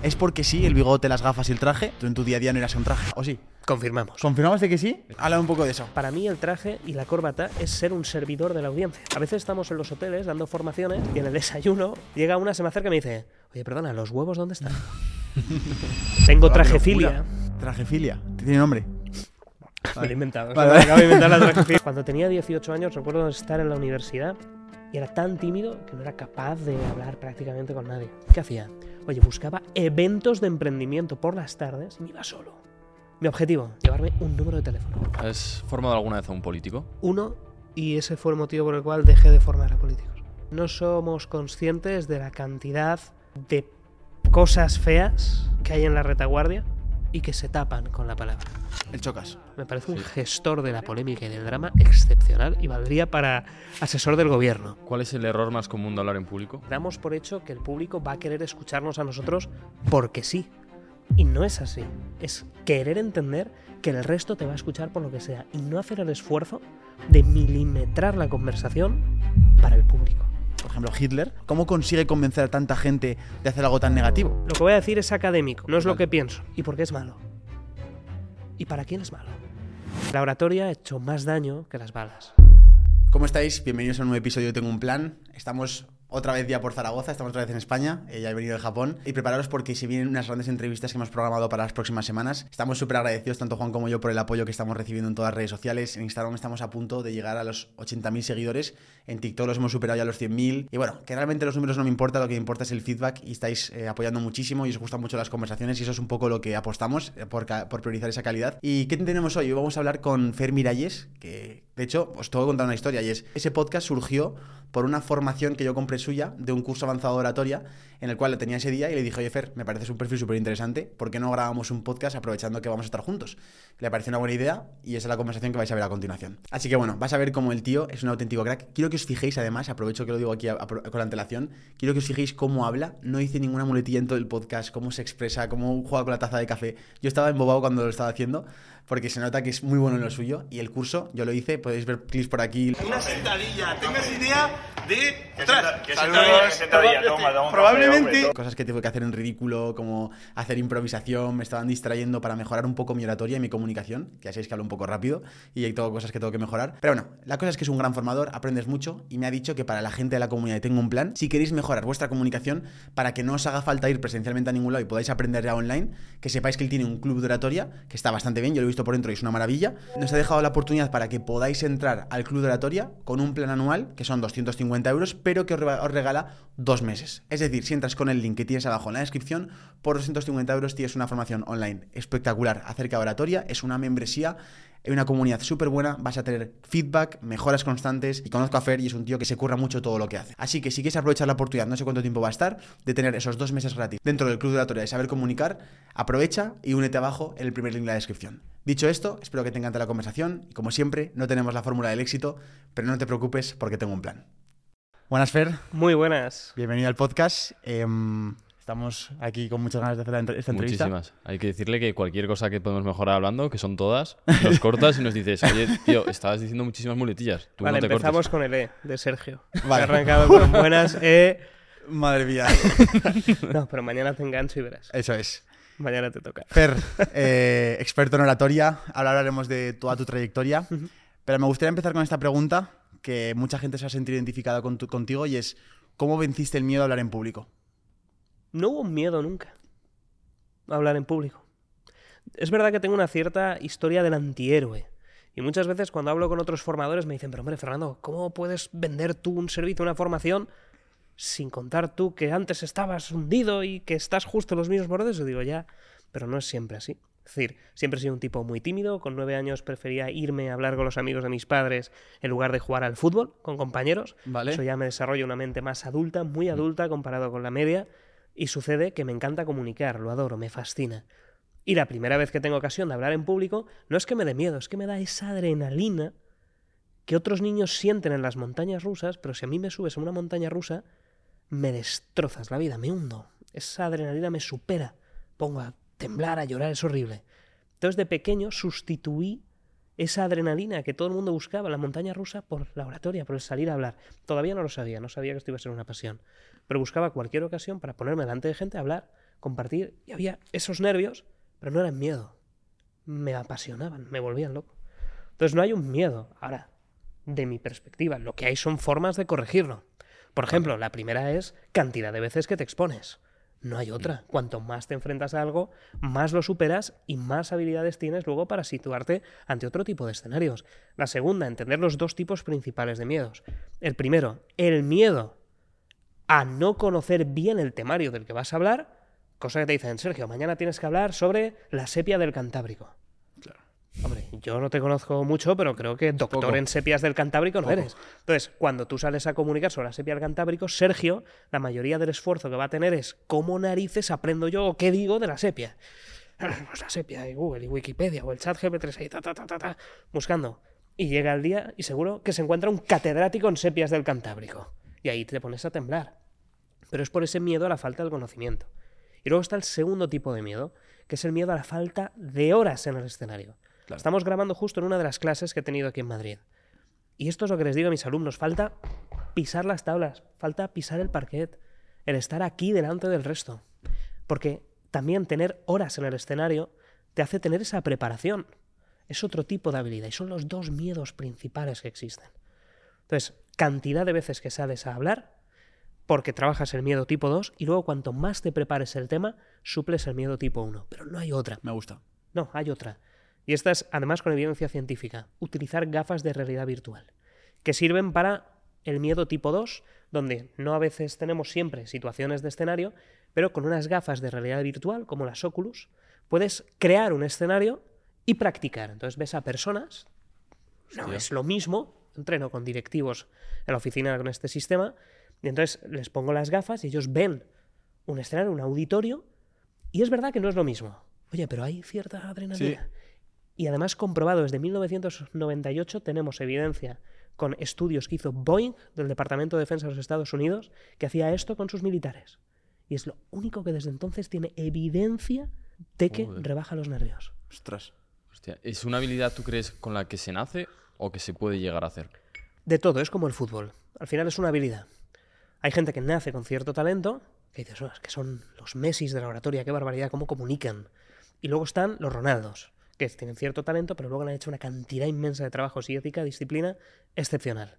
¿Es porque sí el bigote, las gafas y el traje? ¿Tú en tu día a día no eras un traje? ¿O sí? Confirmamos. ¿Confirmamos de que sí? Habla un poco de eso. Para mí el traje y la corbata es ser un servidor de la audiencia. A veces estamos en los hoteles dando formaciones y en el desayuno llega una, se me acerca y me dice, oye, perdona, ¿los huevos dónde están? Tengo trajefilia. Trajefilia. ¿Tiene nombre? Me lo he inventado. Vale, o sea, vale. acabo de inventar la trajefilia. Cuando tenía 18 años recuerdo estar en la universidad y era tan tímido que no era capaz de hablar prácticamente con nadie. ¿Qué hacía? Oye, buscaba eventos de emprendimiento por las tardes y me iba solo. Mi objetivo, llevarme un número de teléfono. ¿Has formado alguna vez a un político? Uno, y ese fue el motivo por el cual dejé de formar a políticos. No somos conscientes de la cantidad de cosas feas que hay en la retaguardia y que se tapan con la palabra. El chocas. Me parece un gestor de la polémica y del drama excepcional y valdría para asesor del gobierno. ¿Cuál es el error más común de hablar en público? Damos por hecho que el público va a querer escucharnos a nosotros porque sí. Y no es así. Es querer entender que el resto te va a escuchar por lo que sea y no hacer el esfuerzo de milimetrar la conversación para el público. Por ejemplo, Hitler. ¿Cómo consigue convencer a tanta gente de hacer algo tan negativo? Lo que voy a decir es académico, no es lo que pienso. ¿Y por qué es malo? ¿Y para quién es malo? La oratoria ha hecho más daño que las balas. ¿Cómo estáis? Bienvenidos a un nuevo episodio de Tengo un Plan. Estamos otra vez ya por Zaragoza, estamos otra vez en España, eh, ya he venido de Japón. Y prepararos porque se vienen unas grandes entrevistas que hemos programado para las próximas semanas. Estamos súper agradecidos, tanto Juan como yo, por el apoyo que estamos recibiendo en todas las redes sociales. En Instagram estamos a punto de llegar a los 80.000 seguidores. En TikTok los hemos superado ya los 100.000. Y bueno, que realmente los números no me importa, lo que me importa es el feedback y estáis eh, apoyando muchísimo y os gustan mucho las conversaciones y eso es un poco lo que apostamos eh, por priorizar esa calidad. ¿Y qué tenemos hoy? Hoy vamos a hablar con Fer Miralles, que de hecho os tengo que contar una historia y es, ese podcast surgió por una formación que yo compré suya de un curso avanzado de oratoria en el cual lo tenía ese día y le dije, oye Fer, me parece un perfil súper interesante, ¿por qué no grabamos un podcast aprovechando que vamos a estar juntos? Le pareció una buena idea y esa es la conversación que vais a ver a continuación. Así que bueno, vas a ver cómo el tío es un auténtico crack. Quiero que os fijéis además, aprovecho que lo digo aquí con la antelación, quiero que os fijéis cómo habla, no dice ninguna muletilla en todo el podcast, cómo se expresa, cómo juega con la taza de café. Yo estaba embobado cuando lo estaba haciendo porque se nota que es muy bueno en lo suyo y el curso yo lo hice, podéis ver clips por aquí. Una sentadilla, tengas idea de. Probablemente. Cosas que tuve que hacer en ridículo, como hacer improvisación, me estaban distrayendo para mejorar un poco mi oratoria y mi comunicación, que ya sabéis que hablo un poco rápido y hay todo cosas que tengo que mejorar. Pero bueno, la cosa es que es un gran formador, aprendes mucho y me ha dicho que para la gente de la comunidad tengo un plan. Si queréis mejorar vuestra comunicación para que no os haga falta ir presencialmente a ningún lado y podáis aprender ya online, que sepáis que él tiene un club de oratoria que está bastante bien, yo lo he visto por dentro y es una maravilla. Nos ha dejado la oportunidad para que podáis entrar al club de oratoria con un plan anual que son 250 euros, pero que os rega- os regala dos meses. Es decir, si entras con el link que tienes abajo en la descripción, por 250 euros tienes una formación online espectacular acerca de oratoria. Es una membresía, hay una comunidad súper buena, vas a tener feedback, mejoras constantes y conozco a Fer y es un tío que se curra mucho todo lo que hace. Así que si quieres aprovechar la oportunidad, no sé cuánto tiempo va a estar, de tener esos dos meses gratis dentro del club de oratoria de saber comunicar, aprovecha y únete abajo en el primer link de la descripción. Dicho esto, espero que te encante la conversación y como siempre, no tenemos la fórmula del éxito, pero no te preocupes porque tengo un plan. Buenas Fer, Muy buenas. bienvenido al podcast. Em, estamos aquí con muchas ganas de hacer esta entrevista. Muchísimas. Hay que decirle que cualquier cosa que podemos mejorar hablando, que son todas, nos cortas y nos dices, oye, tío, estabas diciendo muchísimas muletillas. Tú vale, no te empezamos cortes. con el E de Sergio. Vale. Arrancado con buenas E. Madre mía, No, pero mañana te engancho y verás. eso es. Mañana te toca. Fer, eh, experto en oratoria, ahora hablaremos de toda tu trayectoria, pero me gustaría empezar con esta pregunta que mucha gente se ha sentido identificada con tu- contigo y es, ¿cómo venciste el miedo a hablar en público? No hubo miedo nunca a hablar en público. Es verdad que tengo una cierta historia del antihéroe. Y muchas veces cuando hablo con otros formadores me dicen, pero hombre, Fernando, ¿cómo puedes vender tú un servicio, una formación, sin contar tú que antes estabas hundido y que estás justo en los mismos bordes? Yo digo, ya, pero no es siempre así. Es decir, siempre he sido un tipo muy tímido, con nueve años prefería irme a hablar con los amigos de mis padres en lugar de jugar al fútbol con compañeros. Vale. Eso ya me desarrolla una mente más adulta, muy adulta comparado con la media, y sucede que me encanta comunicar, lo adoro, me fascina. Y la primera vez que tengo ocasión de hablar en público, no es que me dé miedo, es que me da esa adrenalina que otros niños sienten en las montañas rusas, pero si a mí me subes a una montaña rusa, me destrozas la vida, me hundo. Esa adrenalina me supera. Pongo a temblar, a llorar, es horrible. Entonces de pequeño sustituí esa adrenalina que todo el mundo buscaba la montaña rusa por la oratoria, por el salir a hablar. Todavía no lo sabía, no sabía que esto iba a ser una pasión, pero buscaba cualquier ocasión para ponerme delante de gente hablar, compartir, y había esos nervios, pero no eran miedo, me apasionaban, me volvían loco. Entonces no hay un miedo. Ahora, de mi perspectiva, lo que hay son formas de corregirlo. Por ejemplo, la primera es cantidad de veces que te expones. No hay otra. Cuanto más te enfrentas a algo, más lo superas y más habilidades tienes luego para situarte ante otro tipo de escenarios. La segunda, entender los dos tipos principales de miedos. El primero, el miedo a no conocer bien el temario del que vas a hablar, cosa que te dicen, Sergio, mañana tienes que hablar sobre la sepia del Cantábrico. Hombre, yo no te conozco mucho, pero creo que doctor Poco. en sepias del Cantábrico no eres. Entonces, cuando tú sales a comunicar sobre la sepia del Cantábrico, Sergio, la mayoría del esfuerzo que va a tener es cómo narices aprendo yo o qué digo de la sepia. Pues la sepia y Google y Wikipedia o el chat GP3 ahí, ta, ta, ta, ta, ta, buscando. Y llega el día y seguro que se encuentra un catedrático en sepias del Cantábrico. Y ahí te pones a temblar. Pero es por ese miedo a la falta del conocimiento. Y luego está el segundo tipo de miedo, que es el miedo a la falta de horas en el escenario. Estamos grabando justo en una de las clases que he tenido aquí en Madrid. Y esto es lo que les digo a mis alumnos, falta pisar las tablas, falta pisar el parquet, el estar aquí delante del resto. Porque también tener horas en el escenario te hace tener esa preparación. Es otro tipo de habilidad y son los dos miedos principales que existen. Entonces, cantidad de veces que sales a hablar, porque trabajas el miedo tipo 2 y luego cuanto más te prepares el tema, suples el miedo tipo 1. Pero no hay otra. Me gusta. No, hay otra. Y esta es, además, con evidencia científica. Utilizar gafas de realidad virtual, que sirven para el miedo tipo 2, donde no a veces tenemos siempre situaciones de escenario, pero con unas gafas de realidad virtual, como las Oculus, puedes crear un escenario y practicar. Entonces ves a personas, no es lo mismo, entreno con directivos en la oficina con este sistema, y entonces les pongo las gafas y ellos ven un escenario, un auditorio, y es verdad que no es lo mismo. Oye, pero hay cierta adrenalina. Y además comprobado desde 1998 tenemos evidencia con estudios que hizo Boeing del Departamento de Defensa de los Estados Unidos que hacía esto con sus militares. Y es lo único que desde entonces tiene evidencia de que Joder. rebaja los nervios. Ostras. Hostia, ¿es una habilidad, tú crees, con la que se nace o que se puede llegar a hacer? De todo, es como el fútbol. Al final es una habilidad. Hay gente que nace con cierto talento, que dices, "Oh, es que son los Messis de la oratoria, qué barbaridad, cómo comunican. Y luego están los Ronaldos, que tienen cierto talento, pero luego le han hecho una cantidad inmensa de trabajos y ética, disciplina excepcional.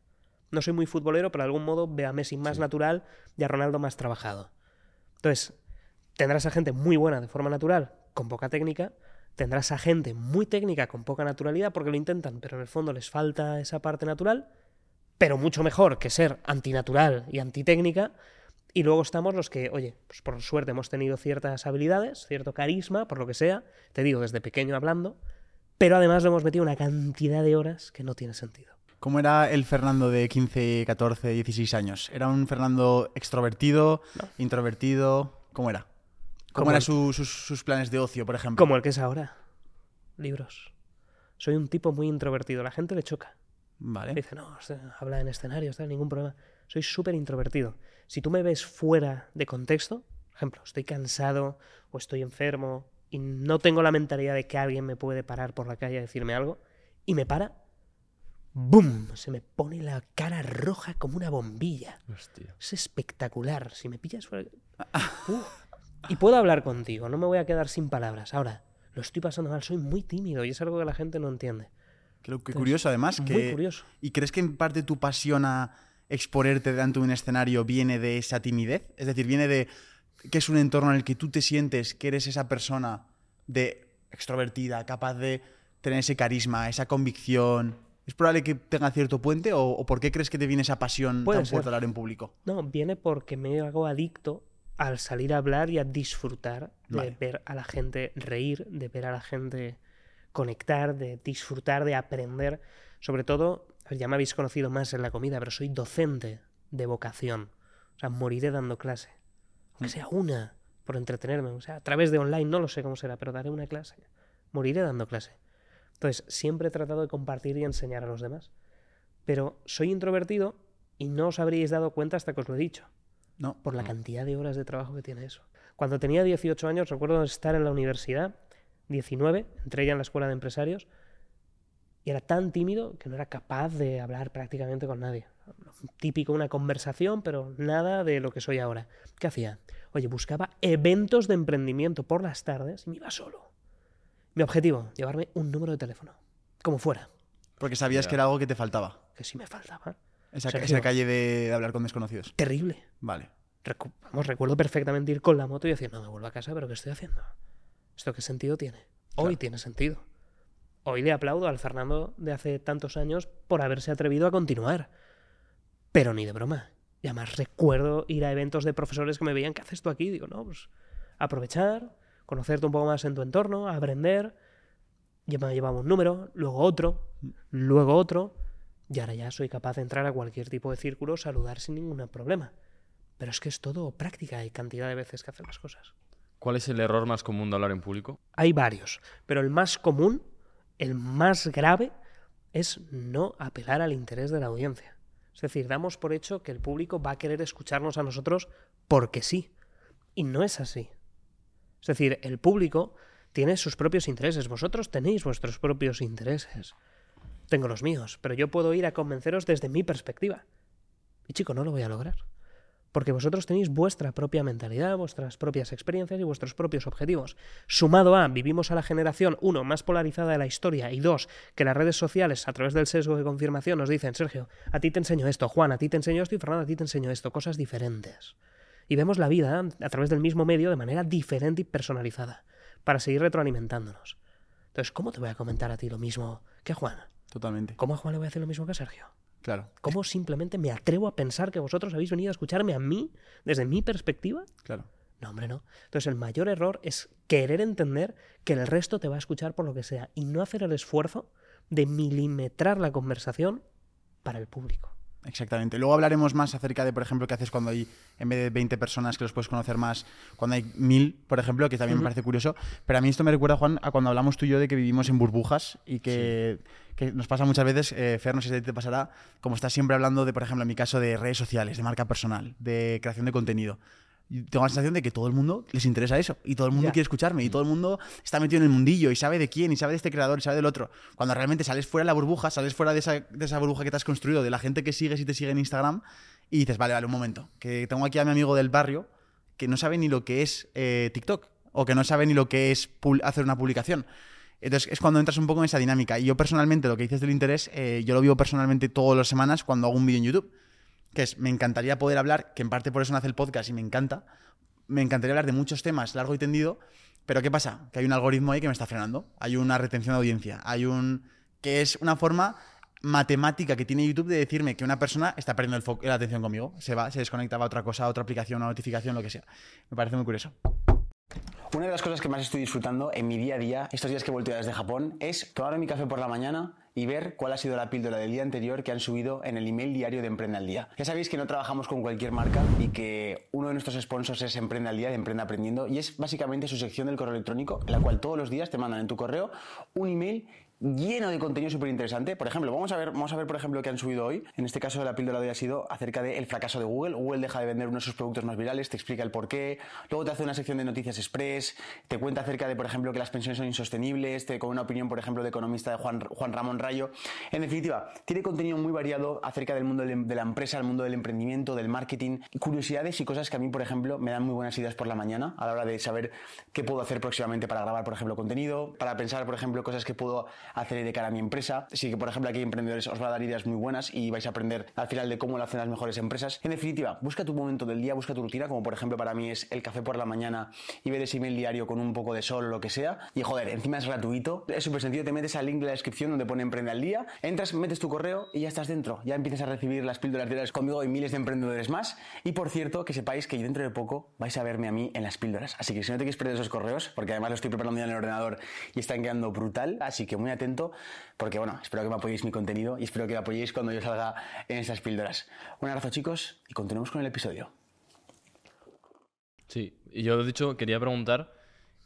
No soy muy futbolero, pero de algún modo veo a Messi más natural y a Ronaldo más trabajado. Entonces, tendrás a gente muy buena de forma natural, con poca técnica, tendrás a gente muy técnica con poca naturalidad porque lo intentan, pero en el fondo les falta esa parte natural, pero mucho mejor que ser antinatural y antitécnica. Y luego estamos los que, oye, pues por suerte hemos tenido ciertas habilidades, cierto carisma, por lo que sea, te digo, desde pequeño hablando, pero además le hemos metido una cantidad de horas que no tiene sentido. ¿Cómo era el Fernando de 15, 14, 16 años? ¿Era un Fernando extrovertido, introvertido? ¿Cómo era? ¿Cómo eran sus, sus planes de ocio, por ejemplo? Como el que es ahora. Libros. Soy un tipo muy introvertido, la gente le choca. Vale. Dice, no, habla en escenarios, no hay ningún problema. Soy súper introvertido. Si tú me ves fuera de contexto, por ejemplo, estoy cansado o estoy enfermo y no tengo la mentalidad de que alguien me puede parar por la calle a decirme algo, y me para, ¡boom! Se me pone la cara roja como una bombilla. Hostia. Es espectacular. Si me pillas fuera... Uh. Y puedo hablar contigo, no me voy a quedar sin palabras. Ahora, lo estoy pasando mal, soy muy tímido y es algo que la gente no entiende. Creo que curioso, además. muy que... curioso. ¿Y crees que en parte tu pasión a exponerte delante de un escenario viene de esa timidez? Es decir, viene de que es un entorno en el que tú te sientes que eres esa persona de extrovertida, capaz de tener ese carisma, esa convicción, ¿es probable que tenga cierto puente o, o por qué crees que te viene esa pasión Puede tan ser. fuerte a hablar en público? No, viene porque me hago adicto al salir a hablar y a disfrutar de Vale. ver a la gente reír, de ver a la gente conectar, de disfrutar, de aprender. Sobre todo, ya me habéis conocido más en la comida, pero soy docente de vocación. O sea, moriré dando clase. Aunque sea una, por entretenerme. O sea, a través de online, no lo sé cómo será, pero daré una clase. Moriré dando clase. Entonces, siempre he tratado de compartir y enseñar a los demás. Pero soy introvertido y no os habríais dado cuenta hasta que os lo he dicho No. por la cantidad de horas de trabajo que tiene eso. Cuando tenía 18 años, recuerdo estar en la universidad, 19, entré ya en la escuela de empresarios, y era tan tímido que no era capaz de hablar prácticamente con nadie. Típico una conversación, pero nada de lo que soy ahora. ¿Qué hacía? Oye, buscaba eventos de emprendimiento por las tardes y me iba solo. Mi objetivo, llevarme un número de teléfono, como fuera, Porque sabías que era algo que te faltaba. que si me faltaba. Esa, Sergio. esa calle de, de hablar con desconocidos. Terrible. Vale. Recu- vamos, recuerdo perfectamente ir con la moto y decir, no, me vuelvo a casa, pero ¿qué estoy haciendo? ¿Esto qué sentido tiene? Hoy Claro. tiene sentido. Hoy le aplaudo al Fernando de hace tantos años por haberse atrevido a continuar. Pero ni de broma. Y además recuerdo ir a eventos de profesores que me veían, ¿qué haces tú aquí? Digo, no, pues aprovechar, conocerte un poco más en tu entorno, aprender. Ya me llevaba un número, luego otro, luego otro. Y ahora ya soy capaz de entrar a cualquier tipo de círculo, saludar sin ningún problema. Pero es que es todo práctica y cantidad de veces que hacer las cosas. ¿Cuál es el error más común de hablar en público? Hay varios, pero el más común, el más grave, es no apelar al interés de la audiencia. Es decir, damos por hecho que el público va a querer escucharnos a nosotros porque sí. Y no es así. Es decir, el público tiene sus propios intereses. Vosotros tenéis vuestros propios intereses. Tengo los míos, pero yo puedo ir a convenceros desde mi perspectiva. Y chico, no lo voy a lograr. Porque vosotros tenéis vuestra propia mentalidad, vuestras propias experiencias y vuestros propios objetivos. Sumado a, vivimos a la generación, uno, más polarizada de la historia, y dos, que las redes sociales, a través del sesgo de confirmación, nos dicen, Sergio, a ti te enseño esto, Juan, a ti te enseño esto, y Fernando, a ti te enseño esto, cosas diferentes. Y vemos la vida a través del mismo medio de manera diferente y personalizada, para seguir retroalimentándonos. Entonces, ¿cómo te voy a comentar a ti lo mismo que a Juan? Totalmente. ¿Cómo a Juan le voy a hacer lo mismo que a Sergio? Claro. ¿Cómo simplemente me atrevo a pensar que vosotros habéis venido a escucharme a mí desde mi perspectiva? Claro. No, hombre, no. Entonces el mayor error es querer entender que el resto te va a escuchar por lo que sea y no hacer el esfuerzo de milimetrar la conversación para el público. Exactamente. Luego hablaremos más acerca de, por ejemplo, qué haces cuando hay, en vez de 20 personas que los puedes conocer más, cuando hay mil, por ejemplo, que también me parece curioso. Pero a mí esto me recuerda, Juan, a cuando hablamos tú y yo de que vivimos en burbujas y que, que nos pasa muchas veces, eh, Fer, no sé si te pasará, como estás siempre hablando de, por ejemplo, en mi caso, de redes sociales, de marca personal, de creación de contenido. Tengo la sensación de que todo el mundo les interesa eso y todo el mundo quiere escucharme y todo el mundo está metido en el mundillo y sabe de quién y sabe de este creador y sabe del otro. Cuando realmente sales fuera de la burbuja, sales fuera de esa, de esa burbuja que te has construido, de la gente que sigues y te sigue en Instagram y dices, vale, vale, un momento, que tengo aquí a mi amigo del barrio que no sabe ni lo que es eh, TikTok o que no sabe ni lo que es hacer una publicación. Entonces es cuando entras un poco en esa dinámica. Y yo personalmente, lo que dices del interés, eh, yo lo vivo personalmente todas las semanas cuando hago un vídeo en YouTube. Que es, me encantaría poder hablar, que en parte por eso nace el podcast y me encanta, me encantaría hablar de muchos temas largo y tendido, pero ¿qué pasa? Que hay un algoritmo ahí que me está frenando. Hay una retención de audiencia. Hay un. que es una forma matemática que tiene YouTube de decirme que una persona está perdiendo el la atención conmigo. Se va, se desconecta va a otra cosa, a otra aplicación, a una notificación, lo que sea. Me parece muy curioso. Una de las cosas que más estoy disfrutando en mi día a día, estos días que he vuelto desde Japón, es tomarme mi café por la mañana y ver cuál ha sido la píldora del día anterior que han subido en el email diario de Emprende al Día. Ya sabéis que no trabajamos con cualquier marca y que uno de nuestros sponsors es Emprende al Día de Emprende Aprendiendo y es básicamente su sección del correo electrónico en la cual todos los días te mandan en tu correo un email lleno de contenido súper interesante. Por ejemplo, vamos a ver, vamos a ver, por ejemplo, qué han subido hoy. En este caso, la píldora de hoy ha sido acerca del fracaso de Google. Google deja de vender uno de sus productos más virales, te explica el por qué. Luego te hace una sección de noticias express, te cuenta acerca de, por ejemplo, que las pensiones son insostenibles, te con una opinión, por ejemplo, de economista de Juan, Juan Ramón Rayo. En definitiva, tiene contenido muy variado acerca del mundo de la empresa, el mundo del emprendimiento, del marketing, curiosidades y cosas que a mí, por ejemplo, me dan muy buenas ideas por la mañana a la hora de saber qué puedo hacer próximamente para grabar, por ejemplo, contenido, para pensar, por ejemplo, cosas que puedo hacer de cara a mi empresa. Sí que, por ejemplo, aquí emprendedores os va a dar ideas muy buenas y vais a aprender al final de cómo lo hacen las mejores empresas. En definitiva, busca tu momento del día, busca tu rutina, como por ejemplo para mí es el café por la mañana y ver ese email diario con un poco de sol o lo que sea. Y joder, encima es gratuito, es súper sencillo, te metes al link de la descripción donde pone Emprende al Día, entras, metes tu correo y ya estás dentro. Ya empiezas a recibir las píldoras diarias conmigo y miles de emprendedores más. Y por cierto, que sepáis que dentro de poco vais a verme a mí en las píldoras. Así que si no te quieres perder esos correos, porque además lo estoy preparando ya en el ordenador y están quedando brutal, así que muy atento, porque bueno, espero que me apoyéis mi contenido y espero que me apoyéis cuando yo salga en esas píldoras. Un abrazo chicos y continuemos con el episodio. Sí, y yo de hecho quería preguntar,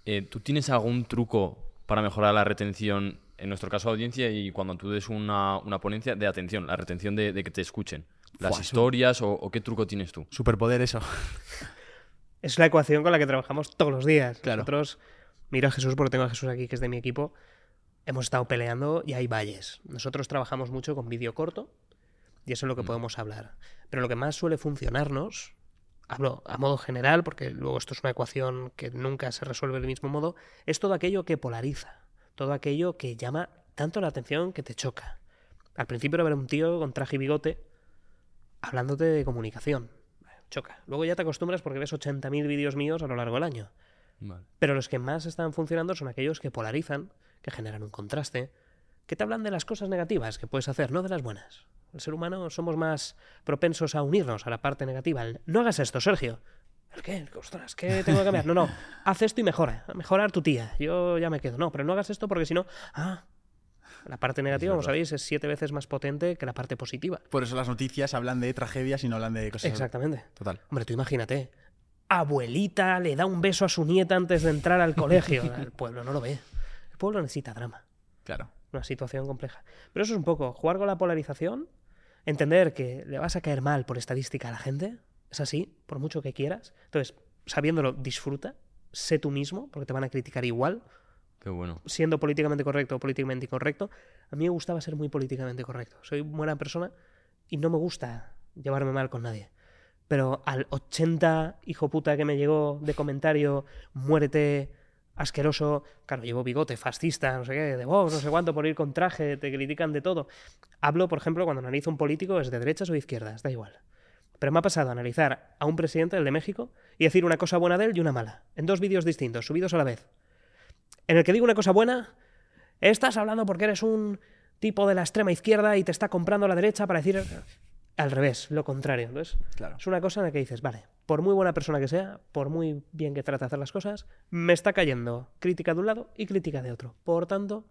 eh, ¿tú tienes algún truco para mejorar la retención, en nuestro caso audiencia, y cuando tú des una, una ponencia de atención, la retención de, de que te escuchen? ¿Las historias o, o qué truco tienes tú? Superpoder eso. Es la ecuación con la que trabajamos todos los días. Claro. Nosotros, miro a Jesús porque tengo a Jesús aquí, que es de mi equipo, hemos estado peleando y hay valles. Nosotros trabajamos mucho con vídeo corto y eso es lo que podemos hablar. Pero lo que más suele funcionarnos, hablo a modo general, porque luego esto es una ecuación que nunca se resuelve del mismo modo, es todo aquello que polariza, todo aquello que llama tanto la atención que te choca. Al principio era ver un tío con traje y bigote hablándote de comunicación. Choca. Luego ya te acostumbras porque ves 80.000 vídeos míos a lo largo del año. Vale. Pero los que más están funcionando son aquellos que polarizan, que generan un contraste, que te hablan de las cosas negativas que puedes hacer, no de las buenas. El ser humano somos más propensos a unirnos a la parte negativa. El, no hagas esto, Sergio. ¿El qué? Ostras, ¿qué tengo que cambiar? No, no, haz esto y mejora. Mejorar tu tía. Yo ya me quedo. No, pero no hagas esto porque si no... Ah, la parte negativa, como sabéis, es siete veces más potente que la parte positiva. Por eso las noticias hablan de tragedias y no hablan de cosas. Exactamente. Total. Hombre, tú imagínate. Abuelita le da un beso a su nieta antes de entrar al colegio. El pueblo no lo ve. Pueblo necesita drama. Claro. Una situación compleja. Pero eso es un poco jugar con la polarización, entender que le vas a caer mal por estadística a la gente. Es así, por mucho que quieras. Entonces, sabiéndolo, disfruta. Sé tú mismo, porque te van a criticar igual, Qué bueno. siendo políticamente correcto o políticamente incorrecto. A mí me gustaba ser muy políticamente correcto. Soy buena persona y no me gusta llevarme mal con nadie. Pero al 80 hijo puta que me llegó de comentario, muérete, asqueroso, claro, llevo bigote, fascista, no sé qué, de vos, no sé cuánto, por ir con traje, te critican de todo. Hablo, por ejemplo, cuando analizo un político, es de derechas o de izquierdas, da igual. Pero me ha pasado a analizar a un presidente, el de México, y decir una cosa buena de él y una mala, en dos vídeos distintos, subidos a la vez. En el que digo una cosa buena, estás hablando porque eres un tipo de la extrema izquierda y te está comprando la derecha para decir al revés, lo contrario. Entonces, Claro. es una cosa en la que dices, vale, por muy buena persona que sea, por muy bien que trate de hacer las cosas, me está cayendo crítica de un lado y crítica de otro. Por tanto,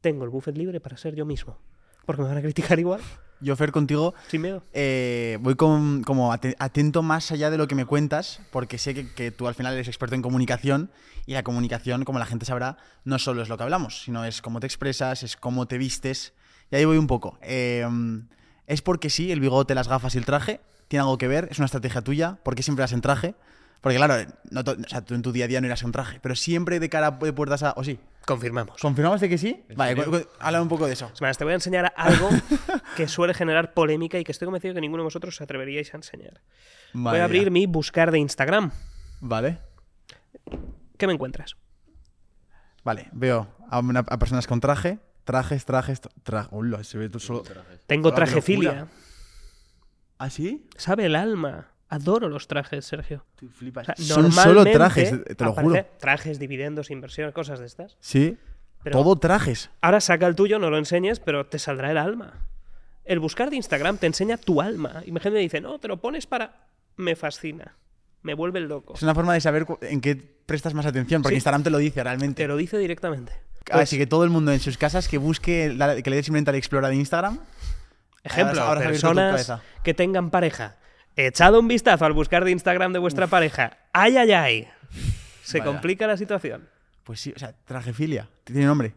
tengo el buffet libre para ser yo mismo. Porque me van a criticar igual, Yo, Fer, contigo sin miedo. eh, voy con- como ate- atento más allá de lo que me cuentas, porque sé que, que tú al final eres experto en comunicación y la comunicación, como la gente sabrá, no solo es lo que hablamos, sino es cómo te expresas, es cómo te vistes. Y ahí voy un poco. Eh, es porque sí, el bigote, las gafas y el traje tiene algo que ver, es una estrategia tuya, porque siempre vas en traje. Porque claro, no to- o sea, tú en tu día a día no irás en traje, pero siempre de cara de puertas a... ¿O sí? Confirmamos. ¿Confirmamos de que sí? Vale, habla un poco de eso. Te voy a enseñar algo que suele generar polémica y que estoy convencido que ninguno de vosotros os atreveríais a enseñar. voy a abrir ya. mi buscar de Instagram. Vale. ¿Qué me encuentras? Vale, veo a, una- a personas con traje, trajes, trajes, traje. Uy, se ve tú solo. Tengo Hola, trajefilia. ¿Ah, sí? Sabe el alma. Adoro los trajes, Sergio. Tú flipas. O sea, Son solo trajes, te lo juro. Trajes, dividendos, inversión, cosas de estas. Sí. Pero Todo trajes. ahora saca el tuyo, no lo enseñes, pero te saldrá el alma. El buscar de Instagram te enseña tu alma. Y mi gente dice, no, te lo pones para... Me fascina. Me vuelve loco. Es una forma de saber en qué prestas más atención, porque Sí. Instagram te lo dice realmente. Te lo dice directamente. Pues, Así que todo el mundo en sus casas que busque, la- que le dé simplemente al Explora de Instagram. Ejemplo, Ahora- ahora personas que tengan pareja. Echado un vistazo al buscar de Instagram de vuestra pareja. ¡Ay, ay, ay! Se Vaya. complica la situación. Pues sí, o sea, trajefilia. Tiene nombre.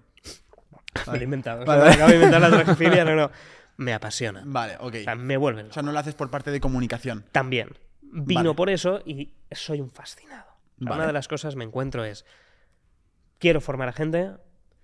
Me lo he inventado. o sea, Vale, me vale. acabo de inventar la trajefilia, no, no. Me apasiona. Vale, ok. O sea, me vuelven O sea, no lo haces por parte de comunicación. También. Vino por eso y soy un fascinado. Una de las cosas me encuentro es, quiero formar a gente,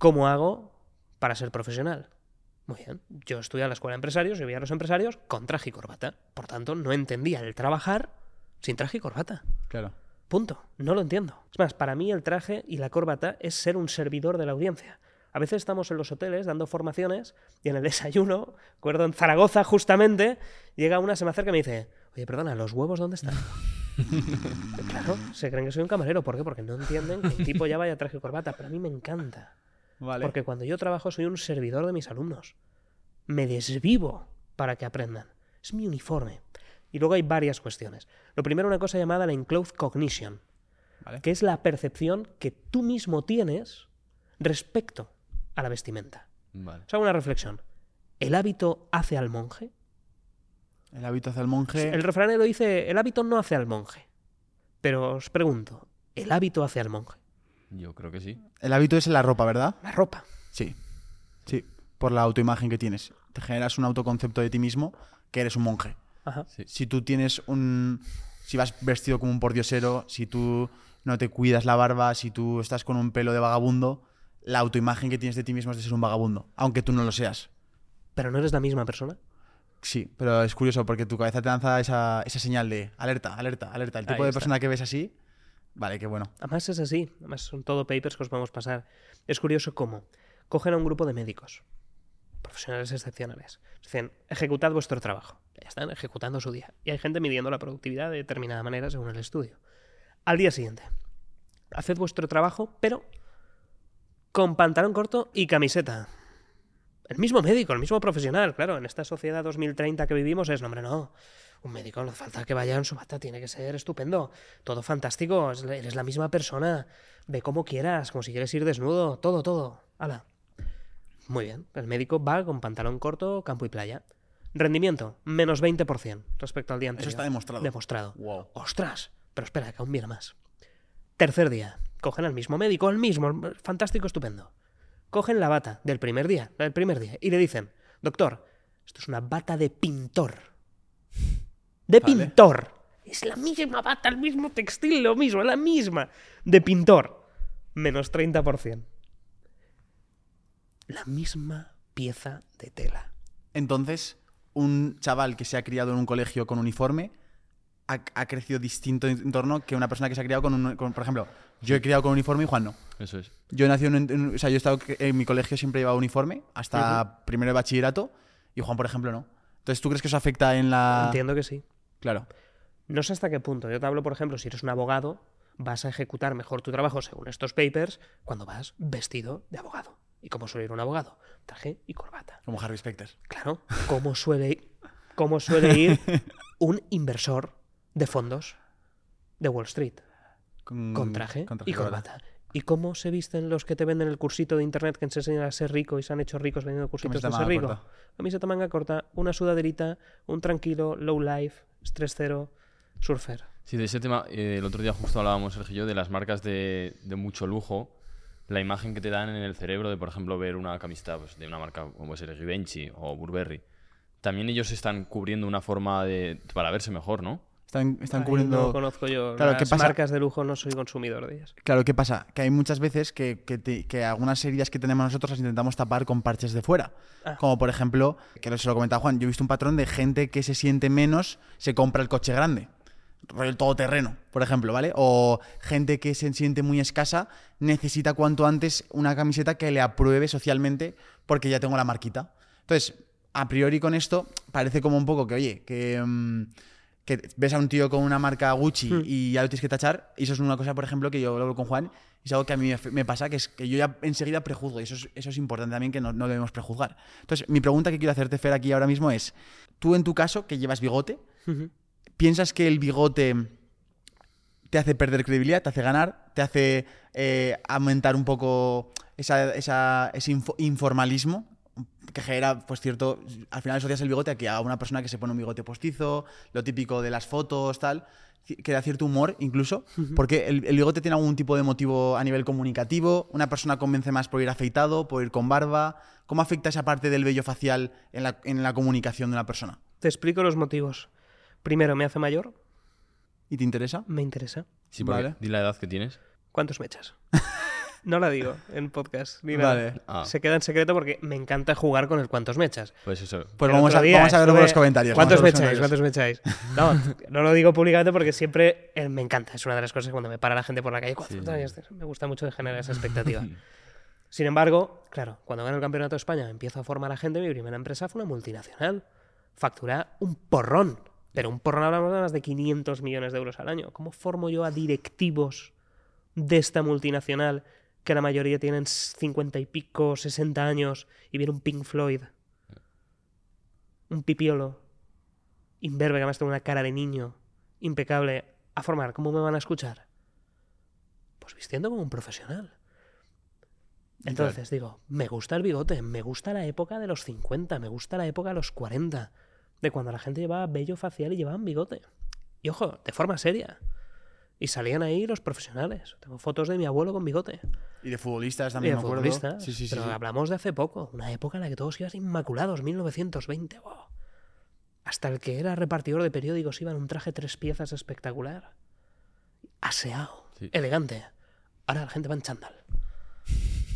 ¿Cómo hago para ser profesional? Muy bien, yo estudié a la escuela de empresarios y veía a los empresarios con traje y corbata. Por tanto, no entendía el trabajar sin traje y corbata. Claro. Punto. No lo entiendo. Es más, para mí el traje y la corbata es ser un servidor de la audiencia. A veces estamos en los hoteles dando formaciones y en el desayuno, recuerdo en Zaragoza justamente, llega una, se me acerca y me dice, oye, perdona, ¿los huevos dónde están? claro, se creen que soy un camarero. ¿Por qué? Porque no entienden que el tipo ya vaya traje y corbata. Pero a mí me encanta. Vale. Porque cuando yo trabajo soy un servidor de mis alumnos. Me desvivo para que aprendan. Es mi uniforme. Y luego hay varias cuestiones. Lo primero, una cosa llamada la enclosed cognition, Vale. que es la percepción que tú mismo tienes respecto a la vestimenta. Vale. Os hago una reflexión. ¿El hábito hace al monje? El hábito hacia el monje. El refranero dice, el hábito no hace al monje. Pero os pregunto, ¿el hábito hace al monje? Yo creo que sí. El hábito es en la ropa, ¿verdad? La ropa. Sí. Sí. Por la autoimagen que tienes. Te generas un autoconcepto de ti mismo que eres un monje. Ajá. Sí. Si tú tienes un. Si vas vestido como un pordiosero, si tú no te cuidas la barba, si tú estás con un pelo de vagabundo, la autoimagen que tienes de ti mismo es de ser un vagabundo, aunque tú no lo seas. ¿Pero no eres la misma persona? Sí, pero es curioso porque tu cabeza te lanza esa, esa señal de alerta, alerta, alerta. El tipo Ahí de está. persona que ves así, vale, qué bueno. Además es así, además son todo papers que os a pasar. Es curioso cómo cogen a un grupo de médicos, profesionales excepcionales, dicen, ejecutad vuestro trabajo. Ya están ejecutando su día. Y hay gente midiendo la productividad de determinada manera según el estudio. Al día siguiente, haced vuestro trabajo, pero con pantalón corto y camiseta. El mismo médico, el mismo profesional, claro, en esta sociedad 2030 que vivimos es, no, hombre, no. Un médico no hace falta que vaya en su bata, tiene que ser estupendo. Todo fantástico, es- eres la misma persona. Ve como quieras, como si quieres ir desnudo, todo, todo. Hala. Muy bien, el médico va con pantalón corto, campo y playa. Rendimiento, menos 20% respecto al día anterior. está demostrado. Demostrado. Wow. ¡Ostras! Pero espera, que aún viene más. Tercer día, cogen al mismo médico, el mismo, fantástico, estupendo. Cogen la bata del primer día, del primer día, y le dicen, doctor, esto es una bata de pintor. De Vale. pintor. Es la misma bata, el mismo textil, lo mismo, la misma. De pintor. Menos 30%. La misma pieza de tela. Entonces, un chaval que se ha criado en un colegio con uniforme ha, ha crecido distinto en torno que una persona que se ha criado con un. con- por ejemplo, yo he criado con uniforme y Juan no. Eso es. Yo nací en, un- en- o sea, yo he estado en mi colegio siempre llevaba uniforme hasta primero de bachillerato y Juan, por ejemplo, no. Entonces, ¿tú crees que eso afecta en la. Entiendo que sí. Claro. No sé hasta qué punto. Yo te hablo, por ejemplo, si eres un abogado, vas a ejecutar mejor tu trabajo según estos papers cuando vas vestido de abogado. ¿Y cómo suele ir un abogado? Traje y corbata. Como Harvey Specter. Claro, ¿cómo suele, cómo suele ir un inversor de fondos de Wall Street? Con, Con traje, con traje y corbata. corbata. ¿Y cómo se visten los que te venden el cursito de internet que se enseñan a ser rico y se han hecho ricos vendiendo cursitos de ser rico? corta. Camiseta manga corta, una sudaderita, un tranquilo, low life, estrés cero, surfer. Sí, de ese tema, eh, el otro día justo hablábamos, Sergio y yo, de las marcas de, de mucho lujo, la imagen que te dan en el cerebro de, por ejemplo, ver una camiseta pues, de una marca como puede ser Givenchy o Burberry. También ellos están cubriendo una forma de, para verse mejor, ¿no? Están, están Ahí cubriendo. No conozco yo Claro, las ¿qué pasa? marcas de lujo, no soy consumidor de ellas. Claro, ¿qué pasa? Que hay muchas veces que, que, te- que algunas heridas que tenemos nosotros las intentamos tapar con parches de fuera. Ah. Como por ejemplo, que se lo comentaba Juan, yo he visto un patrón de gente que se siente menos, se compra el coche grande. El todoterreno, por ejemplo, ¿vale? O gente que se siente muy escasa necesita cuanto antes una camiseta que le apruebe socialmente porque ya tengo la marquita. Entonces, a priori con esto parece como un poco que, oye, que, mm, que ves a un tío con una marca Gucci Hmm. y ya lo tienes que tachar. Y eso es una cosa, por ejemplo, que yo hablo con Juan y es algo que a mí me- pasa, que es que yo ya enseguida prejuzgo. Y eso es, eso es importante también, que no, no debemos prejuzgar. Entonces, mi pregunta que quiero hacerte, Fer, aquí ahora mismo es, tú en tu caso, que llevas bigote. ¿piensas que el bigote te hace perder credibilidad, te hace ganar, te hace eh, aumentar un poco esa- esa- ese info- informalismo? Que genera, pues cierto, al final asocias el bigote a que a una persona que se pone un bigote postizo, lo típico de las fotos, tal, que da cierto humor incluso, porque el, el bigote tiene algún tipo de motivo a nivel comunicativo, una persona convence más por ir afeitado, por ir con barba, ¿cómo afecta esa parte del vello facial en la, en la comunicación de una persona? Te explico los motivos. Primero, me hace mayor, ¿Y te interesa? me interesa. Sí, Vale. di la edad que tienes. ¿Cuántos me echas? No la digo en podcast ni nada. Vale. Ah. Se queda en secreto porque me encanta jugar con el cuántos me echas. Pues eso. Pues vamos a, día vamos a verlo por los comentarios. ¿Cuántos me echáis? ¿Cuántos me echáis? No, no lo digo públicamente porque siempre eh, me encanta. Es una de las cosas que cuando me para la gente por la calle. ¿Cuántos años tienes? Me gusta mucho de generar esa expectativa. Sin embargo, claro, cuando gano el campeonato de España empiezo a formar a gente. Mi primera empresa fue una multinacional. Factura un porrón. Pero un porrón hablamos de más de 500 millones de euros al año. ¿Cómo formo yo a directivos de esta multinacional que la mayoría tienen 50 y pico, 60 años y viene un Pink Floyd? Un pipiolo. Imberbe, que además tiene una cara de niño. Impecable. A formar, ¿cómo me van a escuchar? Pues vistiendo como un profesional. Entonces digo, me gusta el bigote, me gusta la época de los 50, me gusta la época de los 40, de cuando la gente llevaba vello facial y llevaban bigote. Y ojo, de forma seria. Y salían ahí los profesionales. Tengo fotos de mi abuelo con bigote. Y de futbolistas Y también, de me acuerdo. futbolistas. Sí, sí, sí. pero sí. hablamos de hace poco, una época en la que todos iban inmaculados, 1920. wow. Hasta el que era repartidor de periódicos iba en un traje tres piezas espectacular. Aseado, elegante. Ahora la gente va en chándal.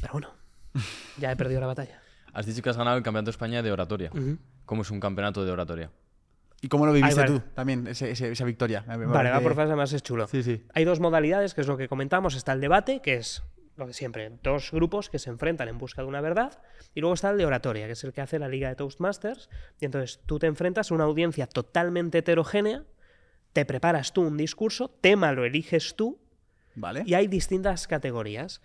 Pero bueno, ya he perdido la batalla. Has dicho que has ganado el Campeonato de España de oratoria. ¿Cómo es un campeonato de oratoria? ¿Y cómo lo viviste tú también, ese- ese- esa victoria? Me Vale, va por fases, además es chulo. Sí, sí. Hay dos modalidades, que es lo que comentamos. Está el debate, que es lo de siempre, dos grupos que se enfrentan en busca de una verdad. Y luego está el de oratoria, que es el que hace la Liga de Toastmasters. Y entonces tú te enfrentas a una audiencia totalmente heterogénea, te preparas tú un discurso, tema lo eliges tú, Vale. y hay distintas categorías.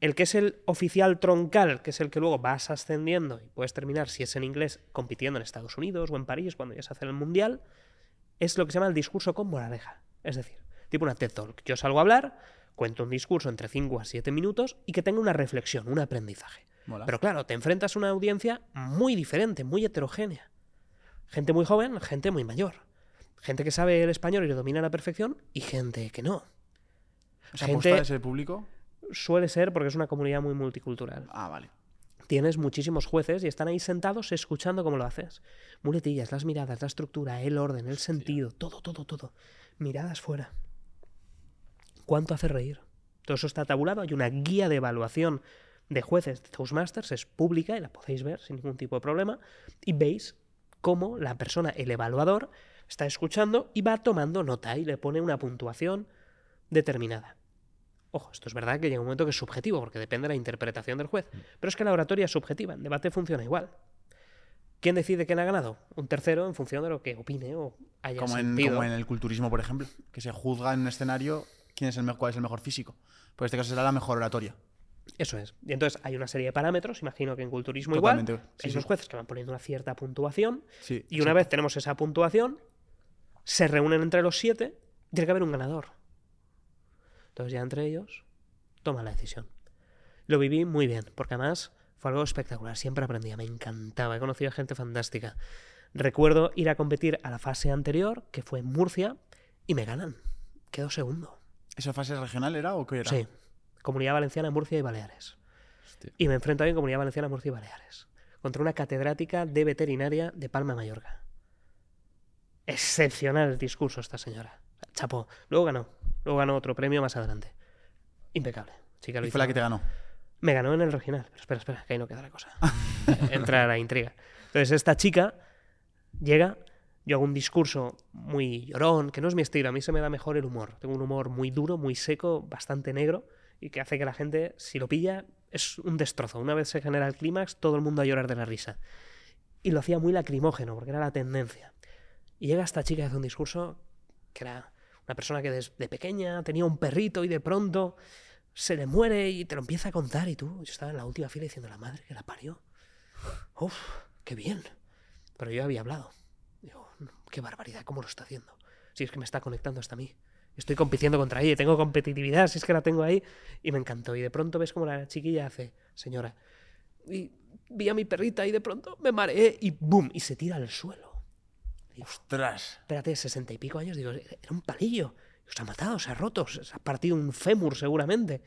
El que es el oficial troncal, que es el que luego vas ascendiendo y puedes terminar, si es en inglés, compitiendo en Estados Unidos o en París, cuando ya se hace el mundial, es lo que se llama el discurso con moraleja. Es decir, tipo una TED Talk. Yo salgo a hablar, cuento un discurso entre 5 a 7 minutos y que tenga una reflexión, un aprendizaje. Mola. Pero claro, te enfrentas a una audiencia muy diferente, muy heterogénea. Gente muy joven, gente muy mayor. Gente que sabe el español y lo domina a la perfección y gente que no. ¿Esa gente- ese público? Suele ser porque es una comunidad muy multicultural. Ah, vale. Tienes muchísimos jueces y están ahí sentados escuchando cómo lo haces. Muletillas, las miradas, la estructura, el orden, el sentido, todo, todo, todo. Miradas fuera. ¿Cuánto hace reír? Todo eso está tabulado. Hay una guía de evaluación de jueces de Toastmasters, es pública y la podéis ver sin ningún tipo de problema. Y veis cómo la persona, el evaluador, está escuchando y va tomando nota y le pone una puntuación determinada. Ojo, esto es verdad que llega un momento que es subjetivo, porque depende de la interpretación del juez. Pero es que la oratoria es subjetiva, en debate funciona igual. ¿Quién decide quién ha ganado? Un tercero en función de lo que opine o haya Como en, sentido. como en el culturismo, por ejemplo, que se juzga en un escenario quién es el mejor, cuál es el mejor físico. Pues en este caso será la mejor oratoria. Eso es. Y entonces hay una serie de parámetros, imagino que en culturismo Totalmente, igual. sí, hay sí. unos jueces que van poniendo una cierta puntuación. Sí, y una vez tenemos esa puntuación, se reúnen entre los siete, tiene que haber un ganador. Entonces ya entre ellos toma la decisión. Lo viví muy bien, porque además fue algo espectacular. Siempre aprendía, me encantaba. He conocido a gente fantástica. Recuerdo ir a competir a la fase anterior, que fue en Murcia, y me ganan. Quedo segundo. ¿Esa fase regional era o qué era? Sí. Comunidad Valenciana, Murcia y Baleares. Hostia. Y me enfrento ahí en Comunidad Valenciana, Murcia y Baleares. Contra una catedrática de veterinaria de Palma, Mallorca. Excepcional el discurso esta señora. Chapó. Luego ganó. Luego ganó otro premio más adelante. Impecable. Chica lo Y hizo. fue la que te ganó. Me ganó en el regional. Pero espera, espera, que ahí no queda la cosa. Entra la intriga. Entonces, esta chica llega, yo hago un discurso muy llorón, que no es mi estilo. A mí se me da mejor el humor. Tengo un humor muy duro, muy seco, bastante negro, y que hace que la gente, si lo pilla, es un destrozo. Una vez se genera el clímax, todo el mundo a llorar de la risa. Y lo hacía muy lacrimógeno, porque era la tendencia. Y llega esta chica y hace un discurso que era una persona que desde pequeña tenía un perrito y de pronto se le muere y te lo empieza a contar y tú, yo estaba en la última fila diciendo la madre que la parió. Uf, qué bien. Pero yo había hablado. Digo, qué barbaridad, ¿cómo lo está haciendo? Si es que me está conectando hasta mí. Estoy compitiendo contra ella, tengo competitividad, si es que la tengo ahí. Y me encantó. Y de pronto ves como la chiquilla hace, señora, y vi a mi perrita y de pronto me mareé y ¡boom! Y se tira al suelo. Digo, Ostras. espérate, sesenta y pico años, digo, era un palillo. Se ha matado, se ha roto, se ha partido un fémur seguramente.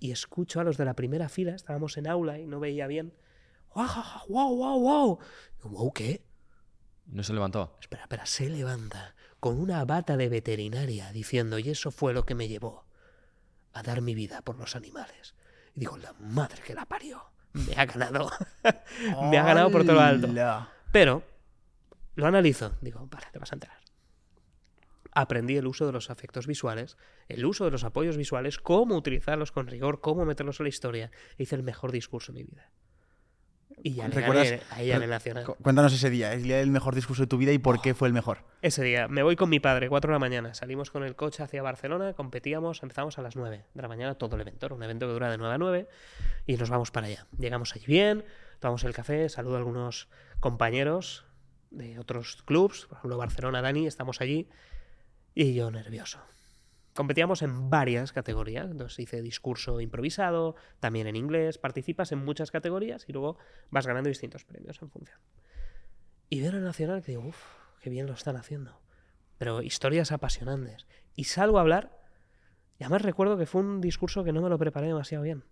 Y escucho a los de la primera fila, estábamos en aula y no veía bien. ¡Guau, guau, guau, guau! Digo, ¿Guau qué? No se levantaba. Espera, espera, se levanta con una bata de veterinaria diciendo, y eso fue lo que me llevó a dar mi vida por los animales. Y digo, la madre que la parió. Me ha ganado. me ha ganado por todo lo alto. Pero lo analizo. Digo, vale, te vas a enterar. Aprendí el uso de los efectos visuales, el uso de los apoyos visuales, cómo utilizarlos con rigor, cómo meterlos en la historia. Hice el mejor discurso de mi vida. Y ya le ¿Recuerdas? gané a ella en el Nacional. Cu- Cuéntanos ese día, el mejor discurso de tu vida y por qué fue el mejor. Ese día me voy con mi padre, 4 de la mañana. Salimos con el coche hacia Barcelona, competíamos, empezamos a las 9 de la mañana todo el evento. Era un evento que dura de 9 a 9 y nos vamos para allá. Llegamos allí bien, tomamos el café, saludo a algunos compañeros de otros clubs, por ejemplo Barcelona, Dani, estamos allí y yo nervioso. Competíamos en varias categorías, entonces hice discurso improvisado, también en inglés, participas en muchas categorías y luego vas ganando distintos premios en función. Y veo en Nacional que digo, uff, qué bien lo están haciendo. Pero historias apasionantes. Y salgo a hablar, y además recuerdo que fue un discurso que no me lo preparé demasiado bien.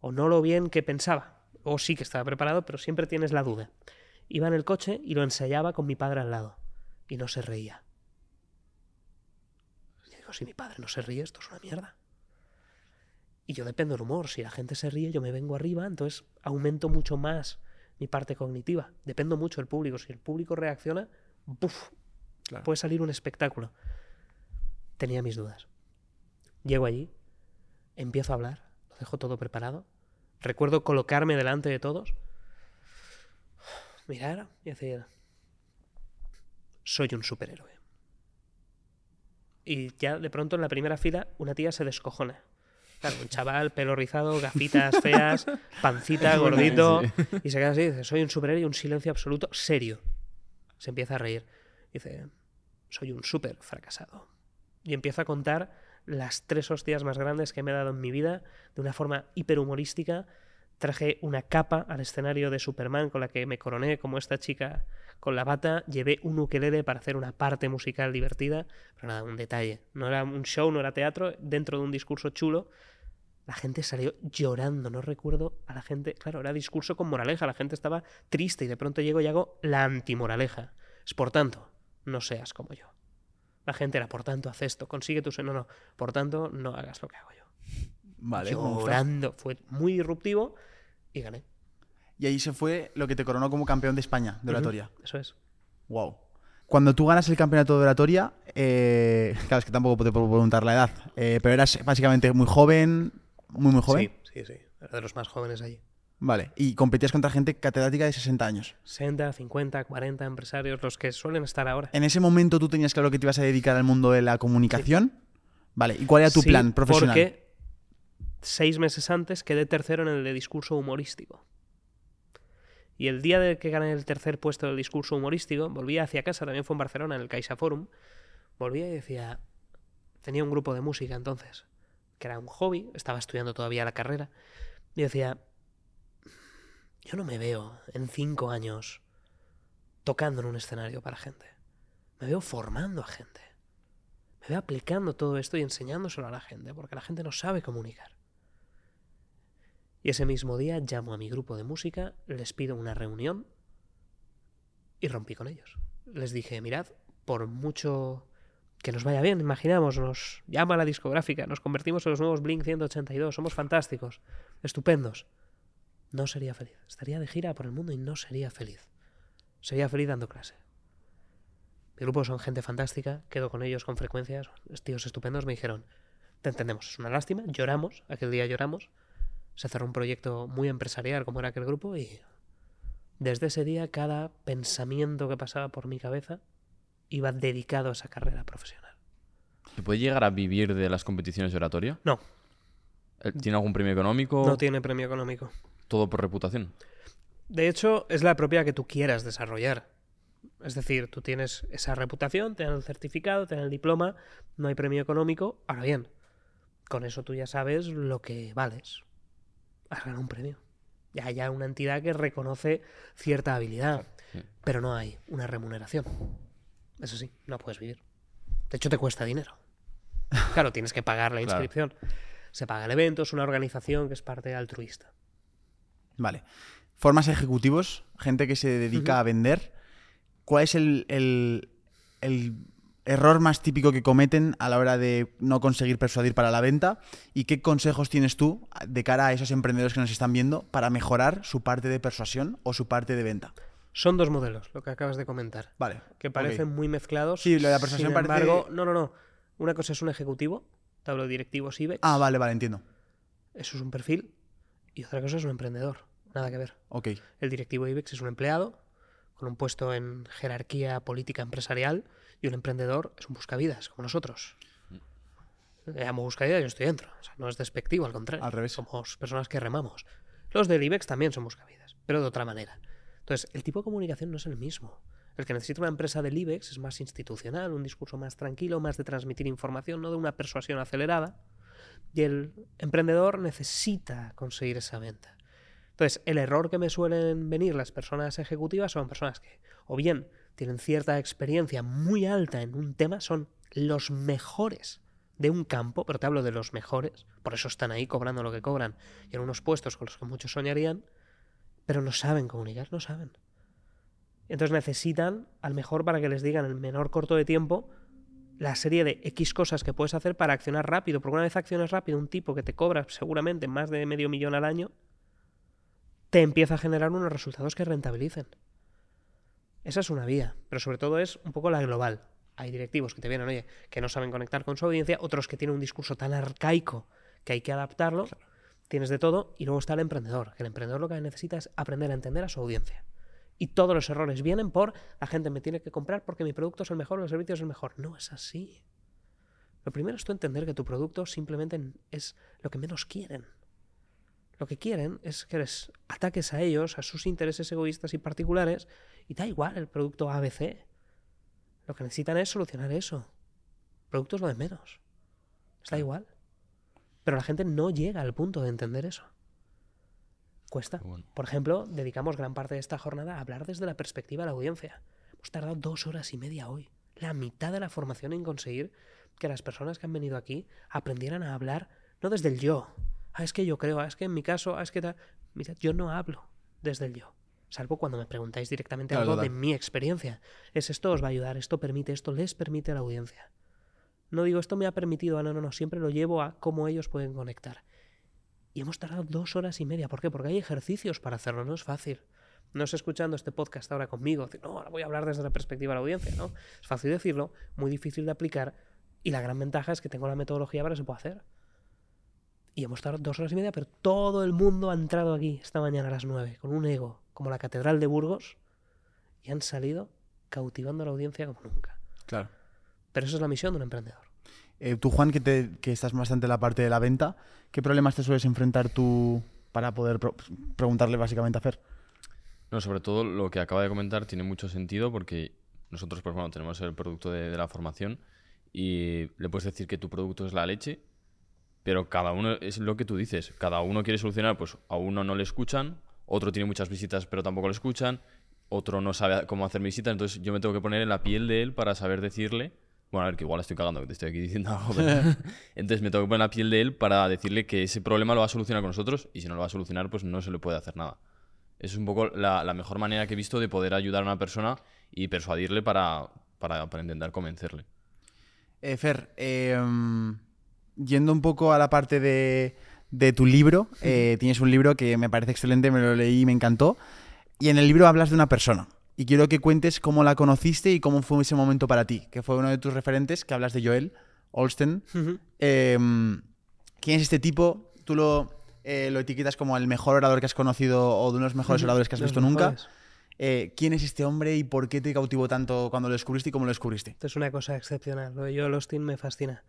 O no lo bien que pensaba. O sí que estaba preparado, pero siempre tienes la duda. Iba en el coche y lo ensayaba con mi padre al lado. Y no se reía. Y digo, si mi padre no se ríe, esto es una mierda. Y yo dependo del humor. Si la gente se ríe, yo me vengo arriba, entonces aumento mucho más mi parte cognitiva. Dependo mucho del público. Si el público reacciona, ¡buf! puede salir un espectáculo. Tenía mis dudas. Llego allí, empiezo a hablar, lo dejo todo preparado. Recuerdo colocarme delante de todos, mirar y decir, soy un superhéroe. Y ya de pronto en la primera fila una tía se descojona. Claro, un chaval, pelo rizado, gafitas feas, pancita, gordito. Y se queda así, dice, soy un superhéroe y un silencio absoluto, serio. Se empieza a reír. Dice, soy un súper fracasado. Y empieza a contar las tres hostias más grandes que me he dado en mi vida de una forma hiperhumorística. Traje una capa al escenario de Superman con la que me coroné como esta chica con la bata. Llevé un ukelele para hacer una parte musical divertida. Pero nada, un detalle. No era un show, no era teatro. Dentro de un discurso chulo, la gente salió llorando. No recuerdo a la gente. Claro, era discurso con moraleja. La gente estaba triste y de pronto llego y hago la antimoraleja. Es por tanto, no seas como yo. La gente era, por tanto, haz esto, consigue tu sueño. No, no, por tanto, no hagas lo que hago yo. Vale. Llorando. Fue muy disruptivo y gané. Y ahí se fue lo que te coronó como campeón de España de oratoria. Eso es. Wow. Cuando tú ganas el campeonato de oratoria, eh, claro, es que tampoco te puedo preguntar la edad, eh, pero eras básicamente muy joven, muy, muy joven. Sí, sí, sí. Era de los más jóvenes allí. Vale. Y competías contra gente catedrática de 60 años. 60, 50, 40 empresarios, los que suelen estar ahora. En ese momento tú tenías claro que te ibas a dedicar al mundo de la comunicación. Vale. ¿Y cuál era tu Sí, plan profesional? Porque seis meses antes quedé tercero en el de discurso humorístico. Y el día de que gané el tercer puesto del discurso humorístico, volvía hacia casa, también fue en Barcelona, en el Caixa Forum. Volvía y decía. Tenía un grupo de música entonces, que era un hobby, estaba estudiando todavía la carrera. Y decía. Yo no me veo en cinco años tocando en un escenario para gente. Me veo formando a gente. Me veo aplicando todo esto y enseñándoselo a la gente, porque la gente no sabe comunicar. Y ese mismo día llamo a mi grupo de música, les pido una reunión y rompí con ellos. Les dije, mirad, por mucho que nos vaya bien, imaginamos, nos llama la discográfica, nos convertimos en los nuevos Blink 182, somos fantásticos, estupendos. No sería feliz. Estaría de gira por el mundo y no sería feliz. Sería feliz dando clase. Mi grupo son gente fantástica, quedo con ellos con frecuencia, tíos estupendos, me dijeron, te entendemos, es una lástima, lloramos, aquel día lloramos, se cerró un proyecto muy empresarial como era aquel grupo y desde ese día cada pensamiento que pasaba por mi cabeza iba dedicado a esa carrera profesional. ¿Se puede llegar a vivir de las competiciones de oratoria? No, Eh, ¿Tiene algún premio económico? no tiene premio económico. Todo por reputación. De hecho, es la propia que tú quieras desarrollar. Es decir, tú tienes esa reputación, te dan el certificado, te dan el diploma, no hay premio económico. Ahora bien, con eso tú ya sabes lo que vales. Has ganado un premio. Ya haya una entidad que reconoce cierta habilidad, pero no hay una remuneración. Eso sí, no puedes vivir. De hecho, te cuesta dinero. Claro, tienes que pagar la Claro. inscripción. Se paga el evento, es una organización que es parte altruista. Vale. Formas ejecutivos, gente que se dedica a vender. ¿Cuál es el, el- el error más típico que cometen a la hora de no conseguir persuadir para la venta? ¿Y qué consejos tienes tú de cara a esos emprendedores que nos están viendo para mejorar su parte de persuasión o su parte de venta? Son dos modelos, lo que acabas de comentar. Vale. que parecen muy mezclados. Sí, lo de la persuasión Sin parece- embargo, no, no, no. Una cosa es un ejecutivo, te hablo de directivos IBEX. Ah, vale, vale, entiendo. Eso es un perfil. Y otra cosa es un emprendedor. Nada que ver. Ok. El directivo IBEX es un empleado con un puesto en jerarquía política empresarial y un emprendedor es un buscavidas, como nosotros. Le llamo buscavidas y yo estoy dentro. O sea, no es despectivo, al contrario. Al revés. Somos personas que remamos. Los del IBEX también son buscavidas, pero de otra manera. Entonces, el tipo de comunicación no es el mismo. El que necesita una empresa del IBEX es más institucional, un discurso más tranquilo, más de transmitir información, no de una persuasión acelerada. Y el emprendedor necesita conseguir esa venta. Entonces, el error que me suelen venir las personas ejecutivas son personas que, o bien tienen cierta experiencia muy alta en un tema, son los mejores de un campo, pero te hablo de los mejores, por eso están ahí cobrando lo que cobran y en unos puestos con los que muchos soñarían, pero no saben comunicar, no saben. Entonces necesitan al mejor para que les digan en el menor corto de tiempo la serie de X cosas que puedes hacer para accionar rápido, porque una vez accionas rápido, un tipo que te cobra seguramente más de medio millón al año, te empieza a generar unos resultados que rentabilicen. Esa es una vía, pero sobre todo es un poco la global. Hay directivos que te vienen, oye, que no saben conectar con su audiencia, otros que tienen un discurso tan arcaico que hay que adaptarlo. Tienes de todo, y luego está el emprendedor, que el emprendedor lo que necesita es aprender a entender a su audiencia. Y todos los errores vienen por la gente me tiene que comprar porque mi producto es el mejor el servicio es el mejor. No es así. Lo primero es tú entender que tu producto simplemente es lo que menos quieren. Lo que quieren es que les ataques a ellos, a sus intereses egoístas y particulares, y da igual el producto ABC. Lo que necesitan es solucionar eso. El producto es lo de menos. Les da igual. Pero la gente no llega al punto de entender eso. Cuesta. Bueno. Por ejemplo, dedicamos gran parte de esta jornada a hablar desde la perspectiva de la audiencia. Hemos tardado dos horas y media hoy. La mitad de la formación en conseguir que las personas que han venido aquí aprendieran a hablar no desde el yo. Ah, es que yo creo, ah, es que en mi caso, ah, es que... ta-". Mirad, yo no hablo desde el yo. Salvo cuando me preguntáis directamente Claro, algo de mi experiencia. Es esto os va a ayudar, esto permite, esto les permite a la audiencia. No digo esto me ha permitido, ah, no, no, no, siempre lo llevo a cómo ellos pueden conectar. Y hemos tardado dos horas y media. ¿Por qué? Porque hay ejercicios para hacerlo, no es fácil. No es escuchando este podcast ahora conmigo, decir, no, ahora voy a hablar desde la perspectiva de la audiencia, ¿no? Es fácil decirlo, muy difícil de aplicar, y la gran ventaja es que tengo la metodología para que se pueda hacer. Y hemos tardado dos horas y media, pero todo el mundo ha entrado aquí esta mañana a las nueve, con un ego, como la Catedral de Burgos, y han salido cautivando a la audiencia como nunca. Claro. Pero esa es la misión de un emprendedor. Eh, tú, Juan, que, te- que estás bastante en la parte de la venta, ¿qué problemas te sueles enfrentar tú para poder pro- preguntarle básicamente a Fer? No, sobre todo lo que acaba de comentar tiene mucho sentido porque nosotros, pues bueno, tenemos el producto de, de la formación y le puedes decir que tu producto es la leche, pero cada uno es lo que tú dices. Cada uno quiere solucionar, pues a uno no le escuchan, otro tiene muchas visitas pero tampoco le escuchan, otro no sabe cómo hacer visitas, entonces yo me tengo que poner en la piel de él para saber decirle. Bueno, a ver, que igual estoy cagando, que te estoy aquí diciendo algo. pero- Entonces me tengo que poner en la piel de él para decirle que ese problema lo va a solucionar con nosotros y si no lo va a solucionar, pues no se le puede hacer nada. Es un poco la, la mejor manera que he visto de poder ayudar a una persona y persuadirle para, para, para intentar convencerle. Eh, Fer, eh, yendo un poco a la parte de, de tu libro, eh, tienes un libro que me parece excelente, me lo leí y me encantó. Y en el libro hablas de una persona. Y quiero que cuentes cómo la conociste y cómo fue ese momento para ti, que fue uno de tus referentes, que hablas de Joel Olsten. Eh, ¿Quién es este tipo? ¿Tú lo, eh, lo etiquetas como el mejor orador que has conocido o de uno de los mejores oradores que has los visto nunca? mejores. Eh, ¿Quién es este hombre y por qué te cautivó tanto cuando lo descubriste y cómo lo descubriste? Esto es una cosa excepcional. Lo de Joel Austin me fascina.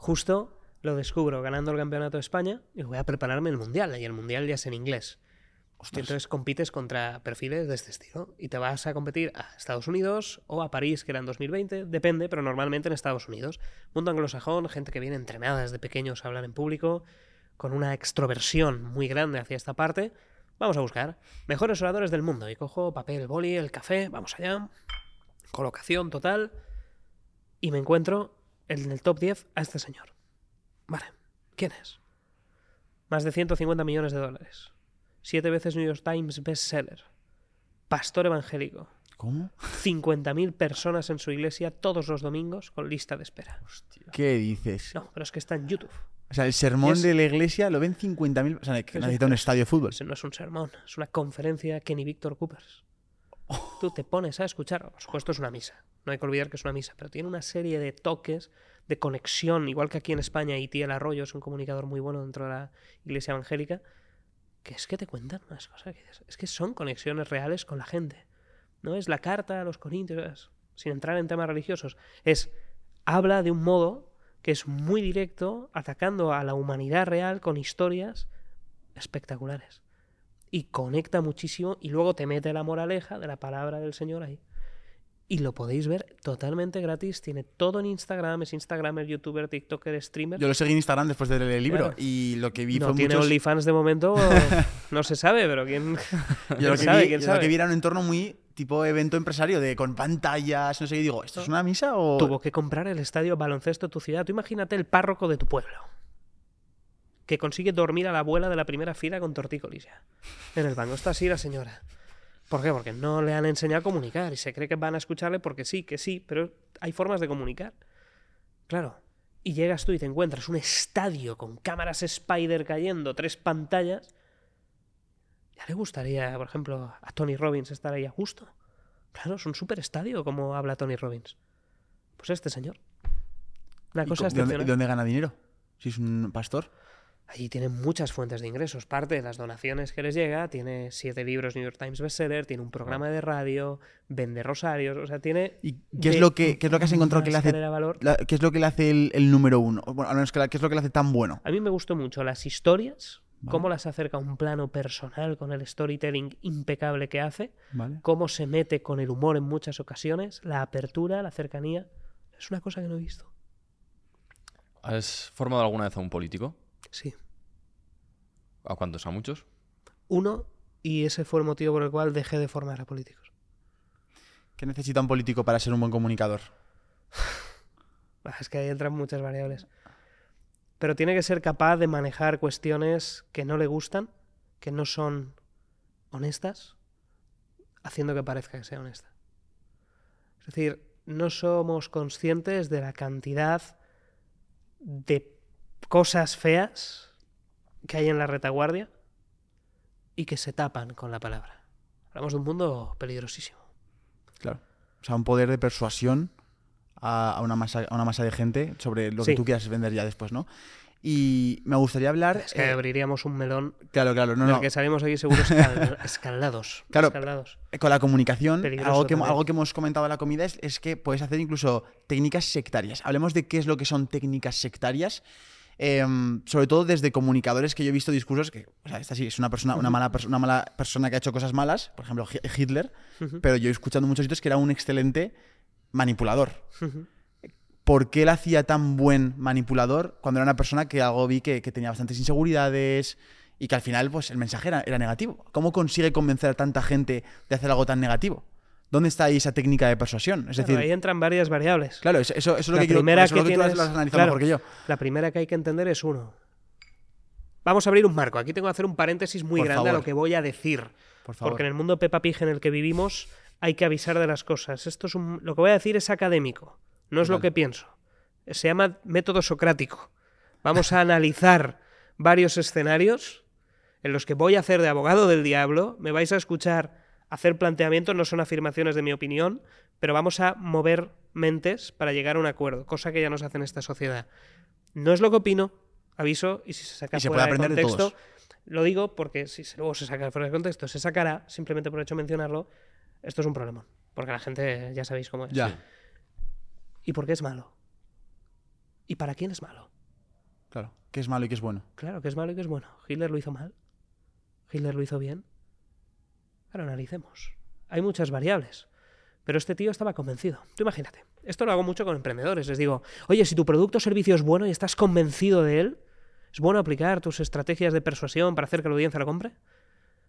Justo lo descubro ganando el campeonato de España y voy a prepararme el mundial. Y el mundial ya es en inglés. Y entonces compites contra perfiles de este estilo. Y te vas a competir a Estados Unidos o a París, que era en 2020. Depende, pero normalmente en Estados Unidos. Mundo anglosajón, gente que viene entrenada desde pequeños a hablar en público, con una extroversión muy grande hacia esta parte. Vamos a buscar mejores oradores del mundo. Y cojo papel, boli, el café, vamos allá. Colocación total. Y me encuentro en el top 10 a este señor. Vale, ¿quién es? Más de 150 millones de dólares. Siete veces New York Times bestseller. Pastor evangélico. ¿Cómo? 50.000 personas en su iglesia todos los domingos con lista de espera. ¿Qué dices? No, pero es que está en YouTube. O sea, el sermón es- de la iglesia lo ven 50.000. O sea, que necesita un un- estadio de fútbol. Ese no es un sermón, es una conferencia Kenny Víctor Coopers. Tú te pones a escuchar, por supuesto es una misa, no hay que olvidar que es una misa, pero tiene una serie de toques de conexión, igual que aquí en España Itiel Arroyo es un comunicador muy bueno dentro de la iglesia evangélica, que es que te cuentan unas cosas es que son conexiones reales con la gente. No es la carta a los corintios, sin entrar en temas religiosos, es habla de un modo que es muy directo, atacando a la humanidad real con historias espectaculares. Y conecta muchísimo y luego te mete la moraleja de la palabra del Señor ahí. Y lo podéis ver totalmente gratis. Tiene todo en Instagram. Es Instagramer, youtuber, tiktoker, streamer. Yo lo seguí en Instagram después de leer el libro Claro. y lo que vi no fue tiene muchos... OnlyFans de momento. no se sabe, pero quién, Yo lo que sabe, vi, quién yo lo sabe. que vi era un entorno muy tipo evento empresario, de con pantallas, no sé. Y digo, ¿esto es una misa o...? Tuvo que comprar el estadio baloncesto de tu ciudad. Tú imagínate el párroco de tu pueblo. Que consigue dormir a la abuela de la primera fila con tortícolis ya. En el banco está así la señora. ¿Por qué? Porque no le han enseñado a comunicar y se cree que van a escucharle porque sí, que sí, pero hay formas de comunicar. Claro. Y llegas tú y te encuentras un estadio con cámaras Spider cayendo, tres pantallas. Ya le gustaría, por ejemplo, a Tony Robbins estar ahí a gusto. Claro, es un super estadio como habla Tony Robbins. Pues este señor. Una ¿Y cosa co- ¿de dónde, dónde gana dinero? Si es un pastor. Allí tienen muchas fuentes de ingresos. Parte de las donaciones que les llega, tiene siete libros New York Times bestseller, tiene un programa de radio, vende rosarios, o sea, tiene... ¿Y qué es de lo que, qué es lo que has encontrado que le hace... valor. la- ¿Qué es lo que le hace el, el número uno? Bueno, al menos que la- ¿qué es lo que le hace tan bueno? A mí me gustó mucho las historias, Vale. cómo las acerca a un plano personal con el storytelling impecable que hace, ¿Vale? cómo se mete con el humor en muchas ocasiones, la apertura, la cercanía. Es una cosa que no he visto. ¿Has formado alguna vez a un político? Sí. ¿A cuántos? ¿A muchos? Uno, y ese fue el motivo por el cual dejé de formar a políticos. ¿Qué necesita un político para ser un buen comunicador? Ah, Es que ahí entran muchas variables. Pero tiene que ser capaz de manejar cuestiones que no le gustan, que no son honestas, haciendo que parezca que sea honesta. Es decir, no somos conscientes de la cantidad de cosas feas que hay en la retaguardia y que se tapan con la palabra. Hablamos de un mundo peligrosísimo. Claro. O sea, un poder de persuasión a, una, masa, a una masa de gente sobre lo Sí. que tú quieras vender ya después, ¿no? Y me gustaría hablar... Es que eh, abriríamos un melón claro, claro, no, del no. que salimos aquí seguro escal- escaldados. Claro. escaldados. Con la comunicación, Peligroso algo que, también. algo que hemos comentado en la comida es, es que puedes hacer incluso técnicas sectarias. Hablemos de qué es lo que son técnicas sectarias. Em, sobre todo desde comunicadores que yo he visto discursos que, o sea, esta sí es una persona, una mala, una mala persona que ha hecho cosas malas, por ejemplo Hi- Hitler, pero yo he escuchado muchos sitios que era un excelente manipulador. ¿Por qué él hacía tan buen manipulador cuando era una persona que algo vi que, que tenía bastantes inseguridades y que al final pues el mensaje era, era negativo? ¿Cómo consigue convencer a tanta gente de hacer algo tan negativo? ¿Dónde está ahí esa técnica de persuasión? Es Claro, decir, ahí entran varias variables. claro, eso, eso- eso es lo la que quiero- primera es que lo que tú tienes, lo has analizado claro, mejor que yo. La primera que hay que entender es uno. Vamos a abrir un marco. Aquí tengo que hacer un paréntesis muy Por grande a lo que voy a decir. Por favor. Porque en el mundo Peppa Pig en el que vivimos hay que avisar de las cosas. Esto es un- lo que voy a decir es académico, no es lo que pienso. Se llama método socrático. Vamos a analizar varios escenarios en los que voy a hacer de abogado del diablo. Me vais a escuchar hacer planteamientos, no son afirmaciones de mi opinión, pero vamos a mover mentes para llegar a un acuerdo, cosa que ya no se hace en esta sociedad. No es lo que opino, aviso, y si se saca Y se fuera puede aprender de contexto, todos. lo digo porque si se- luego se saca fuera de contexto, se sacará, simplemente por hecho de mencionarlo, esto es un problema, porque la gente ya sabéis cómo es. Ya, ¿Y por qué es malo? ¿Y para quién es malo? claro. ¿Qué es malo y qué es bueno? Claro, que es malo y que es bueno. Hitler lo hizo mal. Hitler lo hizo bien. Ahora analicemos. Hay muchas variables. Pero este tío estaba convencido. Tú imagínate. Esto lo hago mucho con emprendedores. Les digo, oye, si tu producto o servicio es bueno y estás convencido de él, ¿es bueno aplicar tus estrategias de persuasión para hacer que la audiencia lo compre?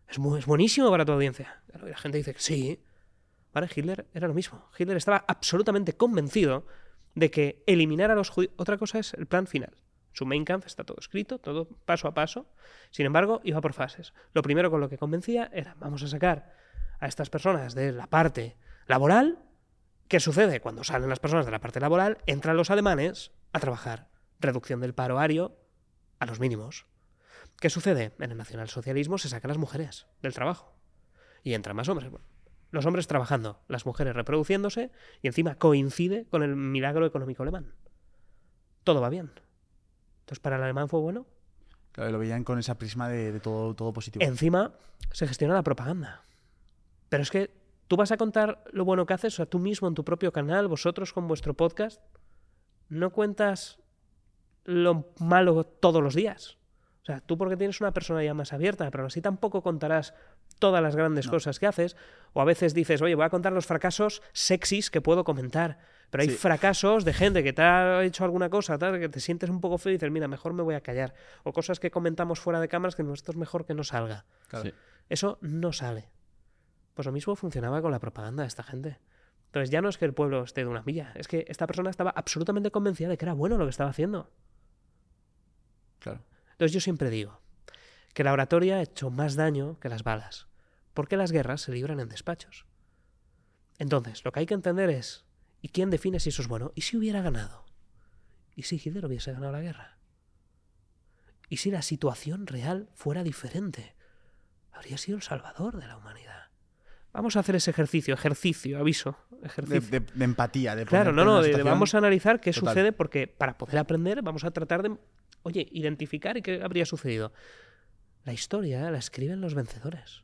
Es, es buenísimo para tu audiencia. Y la gente dice sí. Vale, Hitler era lo mismo. Hitler estaba absolutamente convencido de que eliminar a los judíos. Otra cosa es el plan final. Su Mein Kampf está todo escrito, todo paso a paso. Sin embargo, iba por fases. Lo primero con lo que convencía era: vamos a sacar a estas personas de la parte laboral. ¿Qué sucede? Cuando salen las personas de la parte laboral, entran los alemanes a trabajar. Reducción del paro ario a los mínimos. ¿Qué sucede? En el nacionalsocialismo se sacan las mujeres del trabajo y entran más hombres. Los hombres trabajando, las mujeres reproduciéndose y encima coincide con el milagro económico alemán. Todo va bien. Entonces, para el alemán fue bueno. Claro, lo veían con esa prisma de, de todo, todo positivo. Encima se gestiona la propaganda. Pero es que tú vas a contar lo bueno que haces, o sea, tú mismo en tu propio canal, vosotros con vuestro podcast, no cuentas lo malo todos los días. O sea, tú porque tienes una personalidad más abierta, pero así tampoco contarás todas las grandes cosas que haces. O a veces dices, oye, voy a contar los fracasos sexys que puedo comentar. Pero hay Sí. fracasos de gente que te ha hecho alguna cosa, tal, que te sientes un poco feo y dices, mira, mejor me voy a callar. O cosas que comentamos fuera de cámaras que no, esto es mejor que no salga. Claro. Sí. Eso no sale. Pues lo mismo funcionaba con la propaganda de esta gente. Entonces ya no es que el pueblo esté de una milla, es que esta persona estaba absolutamente convencida de que era bueno lo que estaba haciendo. Claro. Entonces yo siempre digo que la oratoria ha hecho más daño que las balas, porque las guerras se libran en despachos. Entonces, lo que hay que entender es, ¿y quién define si eso es bueno? ¿Y si hubiera ganado? ¿Y si Hitler hubiese ganado la guerra? ¿Y si la situación real fuera diferente? Habría sido el salvador de la humanidad. Vamos a hacer ese ejercicio, ejercicio, aviso, De, ejercicio. de- de empatía, de Claro, ponerte no, no, de- vamos a analizar qué Total. sucede porque para poder aprender vamos a tratar de, oye, identificar y qué habría sucedido. La historia la escriben los vencedores.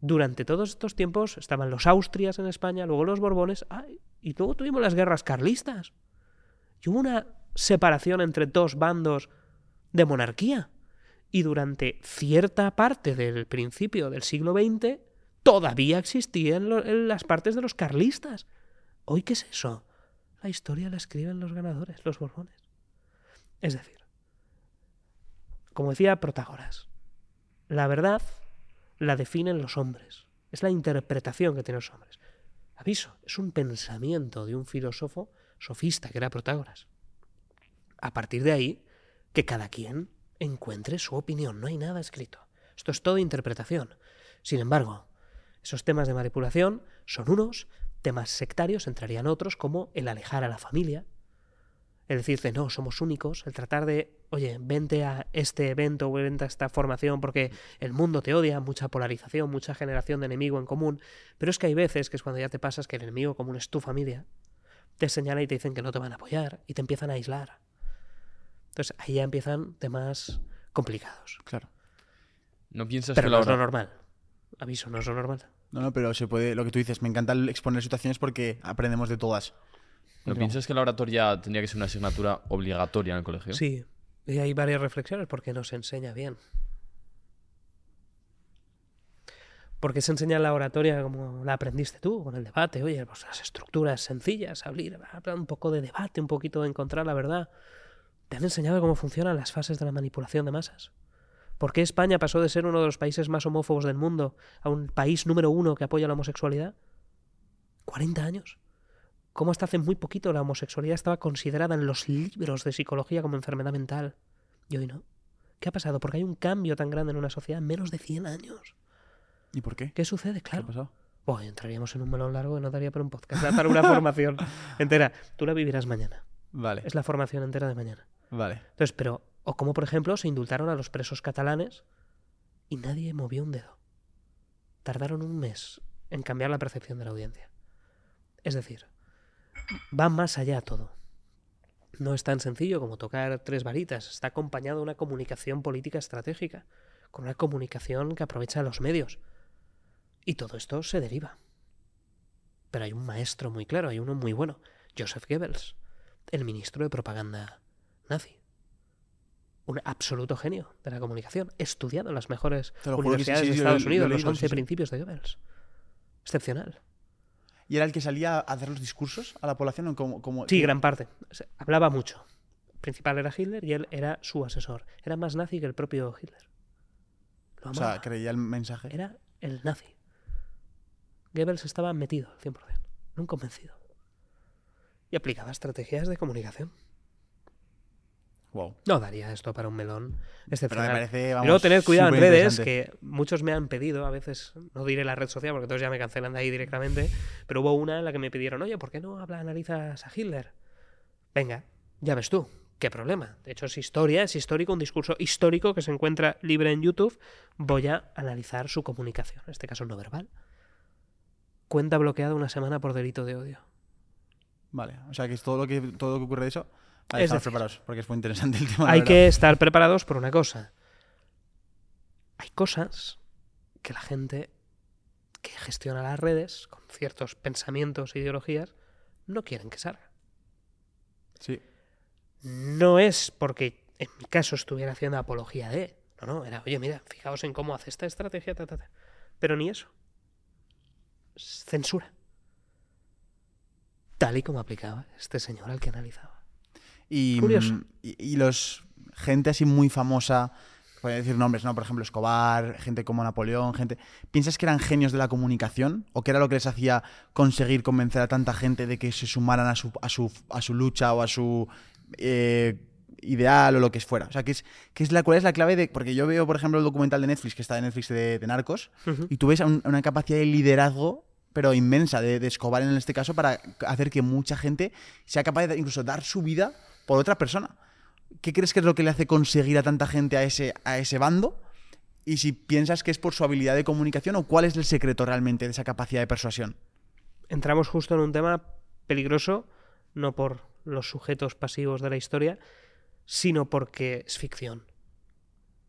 Durante todos estos tiempos estaban los Austrias en España, luego los Borbones, ay, y luego tuvimos las guerras carlistas. Y hubo una separación entre dos bandos de monarquía. Y durante cierta parte del principio del siglo XX todavía existían las partes de los carlistas. ¿Hoy qué es eso? La historia la escriben los ganadores, los Borbones. Es decir, como decía Protágoras, la verdad la definen los hombres. Es la interpretación que tienen los hombres. Aviso, es un pensamiento de un filósofo sofista que era Protágoras. A partir de ahí, que cada quien encuentre su opinión. No hay nada escrito. Esto es todo interpretación. Sin embargo, esos temas de manipulación son unos, temas sectarios entrarían otros, como el alejar a la familia, el decirte, no, somos únicos, el tratar de, oye, vente a este evento o vente a esta formación porque el mundo te odia, mucha polarización, mucha generación de enemigo en común, pero es que hay veces que es cuando ya te pasas que el enemigo común es tu familia, te señala y te dicen que no te van a apoyar y te empiezan a aislar. Entonces ahí ya empiezan temas complicados. Claro. ¿No piensas Pero que no la es lo normal. Aviso, no es lo normal. No, no, pero se puede, lo que tú dices, me encanta el exponer situaciones porque aprendemos de todas. ¿No piensas que la oratoria tendría que ser una asignatura obligatoria en el colegio? Sí, y hay varias reflexiones porque no se enseña bien. Porque se enseña la oratoria como la aprendiste tú, con el debate, oye, pues las estructuras sencillas, abrir, hablar un poco de debate, un poquito de encontrar la verdad. ¿Te han enseñado cómo funcionan las fases de la manipulación de masas? ¿Por qué España pasó de ser uno de los países más homófobos del mundo a un país número uno que apoya la homosexualidad? ¿40 años? ¿Cómo hasta hace muy poquito la homosexualidad estaba considerada en los libros de psicología como enfermedad mental? Y hoy no. ¿Qué ha pasado? Porque hay un cambio tan grande en una sociedad en menos de 100 años. ¿Y por qué? ¿Qué sucede? ¿Qué ha Claro. pasado? Buah, entraríamos en un melón largo que no daría para un podcast, para una formación entera. Tú la vivirás mañana. Vale, Es la formación entera de mañana. vale. Entonces, pero, o como por ejemplo se indultaron a los presos catalanes y nadie movió un dedo. Tardaron un mes en cambiar la percepción de la audiencia. Es decir, va más allá todo. No es tan sencillo como tocar tres varitas, está acompañado de una comunicación política estratégica, con una comunicación que aprovecha los medios. Y todo esto se deriva. Pero hay un maestro muy claro, hay uno muy bueno, Joseph Goebbels, el ministro de propaganda nazi. Un absoluto genio de la comunicación, estudiado en las mejores sí, universidades sí, de Estados Unidos, los leído, 11 sí, sí. principios de Goebbels. Excepcional. ¿Y era el que salía a hacer los discursos a la población? ¿O cómo, cómo- Sí, gran parte. Hablaba mucho. El principal era Hitler y él era su asesor. Era más nazi que el propio Hitler. Lo O sea, creía el mensaje. Era el nazi. Goebbels estaba metido al 100%, no convencido. Y aplicaba estrategias de comunicación. Wow. No daría esto para un melón excepcional. parece, Y vamos, luego tener cuidado en redes, que muchos me han pedido, a veces, no diré la red social porque todos ya me cancelan de ahí directamente, pero hubo una en la que me pidieron, oye, ¿por qué no habla, analizas a Hitler? Venga, ya ves tú, qué problema. De hecho, es historia, es histórico, un discurso histórico que se encuentra libre en YouTube. Voy a analizar su comunicación, en este caso no verbal. Cuenta bloqueada una semana por delito de odio. Vale, o sea que es todo lo que, todo lo que ocurre de eso. Vale, Es estamos decir, preparados, porque es muy interesante el tema. Hay que estar preparados por una cosa. Hay cosas que la gente que gestiona las redes con ciertos pensamientos e ideologías no quieren que salga. Sí. No es porque en mi caso estuviera haciendo apología de. No, no, era, oye, mira, fijaos en cómo hace esta estrategia, ta, ta, ta. Pero ni eso. Es Censura. Tal y como aplicaba este señor al que analizaba. Y, Curioso. mm, y, y los gente así muy famosa, voy a decir nombres, ¿no? Por ejemplo, Escobar, gente como Napoleón, gente. ¿Piensas que eran genios de la comunicación? ¿O que era lo que les hacía conseguir convencer a tanta gente de que se sumaran a su, a su, a su lucha o a su eh, ideal o lo que fuera? O sea, ¿qué es, qué es la, ¿cuál es la clave de.? Porque yo veo, por ejemplo, el documental de Netflix, que está de Netflix de, de Narcos, y tú ves un- una capacidad de liderazgo pero inmensa de, de Escobar en este caso para hacer que mucha gente sea capaz de incluso dar su vida por otra persona. ¿Qué crees que es lo que le hace conseguir a tanta gente a ese, a ese bando? Y si piensas que es por su habilidad de comunicación o cuál es el secreto realmente de esa capacidad de persuasión. entramos justo en un tema peligroso, no por los sujetos pasivos de la historia, sino porque es ficción.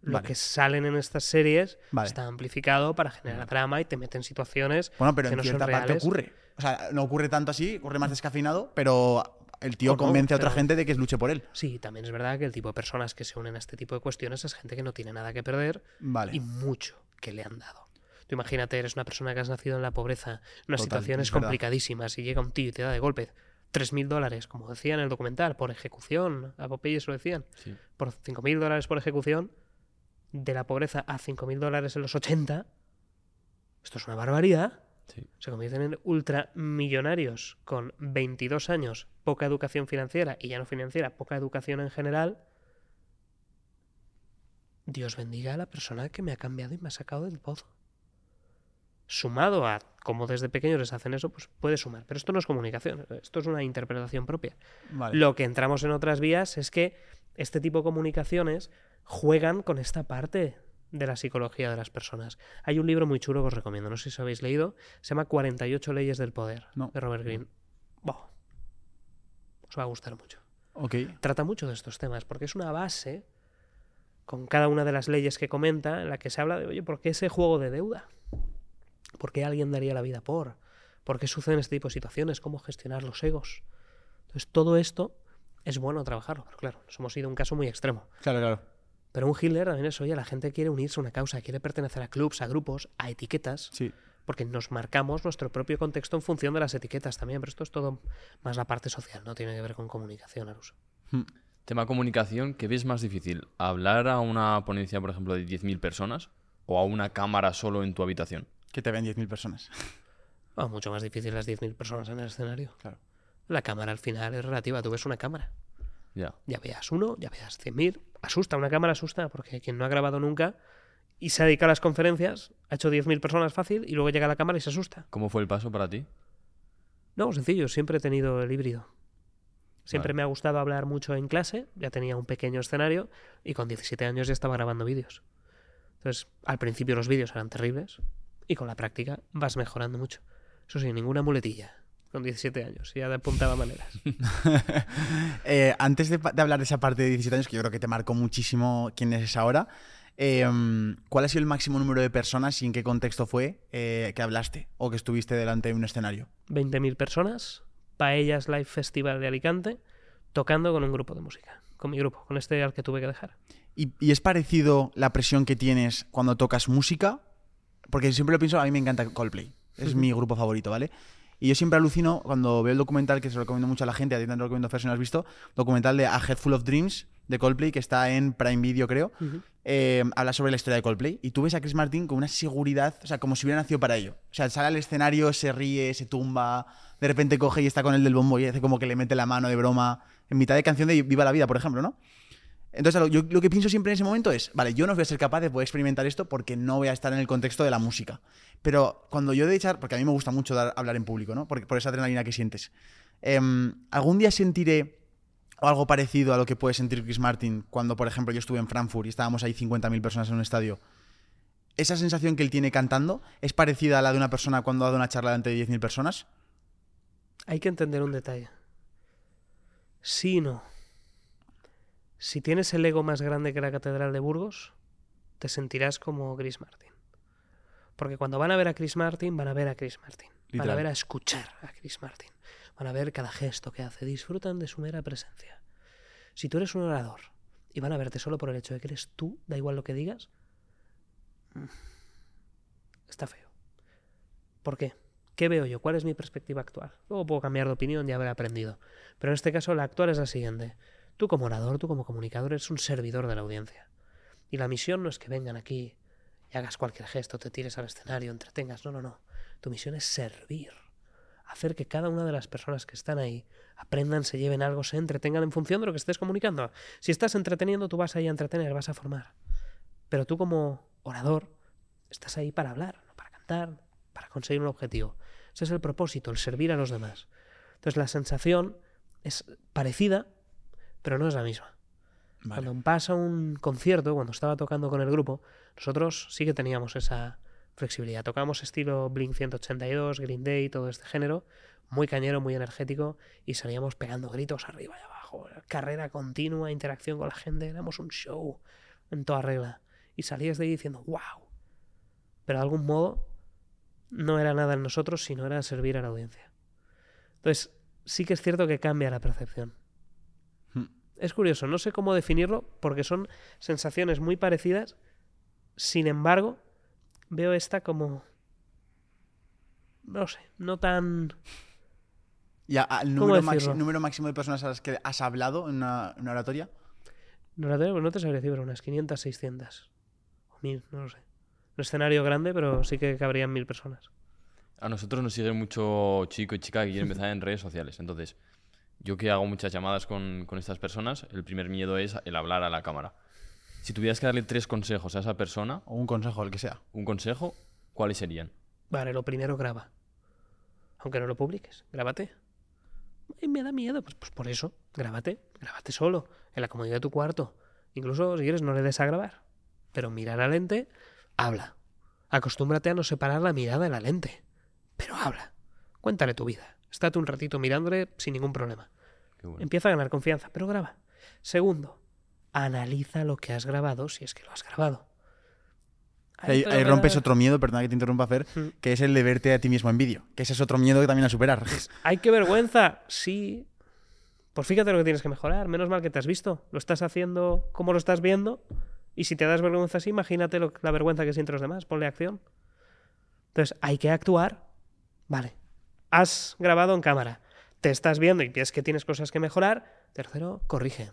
Lo Vale. que salen en estas series Vale. está amplificado para generar drama y te mete en situaciones Bueno, pero que en no son cierta parte reales. ocurre. O sea, no ocurre tanto así, ocurre más descafeinado, pero el tío no, convence a otra pero- gente de que luche por él. Sí, también es verdad que el tipo de personas que se unen a este tipo de cuestiones es gente que no tiene nada que perder Vale. y mucho que le han dado. Tú imagínate, eres una persona que has nacido en la pobreza, en unas Total, situaciones complicadísimas y llega un tío y te da de golpe 3.000 dólares, como decía en el documental, por ejecución, a Popeyes lo decían, Sí. por 5.000 dólares por ejecución, de la pobreza a 5.000 dólares en los 80, esto es una barbaridad. Sí. Se convierten en ultramillonarios con 22 años, poca educación financiera y ya no financiera, poca educación en general. Dios bendiga a la persona que me ha cambiado y me ha sacado del pozo. Sumado a cómo desde pequeños les hacen eso, pues puede sumar. Pero esto no es comunicación, esto es una interpretación propia. Vale. Lo que entramos en otras vías es que este tipo de comunicaciones juegan con esta parte de la psicología de las personas. Hay un libro muy chulo que os recomiendo, no sé si os habéis leído, se llama 48 leyes del poder, No. de Robert Greene. Buah, os va a gustar mucho. Trata mucho de estos temas, porque es una base con cada una de las leyes que comenta, en la que se habla de, oye, ¿por qué ese juego de deuda? ¿Por qué alguien daría la vida por? ¿Por qué suceden este tipo de situaciones? ¿Cómo gestionar los egos? Entonces, todo esto es bueno trabajarlo, pero claro, nos hemos ido a un caso muy extremo. Claro, claro. Pero un Hitler también es, oye, la gente quiere unirse a una causa, quiere pertenecer a clubs, a grupos, a etiquetas, Sí. porque nos marcamos nuestro propio contexto en función de las etiquetas también, pero esto es todo más la parte social, no tiene que ver con comunicación al uso. Tema comunicación, ¿qué ves más difícil? ¿Hablar a una ponencia, por ejemplo, de 10.000 personas o a una cámara solo en tu habitación? Que te ven 10.000 personas. Ah, mucho más difícil las 10.000 personas en el escenario. Claro. La cámara al final es relativa, tú ves una cámara. Ya. Ya veas uno, ya veas 100.000. Asusta, una cámara asusta, porque quien no ha grabado nunca y se ha dedicado a las conferencias, ha hecho 10.000 personas fácil y luego llega a la cámara y se asusta. ¿Cómo fue el paso para ti? No, sencillo, siempre he tenido el híbrido. Siempre Vale. me ha gustado hablar mucho en clase, ya tenía un pequeño escenario y con 17 años ya estaba grabando vídeos. Entonces, al principio los vídeos eran terribles y con la práctica vas mejorando mucho. Eso sí, ninguna muletilla. Con 17 años, ya de apuntaba maneras. Eh, antes de, hablar de esa parte de 17 años, que yo creo que te marcó muchísimo quién es ahora, eh, ¿cuál ha sido el máximo número de personas y en qué contexto fue eh, que hablaste o que estuviste delante de un escenario? 20.000 personas, Paellas Live Festival de Alicante, tocando con un grupo de música. Con mi grupo, con este al que tuve que dejar. ¿Y, y es parecido la presión que tienes cuando tocas música? Porque siempre lo pienso, a mí me encanta Coldplay. Es mi grupo favorito, ¿vale? Y yo siempre alucino cuando veo el documental, que se lo recomiendo mucho a la gente, a ti te lo recomiendo, Fer, si no has visto, documental de A Head Full of Dreams, de Coldplay, que está en Prime Video, creo. eh, habla sobre la historia de Coldplay. Y tú ves a Chris Martin con una seguridad, o sea, como si hubiera nacido para ello. O sea, sale al escenario, se ríe, se tumba, de repente coge y está con el del bombo y hace como que le mete la mano de broma en mitad de canción de Viva la Vida, por ejemplo, ¿no? Entonces, lo- que pienso siempre en ese momento es, vale, yo no voy a ser capaz de poder experimentar esto porque no voy a estar en el contexto de la música. Pero cuando yo de echar, porque a mí me gusta mucho hablar en público, ¿no? Por, esa adrenalina que sientes. Em, ¿Algún día sentiré algo parecido a lo que puede sentir Chris Martin cuando, por ejemplo, yo estuve en Frankfurt y estábamos ahí 50.000 personas en un estadio? ¿Esa sensación que él tiene cantando es parecida a la de una persona cuando ha dado una charla ante 10.000 personas? Hay que entender un detalle. Sí no. Si tienes el ego más grande que la Catedral de Burgos, te sentirás como Chris Martin. Porque cuando van a ver a Chris Martin, van a ver a Chris Martin. Van a ver a escuchar a Chris Martin. Van a ver cada gesto que hace. Disfrutan de su mera presencia. Si tú eres un orador y van a verte solo por el hecho de que eres tú, da igual lo que digas, mm, está feo. ¿Por qué? ¿Qué veo yo? ¿Cuál es mi perspectiva actual? Luego puedo cambiar de opinión y haber aprendido. Pero en este caso la actual es la siguiente. Tú como orador, tú como comunicador, eres un servidor de la audiencia. Y la misión no es que vengan aquí y hagas cualquier gesto, te tires al escenario, entretengas. No, no, no. Tu misión es servir. Hacer que cada una de las personas que están ahí aprendan, se lleven algo, se entretengan en función de lo que estés comunicando. Si estás entreteniendo, tú vas ahí a entretener, vas a formar. Pero tú como orador estás ahí para hablar, no para cantar, para conseguir un objetivo. Ese es el propósito, el servir a los demás. Entonces la sensación es parecida, pero no es la misma. Cuando pasa un concierto, cuando estaba tocando con el grupo, nosotros sí que teníamos esa flexibilidad. Tocamos estilo Blink 182, Green Day, todo este género, muy cañero, muy energético, y salíamos pegando gritos arriba y abajo. Carrera continua, interacción con la gente, éramos un show en toda regla. Y salías de ahí diciendo, wow. Pero de algún modo no era nada en nosotros, sino era servir a la audiencia. Entonces, sí que es cierto que cambia la percepción. Es curioso, no sé cómo definirlo porque son sensaciones muy parecidas. Sin embargo, veo esta como. No sé, no tan. ¿Y al ¿Cómo número, máximo de personas a las que has hablado en una, en una oratoria? La tengo- no te sabría decir, pero unas 500, 600. O 1000, no lo sé. Un escenario grande, pero sí que cabrían mil personas. A nosotros nos sigue mucho chico y chica que quieren empezar en redes sociales. Entonces, yo que hago muchas llamadas con, con estas personas, el primer miedo es el hablar a la cámara. Si tuvieras que darle tres consejos a esa persona, O un consejo, el que sea. un consejo, ¿cuáles serían? Vale, lo primero graba. Aunque no lo publiques, grábate. Ay, me da miedo, pues, pues por eso, grábate, grábate solo, en la comodidad de tu cuarto. Incluso si quieres no le des a grabar. Pero mira la lente, habla. Acostúmbrate a no separar la mirada de la lente. Pero habla. Cuéntale tu vida. Estate un ratito mirándole sin ningún problema. Qué bueno. Empieza a ganar confianza, pero graba. Segundo, analiza lo que has grabado si es que lo has grabado. Ahí, rompes otro miedo, perdona que te interrumpa, Fer, Mm. que es el de verte a ti mismo en vídeo. Que ese es otro miedo que también a superar. ¡Ay, qué vergüenza! Sí. Pues fíjate lo que tienes que mejorar. Menos mal que te has visto. Lo estás haciendo como lo estás viendo. Y si te das vergüenza así, imagínate lo- la vergüenza que sienten los demás. Ponle acción. Entonces, hay que actuar. Vale. Has grabado en cámara. Te estás viendo y ves que tienes cosas que mejorar. Tercero, corrige.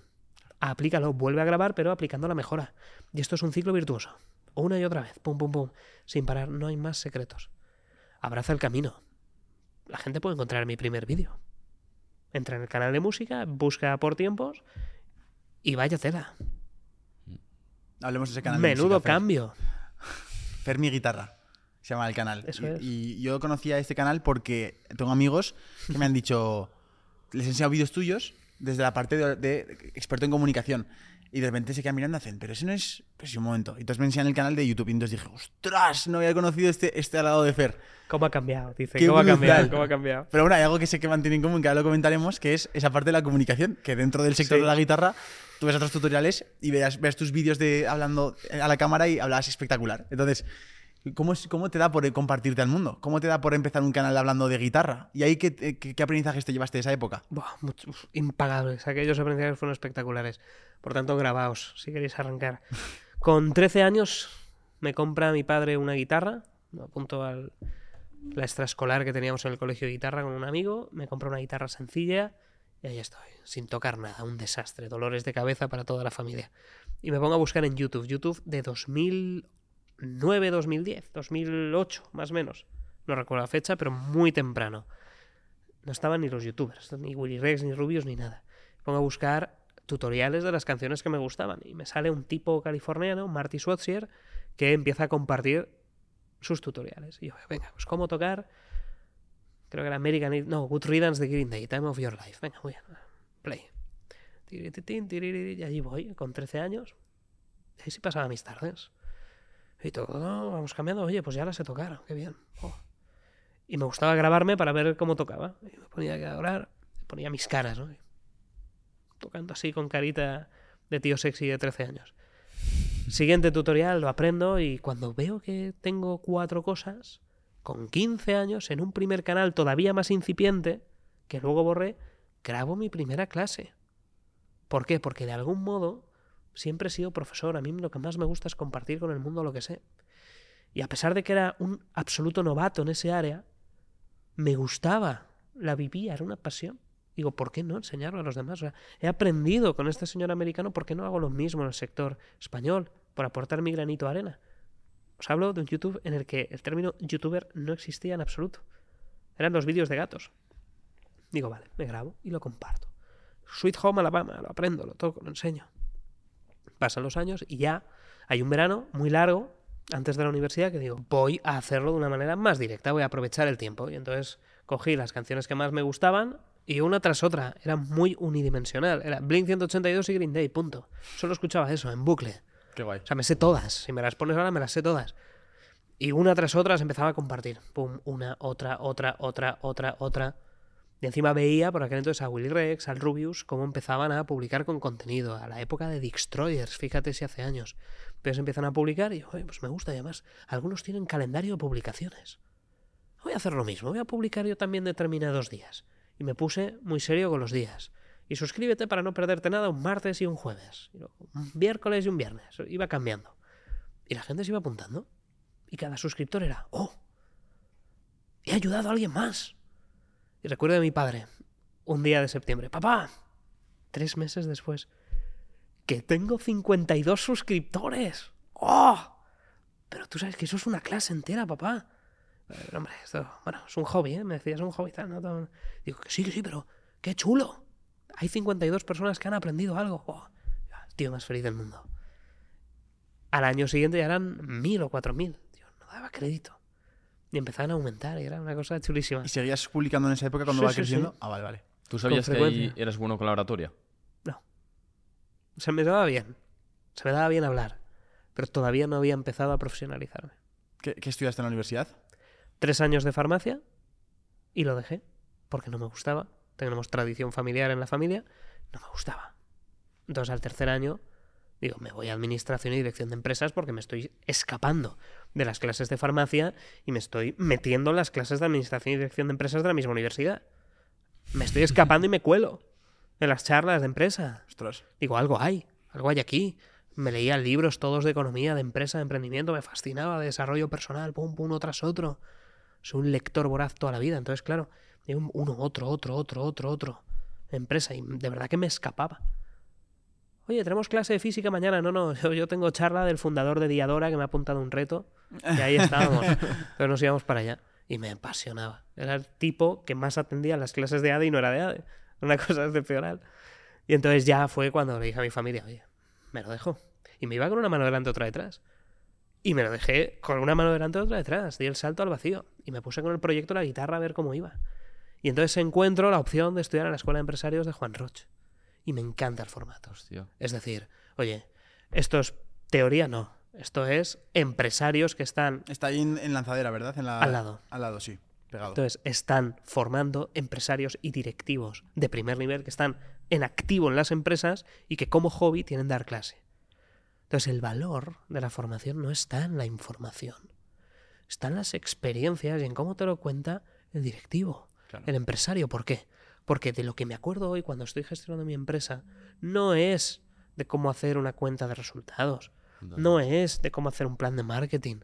Aplícalo. Vuelve a grabar, pero aplicando la mejora. Y esto es un ciclo virtuoso. Una y otra vez. Pum, pum, pum. Sin parar. No hay más secretos. Abraza el camino la gente puede encontrar mi primer vídeo. Entra en el canal de música, busca por tiempos y vaya tela. Hablemos de ese canal. de Menudo música, Fer. cambio. Fer mi guitarra. Se llama el canal. Eso y, es. y yo conocía este canal porque tengo amigos que me han dicho. Les he enseñado vídeos tuyos desde la parte de, de experto en comunicación. Y de repente se quedan mirando y hacen, pero ese no es. Pues sí, un momento. Y entonces me enseñan el canal de YouTube. Y entonces dije, ostras, no había conocido este, este al lado de Fer. ¿Cómo ha cambiado? Dice, Qué ¿cómo ha brutal. cambiado? ¿Cómo ha cambiado? Pero bueno, hay algo que sé que mantiene en común, que ahora lo comentaremos, que es esa parte de la comunicación, que dentro del sector Sí. de la guitarra tú ves otros tutoriales y veas, veas tus vídeos de hablando a la cámara y hablas espectacular. Entonces, ¿cómo, es- ¿cómo te da por compartirte al mundo? ¿Cómo te da por empezar un canal hablando de guitarra? ¿Y ahí qué, qué, qué aprendizajes te llevaste de esa época? Buah, impagables. Aquellos aprendizajes fueron espectaculares. Por tanto, grabaos si queréis arrancar. Con 13 años me compra mi padre una guitarra. Me apunto a la extraescolar que teníamos en el colegio de guitarra con un amigo. Me compra una guitarra sencilla Y ahí estoy, sin tocar nada, un desastre, dolores de cabeza para toda la familia. Y me pongo a buscar en YouTube, YouTube de 2009, 2010, 2008, más o menos. No recuerdo la fecha, pero muy temprano. No estaban ni los youtubers, ni Willy Rex, ni Rubius, ni nada. Pongo a buscar tutoriales de las canciones que me gustaban. Y me sale un tipo californiano, Marty Schwartzier, que empieza a compartir sus tutoriales. Y yo, venga, pues cómo tocar. Creo que era American. No, Good Riddance de Green Day, Time of Your Life. Venga, muy bien. Play. Y allí voy, con 13 años. Y ahí sí pasaba mis tardes. Y todo, vamos cambiando. Oye, pues ya las sé tocar. Qué bien. Y me gustaba grabarme para ver cómo tocaba. Y me ponía a grabar, ponía mis caras, ¿no? Tocando así con carita de tío sexy de 13 años. Siguiente tutorial, lo aprendo y cuando veo que tengo cuatro cosas, con 15 años, en un primer canal todavía más incipiente, que luego borré, grabo mi primera clase. ¿Por qué? Porque de algún modo siempre he sido profesor. A mí lo que más me gusta es compartir con el mundo lo que sé. Y a pesar de que era un absoluto novato en ese área, me gustaba, la vivía, era una pasión. Digo, ¿por qué no enseñarlo a los demás? He aprendido con este señor americano, ¿por qué no hago lo mismo en el sector español? Por aportar mi granito de arena. Os hablo de un YouTube en el que el término youtuber no existía en absoluto. Eran los vídeos de gatos. Digo, vale, me grabo y lo comparto. Sweet Home Alabama, lo aprendo, lo toco, lo enseño. Pasan los años y ya hay un verano muy largo antes de la universidad que digo, voy a hacerlo de una manera más directa, voy a aprovechar el tiempo. Y entonces cogí las canciones que más me gustaban y una tras otra. Era muy unidimensional. Era Blink 182 y Green Day, punto. Solo escuchaba eso, en bucle. Qué guay. O sea, me sé todas. Si me las pones ahora, me las sé todas. Y una tras otra se empezaba a compartir. Pum, una, otra, otra, otra, otra, otra. Y encima veía por aquel entonces a Willy Rex, al Rubius, cómo empezaban a publicar con contenido. A la época de Destroyers, fíjate si hace años. Entonces empiezan a publicar y, oye, pues me gusta y además. Algunos tienen calendario de publicaciones. Voy a hacer lo mismo, voy a publicar yo también determinados días. Y me puse muy serio con los días. Y suscríbete para no perderte nada un martes y un jueves. Un miércoles y un viernes. Iba cambiando. Y la gente se iba apuntando. Y cada suscriptor era, oh, he ayudado a alguien más. Y recuerdo de mi padre, un día de septiembre, papá, tres meses después, que tengo 52 suscriptores. ¡Oh! Pero tú sabes que eso es una clase entera, papá. Pero, hombre, esto, bueno, es un hobby, ¿eh? Me decías, es un hobby tal, ¿no? Digo, que sí, que sí, pero qué chulo. Hay 52 personas que han aprendido algo. ¡Oh! El tío más feliz del mundo. Al año siguiente ya eran mil o cuatro mil. Digo, no daba crédito. Y empezaban a aumentar y era una cosa chulísima. ¿Y seguías publicando en esa época cuando Sí, va sí, creciendo? sí. Ah, vale, vale. ¿Tú sabías que ahí eras bueno con la oratoria? No. Se me daba bien. Se me daba bien hablar. Pero todavía no había empezado a profesionalizarme. ¿Qué, qué estudiaste en la universidad? Tres años de farmacia y lo dejé porque no me gustaba. Tenemos tradición familiar en la familia. No me gustaba. Entonces al tercer año digo, me voy a administración y dirección de empresas porque me estoy escapando de las clases de farmacia y me estoy metiendo en las clases de administración y dirección de empresas de la misma universidad. Me estoy escapando y me cuelo en las charlas de empresa. Ostras. Digo, algo hay, algo hay aquí. Me leía libros todos de economía, de empresa, de emprendimiento, me fascinaba, de desarrollo personal, pum, pum, uno tras otro. Soy un lector voraz toda la vida, entonces, claro, uno, otro, otro, otro, otro, otro. Empresa, y de verdad que me escapaba. Oye, tenemos clase de física mañana. No, no, yo, yo tengo charla del fundador de Diadora que me ha apuntado un reto. Y ahí estábamos. Pero nos íbamos para allá. Y me apasionaba. Era el tipo que más atendía las clases de ADE y no era de ADE. Una cosa excepcional. Y entonces ya fue cuando le dije a mi familia, oye, me lo dejo. Y me iba con una mano delante, otra detrás. Y me lo dejé con una mano delante, otra detrás. Di el salto al vacío. Y me puse con el proyecto de la guitarra a ver cómo iba. Y entonces encuentro la opción de estudiar en la Escuela de Empresarios de Juan Roch. Y me encanta el formato. Hostia. Es decir, oye, esto es teoría, no. Esto es empresarios que están Está ahí en, en lanzadera, ¿verdad? En la- Al lado. Al lado, sí. Pegado. Entonces, están formando empresarios y directivos de primer nivel que están en activo en las empresas y que como hobby tienen dar clase. Entonces, el valor de la formación no está en la información, está en las experiencias y en cómo te lo cuenta el directivo, Claro. el empresario. ¿Por qué? Porque de lo que me acuerdo hoy cuando estoy gestionando mi empresa no es de cómo hacer una cuenta de resultados, no es de cómo hacer un plan de marketing.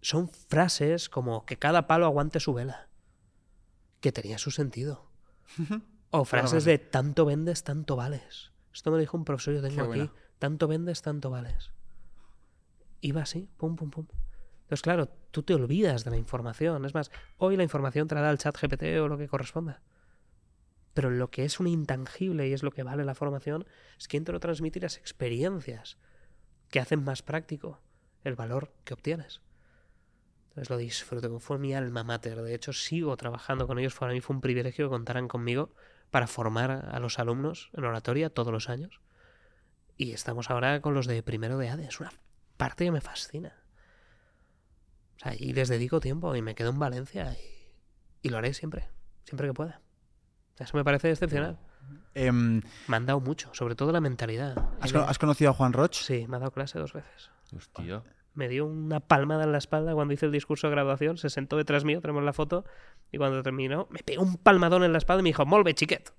Son frases como que cada palo aguante su vela. Que tenía su sentido. O frases de tanto vendes, tanto vales. Esto me lo dijo un profesor que yo tengo Qué aquí. buena. Tanto vendes, tanto vales. Iba así, pum, pum, pum. Entonces, claro, tú te olvidas de la información. Es más, hoy la información te la da el chat GPT o lo que corresponda. Pero lo que es un intangible y es lo que vale la formación es quien te lo transmite las experiencias que hacen más práctico el valor que obtienes. Entonces lo disfruto, fue mi alma mater. De hecho, sigo trabajando con ellos. Para mí fue un privilegio que contaran conmigo para formar a los alumnos en oratoria todos los años. Y estamos ahora con los de primero de ADE. Es una parte que me fascina. O sea, y les dedico tiempo y me quedo en Valencia y lo haré siempre, siempre que pueda. Eso me parece excepcional. Em, Me han dado mucho, sobre todo la mentalidad. ¿has, conocido a Juan Roch? Sí, me ha dado clase dos veces. Hostia. Me dio una palmada en la espalda cuando hice el discurso de graduación, se sentó detrás mío, tenemos la foto, y cuando terminó, me pegó un palmadón en la espalda y me dijo, Molve, chiquet.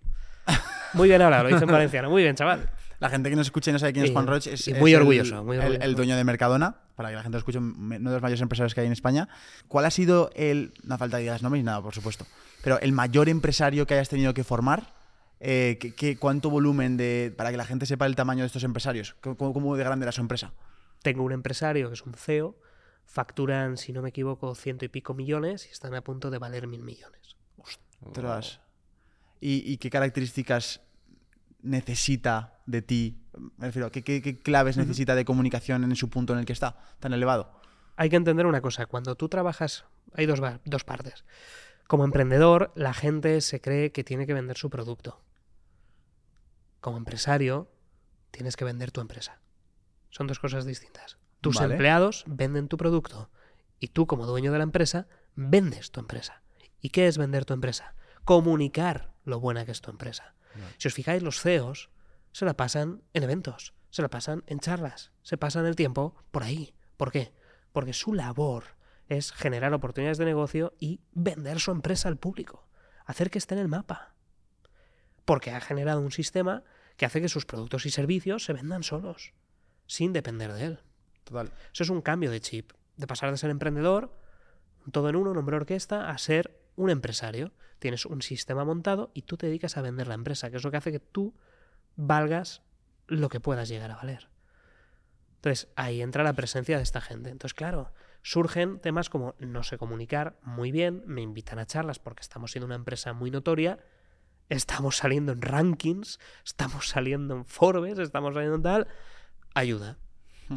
Muy bien hablado, lo hice en valenciano, muy bien, chaval. La gente que nos escuche y no sabe quién es Y- Juan Roch es, y es muy el- orgulloso, muy el- orgulloso. El, dueño de Mercadona, para que la gente lo escuche, uno de los mayores empresarios que hay en España. ¿Cuál ha sido el, no falta que digas nombres nada, por supuesto, pero el mayor empresario que hayas tenido que formar? Eh, ¿qué- qué- ¿Cuánto volumen de, para que la gente sepa el tamaño de estos empresarios? ¿Cómo, cómo de grande era su empresa? Tengo un empresario que es un CEO, facturan, si no me equivoco, ciento y pico millones y están a punto de valer mil millones. Ostras. ¿Y, y qué características necesita de ti? Me refiero, ¿qué, qué- qué claves necesita de comunicación en su punto en el que está, tan elevado? hay que entender una cosa, cuando tú trabajas, hay dos, dos partes. Como emprendedor, la gente se cree que tiene que vender su producto. Como empresario, tienes que vender tu empresa. Son dos cosas distintas. Tus Vale. empleados venden tu producto y tú como dueño de la empresa vendes tu empresa. ¿Y qué es vender tu empresa? Comunicar lo buena que es tu empresa. Si os fijáis, los CEOs se la pasan en eventos, se la pasan en charlas, se pasan el tiempo por ahí. ¿Por qué? Porque su labor es generar oportunidades de negocio y vender su empresa al público, hacer que esté en el mapa. Porque ha generado un sistema que hace que sus productos y servicios se vendan solos, sin depender de él. Total. Eso es un cambio de chip, de pasar de ser emprendedor, todo en uno, un hombre orquesta, a ser un empresario. Tienes un sistema montado y tú te dedicas a vender la empresa, que es lo que hace que tú valgas lo que puedas llegar a valer. Entonces ahí entra la presencia de esta gente. Entonces, claro, surgen temas como no sé comunicar muy bien, me invitan a charlas porque estamos siendo una empresa muy notoria, estamos saliendo en rankings, estamos saliendo en Forbes, estamos saliendo en tal, ayuda.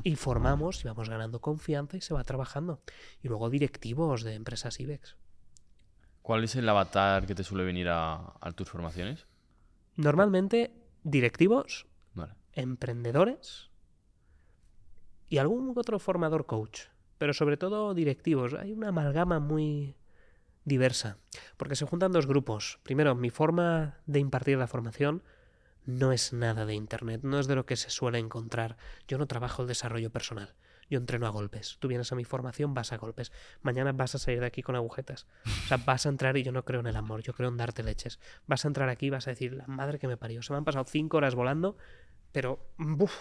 Y formamos y vamos ganando confianza y se va trabajando. Y luego directivos de empresas IBEX. ¿Cuál es el avatar que te suele venir a, a tus formaciones? Normalmente directivos, Vale. emprendedores y algún otro formador coach, pero sobre todo directivos. Hay una amalgama muy diversa, porque se juntan dos grupos. Primero, mi forma de impartir la formación no es nada de Internet, no es de lo que se suele encontrar. Yo no trabajo el desarrollo personal. Yo entreno a golpes. Tú vienes a mi formación, vas a golpes. Mañana vas a salir de aquí con agujetas. O sea, vas a entrar y yo no creo en el amor, yo creo en darte leches. Vas a entrar aquí y vas a decir, la madre que me parió. Se me han pasado cinco horas volando, pero, ¡buf!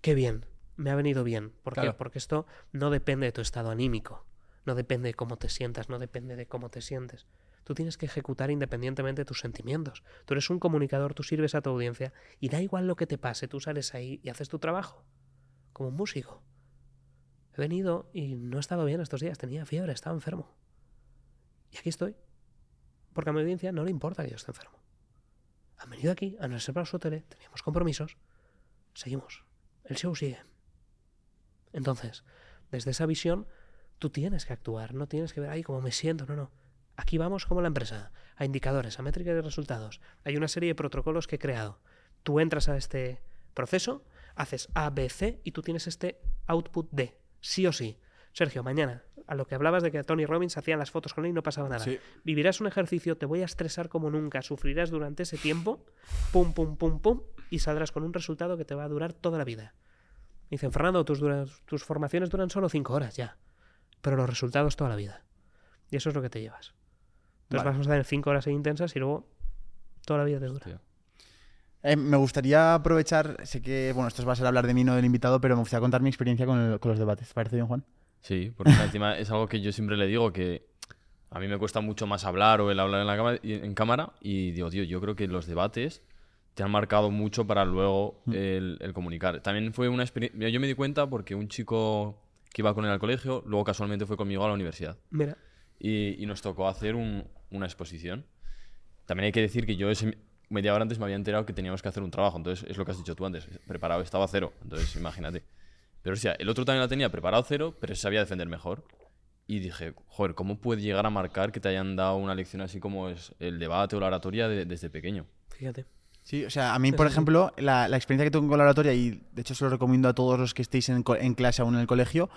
¡Qué bien! Me ha venido bien. ¿Por qué? Porque esto no depende de tu estado anímico. No depende de cómo te sientas, no depende de cómo te sientes. Tú tienes que ejecutar independientemente de tus sentimientos. Tú eres un comunicador, tú sirves a tu audiencia y da igual lo que te pase, tú sales ahí y haces tu trabajo. Como un músico. He venido y no he estado bien estos días, tenía fiebre, estaba enfermo. Y aquí estoy. Porque a mi audiencia no le importa que yo esté enfermo. Han venido aquí, han reservado su tele, teníamos compromisos. Seguimos. El show sigue. Entonces, desde esa visión, tú tienes que actuar, no tienes que ver ahí cómo me siento, no, no. Aquí vamos como la empresa, a indicadores, a métricas de resultados. Hay una serie de protocolos que he creado. Tú entras a este proceso, haces A, B, C y tú tienes este output D, sí o sí. Sergio, mañana, a lo que hablabas de que Tony Robbins hacían las fotos con él y no pasaba nada. Sí. Vivirás un ejercicio, te voy a estresar como nunca, sufrirás durante ese tiempo, pum, pum, pum, pum, y saldrás con un resultado que te va a durar toda la vida. Dicen, Fernando, tus, formaciones duran solo cinco horas, ya. Pero los resultados toda la vida. Y eso es lo que te llevas. Entonces Vale. vas a tener cinco horas intensas y luego toda la vida te dura. Hostia. Eh, me gustaría aprovechar, sé que, bueno, esto va a ser hablar de mí, no del invitado, pero me gustaría contar mi experiencia con, el- con los debates. ¿Te parece bien, Juan? Sí, porque encima es algo que yo siempre le digo que a mí me cuesta mucho más hablar o el hablar en, la cámara, y- en cámara y digo, tío, yo creo que los debates te han marcado mucho para luego el, el comunicar. También fue una experiencia, yo me di cuenta porque un chico que iba con él al colegio, luego casualmente fue conmigo a la universidad Mira, y, y nos tocó hacer un- una exposición. También hay que decir que yo ese media hora antes me había enterado que teníamos que hacer un trabajo, entonces es lo que has dicho tú antes, preparado estaba cero, entonces imagínate. Pero o sea, el otro también la tenía preparado cero, pero sabía defender mejor. Y dije, joder, ¿cómo puede llegar a marcar que te hayan dado una lección así como es el debate o la oratoria de- desde pequeño? fíjate. Sí, o sea, a mí, por ejemplo, la, la experiencia que tengo con la oratoria, y de hecho se lo recomiendo a todos los que estéis en clase aún en el colegio,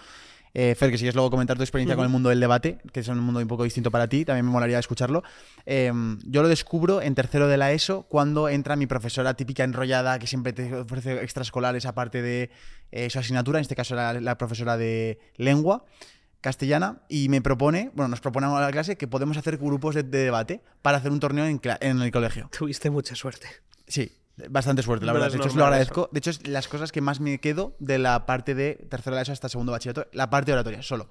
eh, Fer, que si quieres luego comentar tu experiencia con el mundo del debate, que es un mundo un poco distinto para ti, también me molaría escucharlo. Eh, yo lo descubro en tercero de la ESO cuando entra mi profesora típica enrollada que siempre te ofrece extraescolares aparte de eh, su asignatura, en este caso era la profesora de lengua castellana y me propone, bueno, nos propone a la clase que podemos hacer grupos de, de debate para hacer un torneo en el colegio. Tuviste mucha suerte. Sí, bastante suerte, la verdad. es De hecho, os lo agradezco. De hecho, es las cosas que más me quedo de la parte de tercero de ESO hasta segundo bachillerato, la parte de oratoria, solo.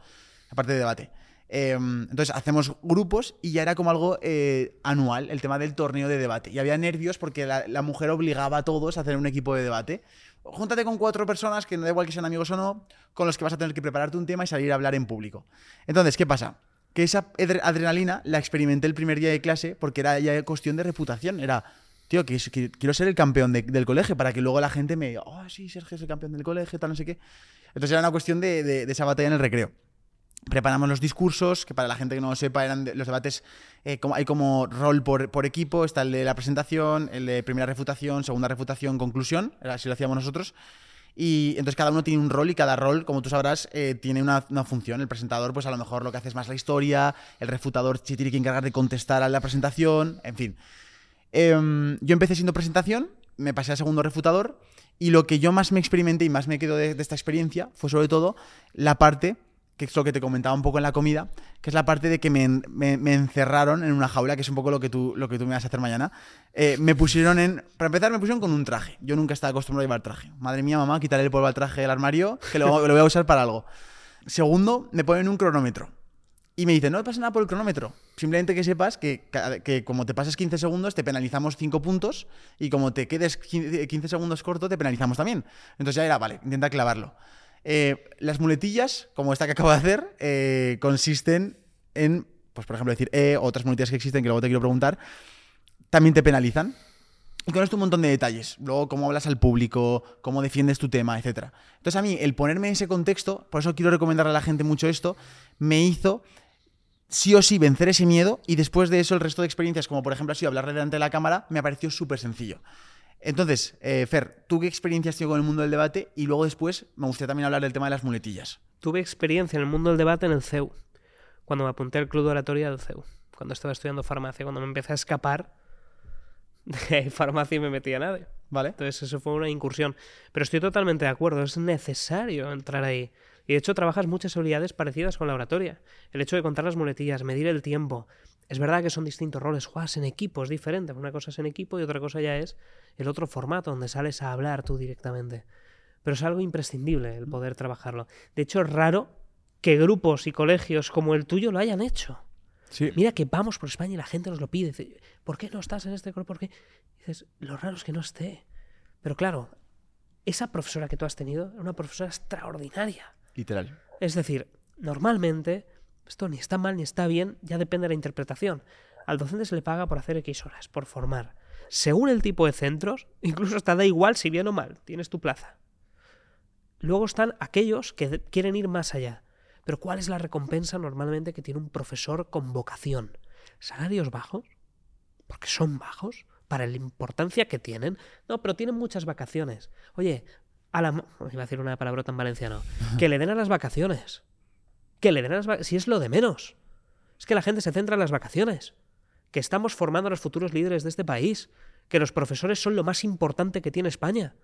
La parte de debate. Eh, entonces, hacemos grupos y ya era como algo eh, anual, el tema del torneo de debate. Y había nervios porque la, la mujer obligaba a todos a hacer un equipo de debate. Júntate con cuatro personas, que no da igual que sean amigos o no, con los que vas a tener que prepararte un tema y salir a hablar en público. Entonces, ¿qué pasa? Que esa adre- adrenalina la experimenté el primer día de clase porque era ya cuestión de reputación. Era, tío, que, que quiero ser el campeón de- del colegio para que luego la gente me diga, oh, sí, Sergio es el campeón del colegio, tal, no sé qué. Entonces era una cuestión de, de- de esa batalla en el recreo. Preparamos los discursos, que para la gente que no lo sepa, eran los debates, eh, como, hay como rol por, por equipo, está el de la presentación, el de primera refutación, segunda refutación, conclusión, así lo hacíamos nosotros. Y entonces cada uno tiene un rol y cada rol, como tú sabrás, eh, tiene una, una función. El presentador, pues a lo mejor lo que hace es más la historia, el refutador se tiene que encargar de contestar a la presentación, en fin. Em, yo empecé siendo presentación, me pasé a segundo refutador y lo que yo más me experimenté y más me quedo de, esta experiencia fue sobre todo la parte, que es lo que te comentaba un poco en la comida, que es la parte de que me, me- encerraron en una jaula, que es un poco lo que tú, lo que tú me vas a hacer mañana. Eh, me pusieron en... Para empezar, me pusieron con un traje. Yo nunca estaba acostumbrado a llevar traje. Madre mía, mamá, quitarle el polvo al traje del armario, que lo, lo voy a usar para algo. Segundo, me ponen un cronómetro. Y me dicen, no pasa nada por el cronómetro. Simplemente que sepas que, que como te pasas 15 segundos, te penalizamos 5 puntos. Y como te quedes 15 15 segundos corto, te penalizamos también. Entonces ya era, vale, intenta clavarlo. Eh, las muletillas, como esta que acabo de hacer, eh, consisten en, pues por ejemplo, decir eh, otras muletillas que existen, que luego te quiero preguntar, también te penalizan. Y con esto un montón de detalles. Luego, cómo hablas al público, cómo defiendes tu tema, etc. Entonces, a mí, el ponerme en ese contexto, por eso quiero recomendarle a la gente mucho esto, me hizo sí o sí vencer ese miedo y después de eso el resto de experiencias, como por ejemplo así hablar delante de la cámara, me pareció súper sencillo. Entonces, eh, Fer, ¿tú qué experiencias tienes con el mundo del debate? Y luego después me gustaría también hablar del tema de las muletillas. Tuve experiencia en el mundo del debate en el CEU, cuando me apunté al club de oratoria del CEU, cuando estaba estudiando farmacia, cuando me empecé a escapar de farmacia y me metí a nadie. ¿Vale? Entonces eso fue una incursión. Pero estoy totalmente de acuerdo, es necesario entrar ahí. Y de hecho trabajas muchas habilidades parecidas con la oratoria. El hecho de contar las muletillas, medir el tiempo. Es verdad que son distintos roles, juegas en equipo, es diferente. Una cosa es en equipo y otra cosa ya es el otro formato donde sales a hablar tú directamente. Pero es algo imprescindible el poder trabajarlo. De hecho, es raro que grupos y colegios como el tuyo lo hayan hecho. Sí. Mira que vamos por España y la gente nos lo pide. Dice, ¿por qué no estás en este coro? ¿Por qué? Dices, lo raro es que no esté. Pero claro, esa profesora que tú has tenido era una profesora extraordinaria. Literal. Es decir, normalmente, esto ni está mal ni está bien, ya depende de la interpretación. Al docente se le paga por hacer X horas, por formar. Según el tipo de centros, incluso hasta da igual si bien o mal, tienes tu plaza. Luego están aquellos que quieren ir más allá. Pero ¿cuál es la recompensa normalmente que tiene un profesor con vocación? ¿Salarios bajos? Porque son bajos para la importancia que tienen. No, pero tienen muchas vacaciones. Oye, a la... Iba a decir una palabrota en valenciano. Que le den a las vacaciones. Que le den a las vacaciones. Si es lo de menos. Es que la gente se centra en las vacaciones. Que estamos formando a los futuros líderes de este país. Que los profesores son lo más importante que tiene España.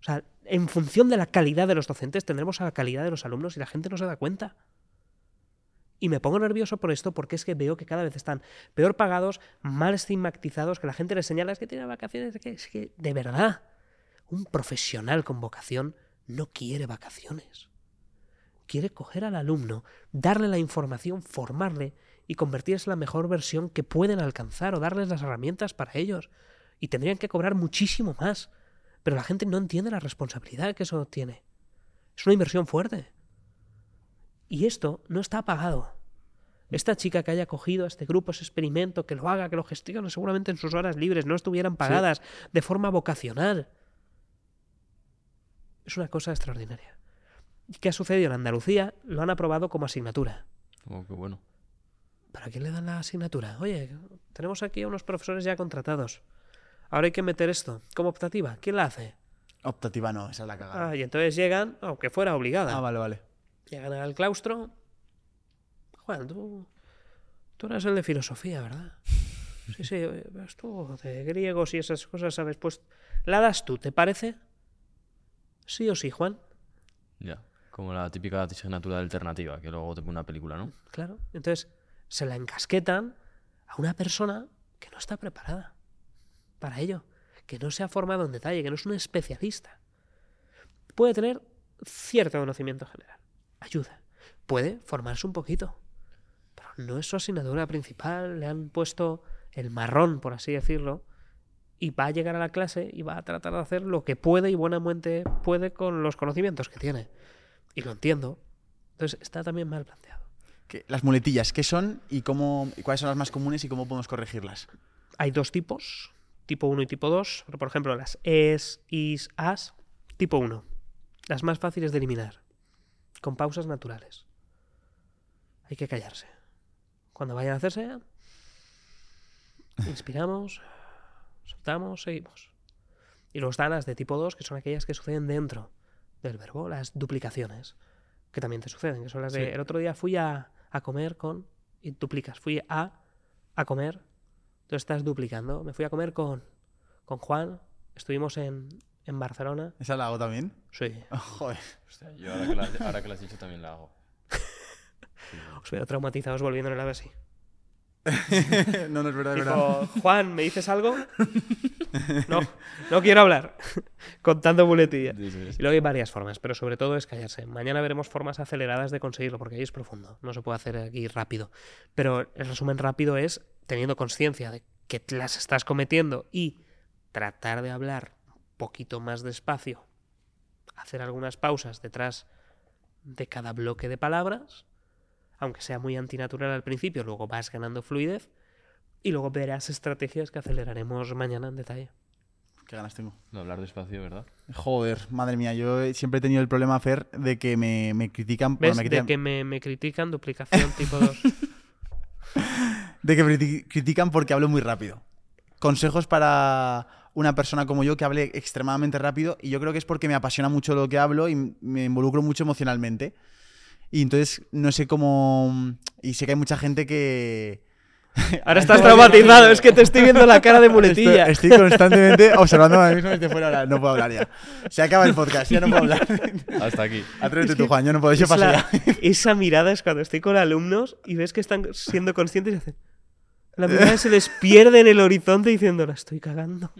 O sea, en función de la calidad de los docentes tendremos a la calidad de los alumnos y la gente no se da cuenta. Y me pongo nervioso por esto porque es que veo que cada vez están peor pagados, mal estigmatizados, que la gente les señala es que tiene vacaciones, es que, es que de verdad, un profesional con vocación no quiere vacaciones. Quiere coger al alumno, darle la información, formarle y convertirse en la mejor versión que pueden alcanzar o darles las herramientas para ellos. Y tendrían que cobrar muchísimo más. Pero la gente no entiende la responsabilidad que eso tiene. Es una inversión fuerte. Y esto no está pagado. Esta chica que haya cogido este grupo, ese experimento, que lo haga, que lo gestione seguramente en sus horas libres, no estuvieran pagadas de forma vocacional. Es una cosa extraordinaria. ¿Y qué ha sucedido en Andalucía? Lo han aprobado como asignatura. Oh, qué bueno. ¿Para quién le dan la asignatura? Oye, tenemos aquí a unos profesores ya contratados. Ahora hay que meter esto como optativa. ¿Quién la hace? Optativa no, esa es la cagada. Ah, y entonces llegan, aunque fuera obligada. Ah, vale, vale. Llegan al claustro. Juan, tú, tú eras el de filosofía, ¿verdad? Sí, sí, tú de griegos y esas cosas, ¿sabes? Pues la das tú, ¿te parece? Sí o sí, Juan. Ya. Como la típica asignatura alternativa, que luego te pone una película, ¿no? Claro. Entonces se la encasquetan a una persona que no está preparada para ello, que no se ha formado en detalle, que no es un especialista. Puede tener cierto conocimiento general, ayuda. Puede formarse un poquito, pero no es su asignatura principal. Le han puesto el marrón, por así decirlo, y va a llegar a la clase y va a tratar de hacer lo que puede y buenamente puede con los conocimientos que tiene. Y lo entiendo. Entonces está también mal planteado. ¿Qué- las muletillas, ¿qué son y, cómo, y cuáles son las más comunes y cómo podemos corregirlas? Hay dos tipos, tipo 1 y tipo 2. Pero, por ejemplo, las es, is, as, tipo 1. Las más fáciles de eliminar, con pausas naturales. Hay que callarse. Cuando vayan a hacerse, inspiramos, soltamos, seguimos. Y luego están las de tipo 2, que son aquellas que suceden dentro del verbo, las duplicaciones, que también te suceden, que son las de... Sí. El otro día fui a, a comer con... Y duplicas. Fui a, a comer Entonces estás duplicando. Me fui a comer con, con Juan. Estuvimos en, en Barcelona. ¿Esa la hago también? Sí. Joder. Hostia, yo ahora que, la, ahora que lo has dicho también la hago. Os veo traumatizados volviendo en el AVE así. no, no es verdad, es verdad. Dijo, Juan, ¿me dices algo? No, no quiero hablar. Contando muletillas. Sí, sí, sí. Y luego hay varias formas, pero sobre todo es callarse. Mañana veremos formas aceleradas de conseguirlo, porque ahí es profundo. No se puede hacer aquí rápido. Pero el resumen rápido es teniendo conciencia de que las estás cometiendo y tratar de hablar un poquito más despacio, hacer algunas pausas detrás de cada bloque de palabras, aunque sea muy antinatural al principio, luego vas ganando fluidez y luego verás estrategias que aceleraremos mañana en detalle. Qué ganas tengo. No hablar despacio, ¿verdad? Joder, madre mía, yo siempre he tenido el problema, Fer, de que me, me critican. bueno, ¿Ves? De que me, me critican duplicación tipo 2. de que me criti- critican porque hablo muy rápido. Consejos para una persona como yo que hable extremadamente rápido y yo creo que es porque me apasiona mucho lo que hablo y me involucro mucho emocionalmente. Y entonces no sé cómo... Y sé que hay mucha gente que... Ahora estás traumatizado, es que te estoy viendo la cara de muletilla. Estoy, estoy constantemente observando a mí mismo desde fuera. Ahora no puedo hablar ya. Se acaba el podcast, ya no puedo hablar. Hasta aquí. Atrévete tú, Juan, yo no puedo, yo paso la- ya. esa mirada es cuando estoy con alumnos y ves que están siendo conscientes y hacen. La mirada se les pierde en el horizonte diciendo, la estoy cagando.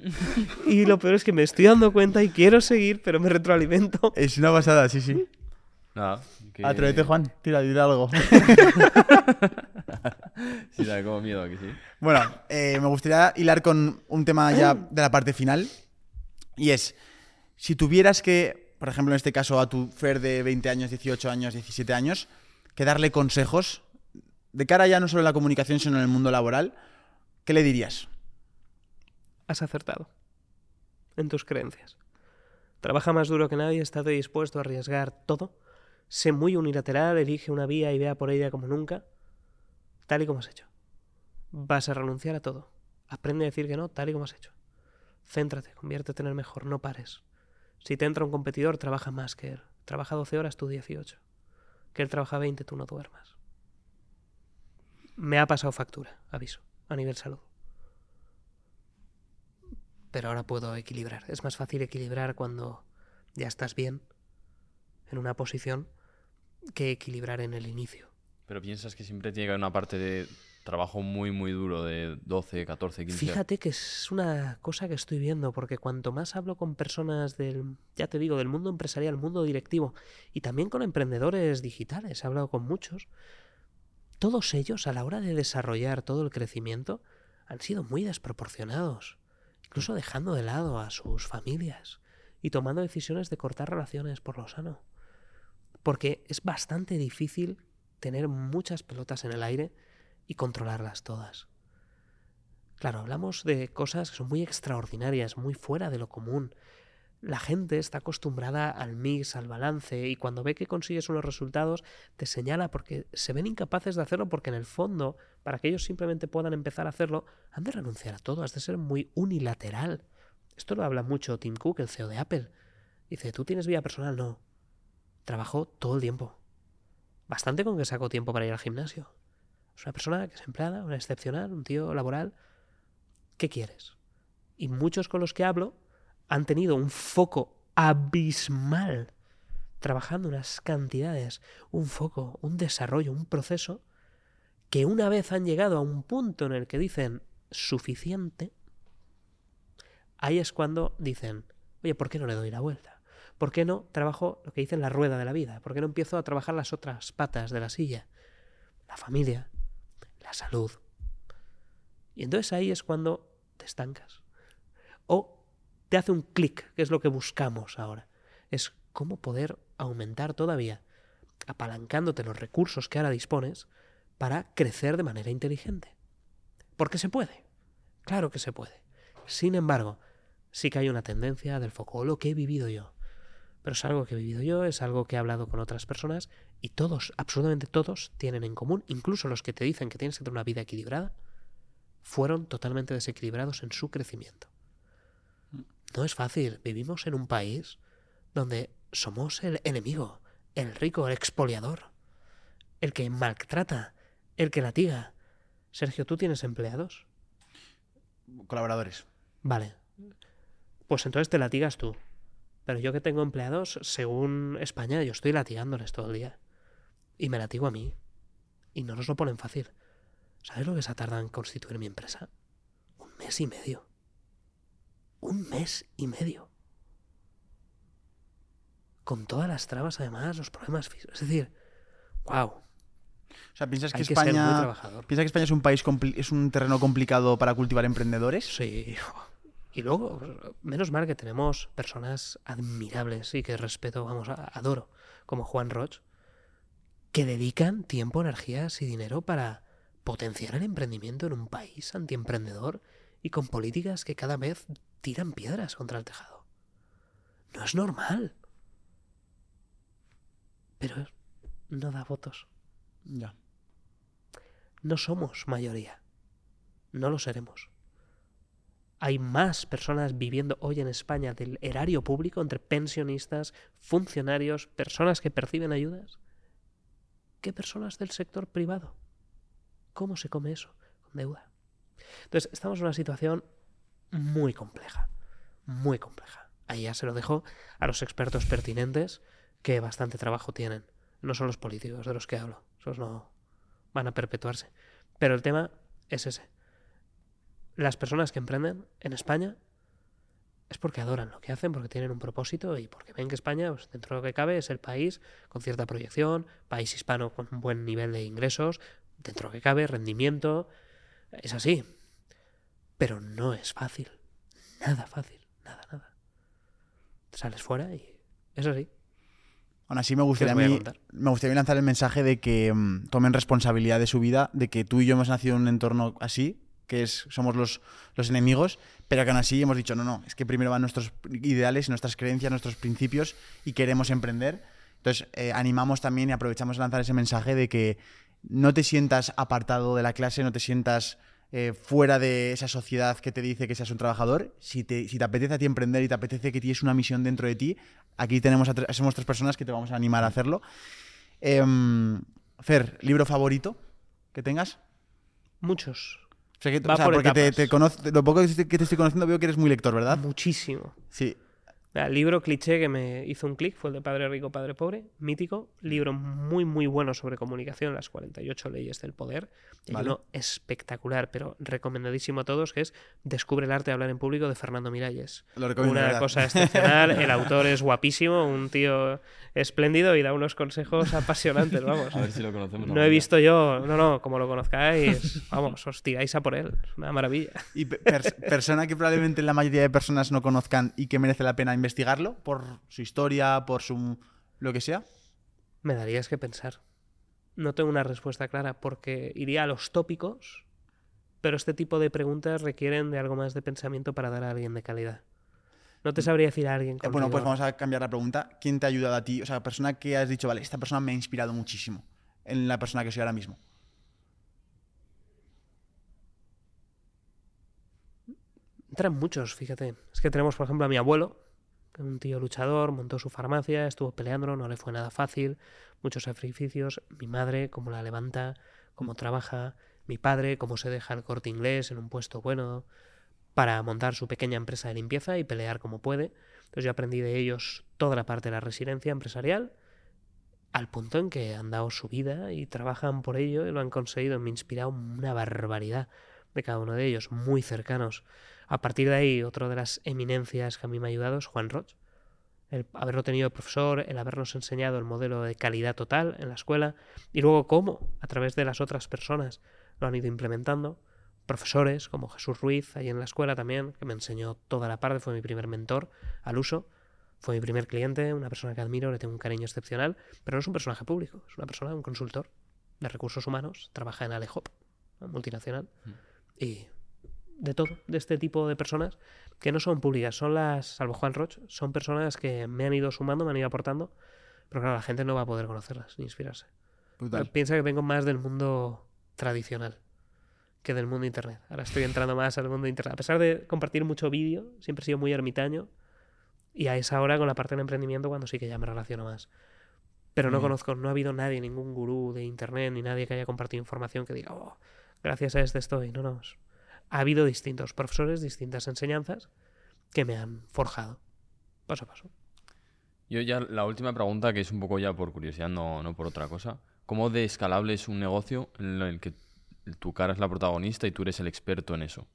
Y lo peor es que me estoy dando cuenta y quiero seguir, pero me retroalimento. Es una pasada, sí, sí. Nada. Que- Atrévete, Juan, tira, tira algo. Sí, da como miedo aquí, sí. Bueno, eh, me gustaría hilar con un tema ya de la parte final. Y es, si tuvieras que, por ejemplo, en este caso a tu Fer de 20 años, 18 años, 17 años, que darle consejos de cara ya no solo en la comunicación, sino en el mundo laboral, ¿qué le dirías? Has acertado en tus creencias. Trabaja más duro que nadie, estate dispuesto a arriesgar todo. Sé muy unilateral, elige una vía y vea por ella como nunca, tal y como has hecho. Vas a renunciar a todo. Aprende a decir que no, tal y como has hecho. Céntrate, conviértete en el mejor, no pares. Si te entra un competidor, trabaja más que él. Trabaja 12 horas, tú 18. Que él trabaja 20, tú no duermas. Me ha pasado factura, aviso, a nivel salud pero ahora puedo equilibrar. Es más fácil equilibrar cuando ya estás bien en una posición que equilibrar en el inicio. Pero piensas que siempre tiene que haber una parte de trabajo muy, muy duro de 12, 14, 15 Fíjate que es una cosa que estoy viendo, porque cuanto más hablo con personas del, ya te digo, del mundo empresarial, mundo directivo, y también con emprendedores digitales, he hablado con muchos, todos ellos a la hora de desarrollar todo el crecimiento han sido muy desproporcionados, incluso dejando de lado a sus familias y tomando decisiones de cortar relaciones por lo sano. Porque es bastante difícil tener muchas pelotas en el aire y controlarlas todas. Claro, hablamos de cosas que son muy extraordinarias, muy fuera de lo común. La gente está acostumbrada al mix, al balance, y cuando ve que consigues unos resultados, te señala porque se ven incapaces de hacerlo porque en el fondo, para que ellos simplemente puedan empezar a hacerlo, han de renunciar a todo, has de ser muy unilateral. Esto lo habla mucho Tim Cook, el CEO de Apple. Dice, ¿tú tienes vida personal? No. Trabajo todo el tiempo. Bastante con que saco tiempo para ir al gimnasio. Es una persona que es empleada, una excepcional, un tío laboral. ¿Qué quieres? Y muchos con los que hablo han tenido un foco abismal trabajando unas cantidades, un foco, un desarrollo, un proceso, que una vez han llegado a un punto en el que dicen suficiente, ahí es cuando dicen, oye, ¿por qué no le doy la vuelta? ¿Por qué no trabajo lo que dicen la rueda de la vida? ¿Por qué no empiezo a trabajar las otras patas de la silla? La familia, la salud. Y entonces ahí es cuando te estancas. O te hace un clic, que es lo que buscamos ahora. Es cómo poder aumentar todavía, apalancándote los recursos que ahora dispones, para crecer de manera inteligente. Porque se puede. Claro que se puede. Sin embargo, sí que hay una tendencia del foco, lo que he vivido yo. Pero es algo que he vivido yo, es algo que he hablado con otras personas y todos, absolutamente todos, tienen en común, incluso los que te dicen que tienes que tener una vida equilibrada, fueron totalmente desequilibrados en su crecimiento. No es fácil, vivimos en un país donde somos el enemigo, el rico, el expoliador, el que maltrata, el que latiga. Sergio, ¿tú tienes empleados? Colaboradores. Vale. Pues entonces te latigas tú. Pero yo que tengo empleados, según España, yo estoy latigándoles todo el día. Y me latigo a mí. Y no nos lo ponen fácil. ¿Sabes lo que se ha tardado en constituir mi empresa? Un mes y medio. Un mes y medio. Con todas las trabas, además, los problemas físicos. Es decir, wow. O sea, ¿piensas que, Hay España, trabajador. ¿piensas que España es un país es un terreno complicado para cultivar emprendedores? Sí. Y luego, menos mal que tenemos personas admirables y que respeto, vamos, a- adoro, como Juan Roch, que dedican tiempo, energías y dinero para potenciar el emprendimiento en un país antiemprendedor y con políticas que cada vez tiran piedras contra el tejado. No es normal. Pero no da votos. Ya. No somos mayoría. No lo seremos. Hay más personas viviendo hoy en España del erario público entre pensionistas, funcionarios, personas que perciben ayudas, que personas del sector privado. ¿Cómo se come eso? Con deuda. Entonces, estamos en una situación muy compleja. Muy compleja. Ahí ya se lo dejo a los expertos pertinentes que bastante trabajo tienen. No son los políticos de los que hablo. Esos no van a perpetuarse. Pero el tema es ese. Las personas que emprenden en España es porque adoran lo que hacen, porque tienen un propósito y porque ven que España, pues, dentro de lo que cabe, es el país con cierta proyección, país hispano con un buen nivel de ingresos, dentro de lo que cabe, rendimiento. Es así. Pero no es fácil. Nada fácil. Nada, nada. Sales fuera y es así. Aún así me gustaría, a mí- me gustaría lanzar el mensaje de que mm, tomen responsabilidad de su vida, de que tú y yo hemos nacido en un entorno así, que es, somos los, los enemigos, pero que aún así hemos dicho, no, no, es que primero van nuestros ideales, nuestras creencias, nuestros principios y queremos emprender. Entonces, eh, animamos también y aprovechamos a lanzar ese mensaje de que no te sientas apartado de la clase, no te sientas eh, fuera de esa sociedad que te dice que seas un trabajador. Si te, si te apetece a ti emprender y te apetece que tienes una misión dentro de ti, aquí tenemos a somos tres personas que te vamos a animar a hacerlo. Em, Fer, ¿libro favorito que tengas? Muchos. O sea, que- o sea, por porque te, te conoz- lo poco que te estoy conociendo veo que eres muy lector, ¿verdad? Muchísimo. Sí. El libro cliché que me hizo un clic fue el de Padre Rico, Padre Pobre, mítico, libro muy, muy bueno sobre comunicación, las 48 leyes del poder. Y Vale. uno espectacular, pero recomendadísimo a todos, que es Descubre el arte de hablar en público de Fernando Miralles. Lo recomiendo, Una ¿verdad? cosa excepcional, el autor es guapísimo, un tío espléndido y da unos consejos apasionantes, vamos. A ver si lo conocemos. No he visto yo, no, no, como lo conozcáis, vamos, os tiráis a por él, es una maravilla. Y pe- pers- persona que probablemente la mayoría de personas no conozcan y que merece la pena investigarlo por su historia, por su lo que sea. Me darías que pensar. No tengo una respuesta clara porque iría a los tópicos, pero este tipo de preguntas requieren de algo más de pensamiento para dar a alguien de calidad. No te sabría decir a alguien. Eh, bueno, pues vamos a cambiar la pregunta. ¿Quién te ha ayudado a ti? O sea, persona que has dicho, vale, esta persona me ha inspirado muchísimo en la persona que soy ahora mismo. Entran muchos, fíjate. Es que tenemos, por ejemplo, a mi abuelo, un tío luchador, montó su farmacia, estuvo peleando, no le fue nada fácil, muchos sacrificios. Mi madre, cómo la levanta, cómo trabaja. Mi padre, cómo se deja el corte inglés en un puesto bueno para montar su pequeña empresa de limpieza y pelear como puede. Entonces yo aprendí de ellos toda la parte de la resiliencia empresarial, al punto en que han dado su vida y trabajan por ello y lo han conseguido. Me ha inspirado una barbaridad de cada uno de ellos, muy cercanos. A partir de ahí, otro de las eminencias que a mí me ha ayudado es Juan Roch. El haberlo tenido de profesor, el habernos enseñado el modelo de calidad total en la escuela y luego cómo, a través de las otras personas, lo han ido implementando. Profesores como Jesús Ruiz, ahí en la escuela también, que me enseñó toda la parte, fue mi primer mentor al uso. Fue mi primer cliente, una persona que admiro, le tengo un cariño excepcional, pero no es un personaje público, es una persona, un consultor de recursos humanos, trabaja en Alehop, multinacional, y de todo, de este tipo de personas que no son públicas, son las, salvo Juan Roch, son personas que me han ido sumando, me han ido aportando, pero claro, la gente no va a poder conocerlas ni inspirarse. Brutal. Piensa que vengo más del mundo tradicional que del mundo internet. Ahora estoy entrando más al mundo internet. A pesar de compartir mucho vídeo, siempre he sido muy ermitaño. Y a esa hora con la parte del emprendimiento cuando sí que ya me relaciono más. Pero no bien. conozco, no ha habido nadie, ningún gurú de internet, ni nadie que haya compartido información que diga, oh, gracias a este estoy. No, no. Ha habido distintos profesores, distintas enseñanzas que me han forjado. Paso a paso. Yo ya la última pregunta, que es un poco ya por curiosidad, no, no por otra cosa. ¿Cómo de escalable es un negocio en el que tu cara es la protagonista y tú eres el experto en eso?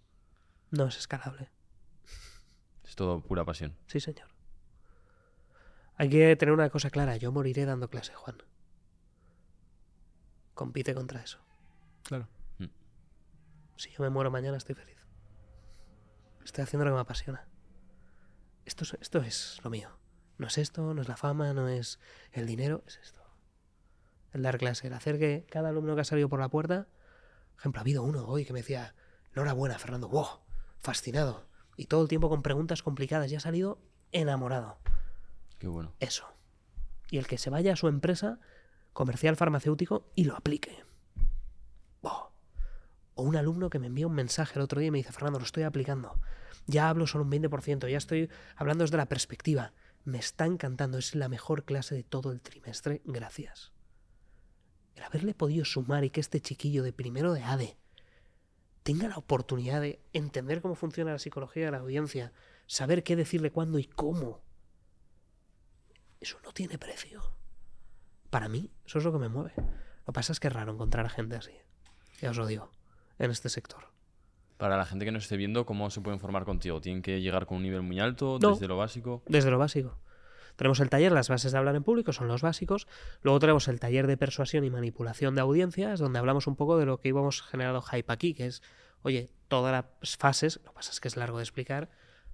No es escalable. Es todo pura pasión. Sí, señor. Hay que tener una cosa clara. Yo moriré dando clase, Juan. Compite contra eso. Claro. Si yo me muero mañana, estoy feliz. Estoy haciendo lo que me apasiona. Esto es, esto es lo mío. No es esto, no es la fama, no es el dinero, es esto. El dar clase, el hacer que cada alumno que ha salido por la puerta, por ejemplo, ha habido uno hoy que me decía, enhorabuena, Fernando, wow, fascinado. Y todo el tiempo con preguntas complicadas y ha salido enamorado. Qué bueno. Eso. Y el que se vaya a su empresa comercial farmacéutico y lo aplique. Buah. O un alumno que me envía un mensaje el otro día y me dice, Fernando, lo estoy aplicando. Ya hablo solo un 20%, ya estoy hablando desde la perspectiva. Me está encantando, es la mejor clase de todo el trimestre, gracias. El haberle podido sumar y que este chiquillo de primero de ADE tenga la oportunidad de entender cómo funciona la psicología de la audiencia, saber qué decirle cuándo y cómo, eso no tiene precio. Para mí, eso es lo que me mueve. Lo que pasa es que es raro encontrar a gente así. Ya os lo digo, en este sector. Para la gente que nos esté viendo, ¿cómo se pueden formar contigo? ¿Tienen que llegar con un nivel muy alto, No. desde lo básico? Desde lo básico. Tenemos el taller, las bases de hablar en público, son los básicos. Luego tenemos el taller de persuasión y manipulación de audiencias, donde hablamos un poco de lo que íbamos generado hype aquí, que es, oye, todas las fases, lo que pasa es que es largo de explicar,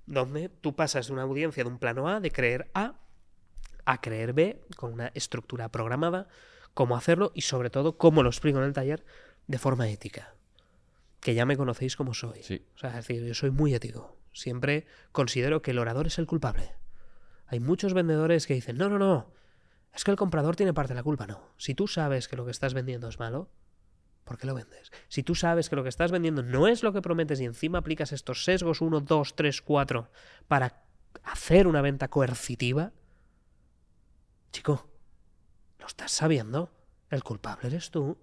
donde tú pasas de una audiencia de un plano A, de creer A, a creer B, con una estructura programada, cómo hacerlo y sobre todo cómo lo explico en el taller de forma ética. Que ya me conocéis como soy. Sí. O sea, es decir, yo soy muy ético. Siempre considero que el orador es el culpable. Hay muchos vendedores que dicen, no, no, no, es que el comprador tiene parte de la culpa. No, si tú sabes que lo que estás vendiendo es malo, ¿por qué lo vendes? Si tú sabes que lo que estás vendiendo no es lo que prometes y encima aplicas estos sesgos 1, 2, 3, 4 para hacer una venta coercitiva, chico, ¿lo estás sabiendo? El culpable eres tú.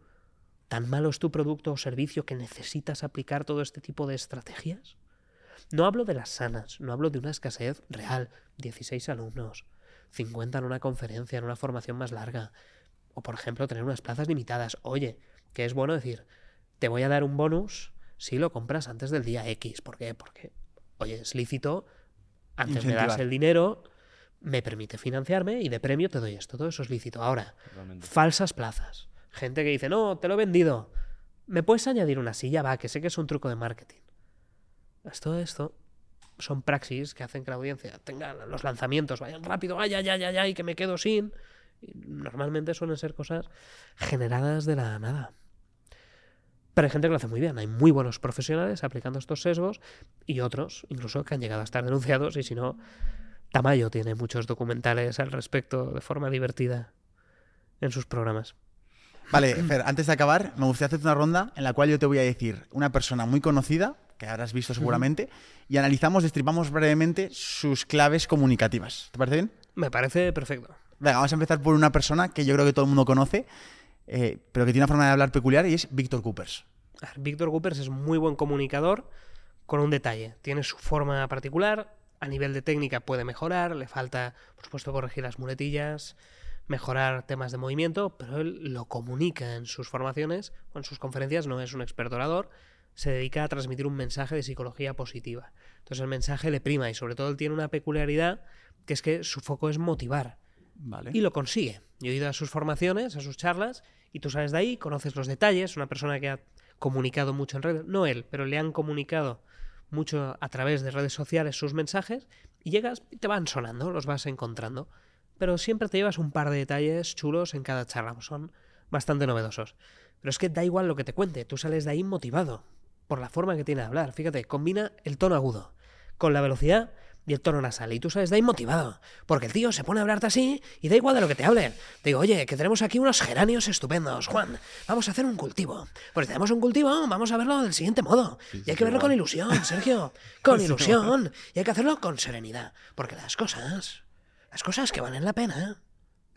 ¿Tan malo es tu producto o servicio que necesitas aplicar todo este tipo de estrategias? No hablo de las sanas, no hablo de una escasez real. 16 alumnos, 50 en una conferencia, en una formación más larga. O, por ejemplo, tener unas plazas limitadas. Oye, que es bueno decir, te voy a dar un bonus si lo compras antes del día X. ¿Por qué? Porque, oye, es lícito, antes me das Incentivar. el dinero, me permite financiarme y de premio te doy esto. Todo eso es lícito. Ahora, falsas plazas. Gente que dice, no, te lo he vendido. ¿Me puedes añadir una silla? Va, que sé que es un truco de marketing. Todo esto son praxis que hacen que la audiencia tenga los lanzamientos, vayan rápido, ay, ay, ay, ay, ay, que me quedo sin. Y normalmente suelen ser cosas generadas de la nada. Pero hay gente que lo hace muy bien. Hay muy buenos profesionales aplicando estos sesgos y otros, incluso, que han llegado a estar denunciados. Y si no, Tamayo tiene muchos documentales al respecto de forma divertida en sus programas. Vale, Fer, antes de acabar, me gustaría hacerte una ronda en la cual yo te voy a decir una persona muy conocida, que habrás visto seguramente, y analizamos, destripamos brevemente sus claves comunicativas. ¿Te parece bien? Me parece perfecto. Venga, vamos a empezar por una persona que yo creo que todo el mundo conoce, eh, pero que tiene una forma de hablar peculiar y es Víctor Coopers. Víctor Coopers es muy buen comunicador con un detalle. Tiene su forma particular, a nivel de técnica puede mejorar, le falta, por supuesto, corregir las muletillas, mejorar temas de movimiento, pero él lo comunica en sus formaciones o en sus conferencias, no es un experto orador, se dedica a transmitir un mensaje de psicología positiva. Entonces el mensaje le prima y sobre todo él tiene una peculiaridad que es que su foco es motivar. Vale. Y lo consigue. Yo he ido a sus formaciones, a sus charlas, y tú sales de ahí, conoces los detalles, una persona que ha comunicado mucho en redes, no él, pero le han comunicado mucho a través de redes sociales sus mensajes, y llegas y te van sonando, los vas encontrando. Pero siempre te llevas un par de detalles chulos en cada charla, son bastante novedosos. Pero es que da igual lo que te cuente, tú sales de ahí motivado por la forma que tiene de hablar. Fíjate, combina el tono agudo con la velocidad y el tono nasal. Y tú sales de ahí motivado. Porque el tío se pone a hablarte así y da igual de lo que te hablen. Te digo, oye, que tenemos aquí unos geranios estupendos, Juan. Vamos a hacer un cultivo. Pues si tenemos un cultivo, vamos a verlo del siguiente modo. y hay que verlo con ilusión, Sergio. Con ilusión. Y hay que hacerlo con serenidad. Porque las cosas, las cosas que valen la pena.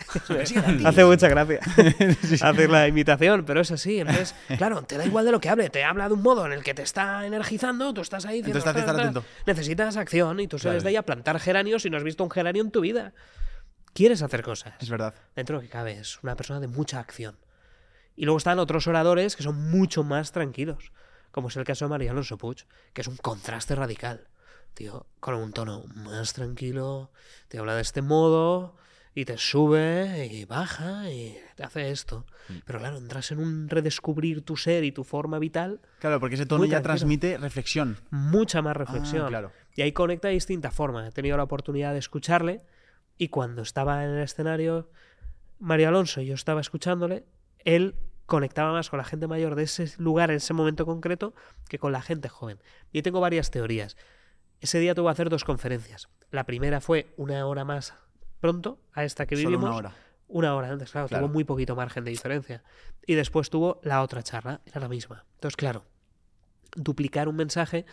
Hace mucha gracia hacer la imitación, pero es así. Entonces, claro, te da igual de lo que hable. Te habla de un modo en el que te está energizando, tú estás ahí diciendo, Entonces te hace estar "Espera, atento". espera". necesitas acción y tú sales Claro. de ahí a plantar geranios y no has visto un geranio en tu vida. Quieres hacer cosas. Es verdad. Dentro de lo que cabe, es una persona de mucha acción. Y luego están otros oradores que son mucho más tranquilos, como es el caso de María Alonso Puig, que es un contraste radical. Tío, con un tono más tranquilo, te habla de este modo y te sube y baja y te hace esto. Pero claro, entras en un redescubrir tu ser y tu forma vital, Claro, porque ese tono ya transmite reflexión. mucha más reflexión. Ah, claro. Y ahí conecta de distinta forma. He tenido la oportunidad de escucharle y cuando estaba en el escenario Mario Alonso y yo estaba escuchándole, él conectaba más con la gente mayor de ese lugar en ese momento concreto que con la gente joven. Y tengo varias teorías. Ese día tuvo que hacer dos conferencias. La primera fue una hora más pronto a esta que Solo vivimos. una hora. Una hora antes, claro, Claro. tuvo muy poquito margen de diferencia. Y después tuvo la otra charla, era la misma. Entonces, claro, duplicar un mensaje,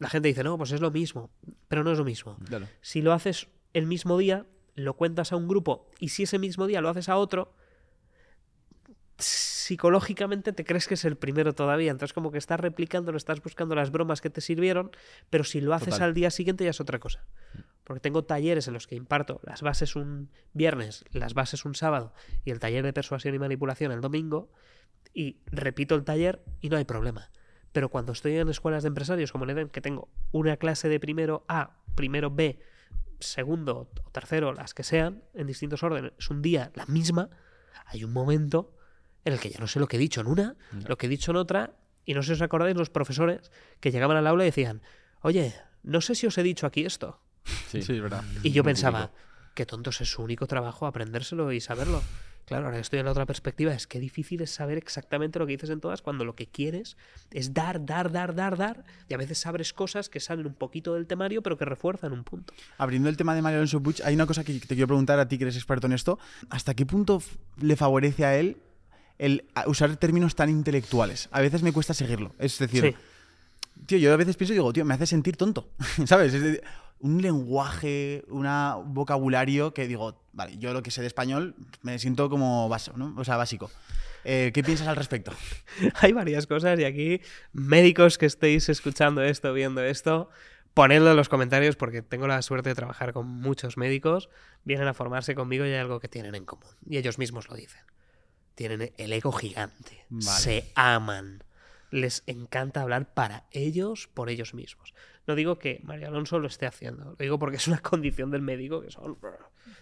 la gente dice, no, pues es lo mismo, pero no es lo mismo. Claro. Si lo haces el mismo día, lo cuentas a un grupo, y si ese mismo día lo haces a otro, psicológicamente te crees que es el primero todavía. Entonces, como que estás replicando, lo estás buscando las bromas que te sirvieron, pero si lo haces Total. al día siguiente ya es otra cosa. Porque tengo talleres en los que imparto las bases un viernes, las bases un sábado y el taller de persuasión y manipulación el domingo, y repito el taller y no hay problema. Pero cuando estoy en escuelas de empresarios como en EDEN, que tengo una clase de primero A, primero B, segundo o tercero, las que sean, en distintos órdenes, es un día la misma, hay un momento en el que ya no sé lo que he dicho en una, lo que he dicho en otra, y no sé si os acordáis los profesores que llegaban al aula y decían, oye, no sé si os he dicho aquí esto. Sí, Sí, es verdad. Y yo Muy pensaba, típico. qué tontos es su único trabajo aprendérselo y saberlo. Claro, ahora estoy en la otra perspectiva, es que difícil es saber exactamente lo que dices en todas cuando lo que quieres es dar, dar, dar, dar, dar, y a veces abres cosas que salen un poquito del temario pero que refuerzan un punto. Abriendo el tema de Mario Alonso Puig, hay una cosa que te quiero preguntar a ti que eres experto en esto. ¿Hasta qué punto le favorece a él el usar términos tan intelectuales? A veces me cuesta seguirlo. Es decir, Sí. tío, yo a veces pienso y digo, tío, me hace sentir tonto. ¿Sabes? Es decir, un lenguaje, una- un vocabulario que digo, vale, yo lo que sé de español me siento como básico, ¿no? O sea, básico. Eh, ¿Qué piensas al respecto? Hay varias cosas y aquí, médicos que estéis escuchando esto, viendo esto, ponedlo en los comentarios porque tengo la suerte de trabajar con muchos médicos, vienen a formarse conmigo y hay algo que tienen en común. Y ellos mismos lo dicen. Tienen el ego gigante. Vale. Se aman. Les encanta hablar para ellos, por ellos mismos. No digo que María Alonso lo esté haciendo, lo digo porque es una condición del médico que son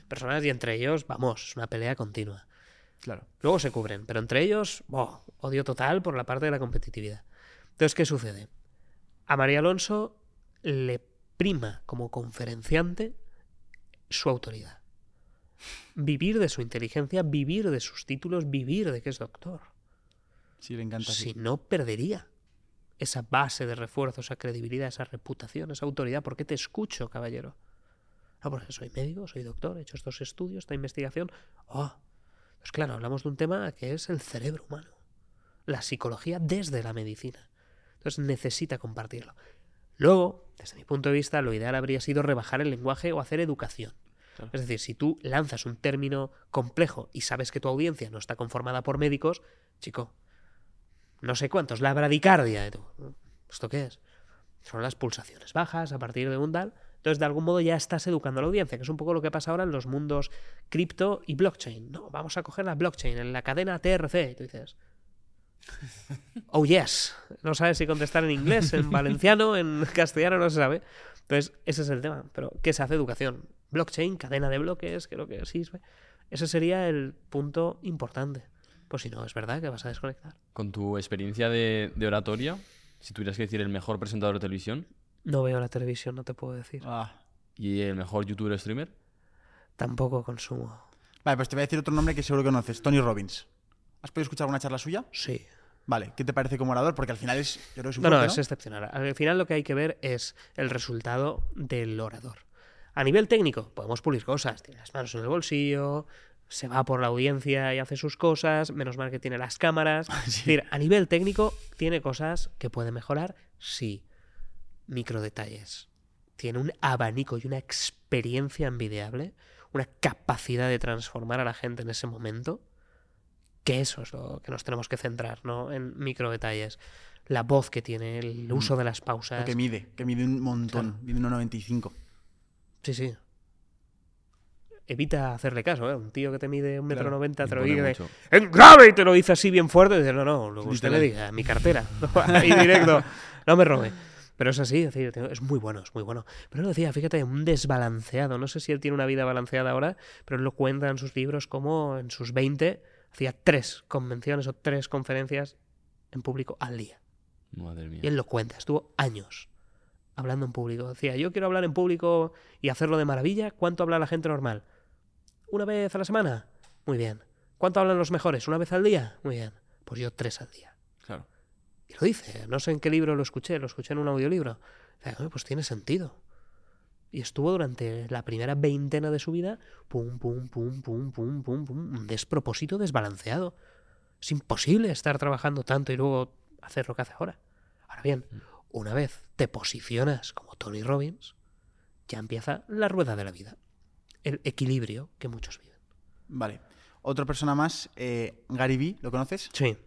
personas y entre ellos, vamos, es una pelea continua. Claro. Luego se cubren, pero entre ellos, oh, odio total por la parte de la competitividad. Entonces, ¿qué sucede? A María Alonso le prima como conferenciante su autoridad. Vivir de su inteligencia, vivir de sus títulos, vivir de que es doctor. Sí, le encanta. Si sí. no, perdería esa base de refuerzo, esa credibilidad, esa reputación, esa autoridad. ¿Por qué te escucho, caballero? Ah, porque soy médico, soy doctor, he hecho estos estudios, esta investigación. Oh, pues claro, hablamos de un tema que es el cerebro humano, la psicología desde la medicina. Entonces necesita compartirlo. Luego, desde mi punto de vista, lo ideal habría sido rebajar el lenguaje o hacer educación. Es decir, si tú lanzas un término complejo y sabes que tu audiencia no está conformada por médicos, chico, no sé cuántos, la bradicardia. y tú, ¿Esto qué es? Son las pulsaciones bajas a partir de un tal. Entonces, de algún modo ya estás educando a la audiencia, que es un poco lo que pasa ahora en los mundos cripto y blockchain. No, vamos a coger la blockchain en la cadena TRC. Y tú dices, oh yes. No sabes si contestar en inglés, en valenciano, en castellano, no se sabe. Entonces, ese es el tema. Pero, ¿qué se hace educación? Blockchain, cadena de bloques, creo que sí. Ese sería el punto importante. Pues si no, es verdad que vas a desconectar. Con tu experiencia de, de oratoria, si tuvieras que decir el mejor presentador de televisión No veo la televisión, no te puedo decir. Ah. y el mejor youtuber streamer, Tampoco consumo. Vale, pues te voy a decir otro nombre que seguro que conoces, Tony Robbins. ¿Has podido escuchar alguna charla suya? Sí. Vale, ¿qué te parece como orador? Porque al final es, yo creo que es su No, no, fuerte, es excepcional. Al final lo que hay que ver es el resultado del orador. A nivel técnico, podemos pulir cosas. Tiene las manos en el bolsillo, se va por la audiencia y hace sus cosas. Menos mal que tiene las cámaras. Es decir, a nivel técnico, tiene cosas que puede mejorar, sí. Micro detalles. Tiene un abanico y una experiencia envidiable, una capacidad de transformar a la gente en ese momento, que eso es lo que nos tenemos que centrar, ¿no? En micro detalles. La voz que tiene, el uso de las Lo pausas. que mide, que mide un montón, Claro. mide 1,95. Sí, sí. Evita hacerle caso, ¿eh? Un tío que te mide un metro noventa, te lo dice en grave y te lo dice así bien fuerte. Y dices, no, no, lo que usted le diga, mi cartera. Ahí directo. No me robe. Pero es así, es decir, tío, es muy bueno, es muy bueno. Pero él decía, fíjate, un desbalanceado. No sé si él tiene una vida balanceada ahora, pero él lo cuenta en sus libros como en sus 20 hacía tres convenciones o tres conferencias en público al día. madre mía. Y él lo cuenta, estuvo años hablando en público. Decía, yo quiero hablar en público y hacerlo de maravilla. ¿Cuánto habla la gente normal? ¿Una vez a la semana? Muy bien. ¿Cuánto hablan los mejores? ¿Una vez al día? Muy bien. Pues yo tres al día. Claro. Y lo dice, no sé en qué libro lo escuché, lo escuché en un audiolibro. Dice, "Oye, pues tiene sentido. Y estuvo durante la primera veintena de su vida, pum, pum, pum, pum, pum, pum, pum, un despropósito desbalanceado. Es imposible estar trabajando tanto y luego hacer lo que hace ahora. Ahora bien, una vez te posicionas como Tony Robbins, ya empieza la rueda de la vida. El equilibrio que muchos viven. Vale. Otra persona más, eh, Gary Vee, ¿lo conoces? Sí.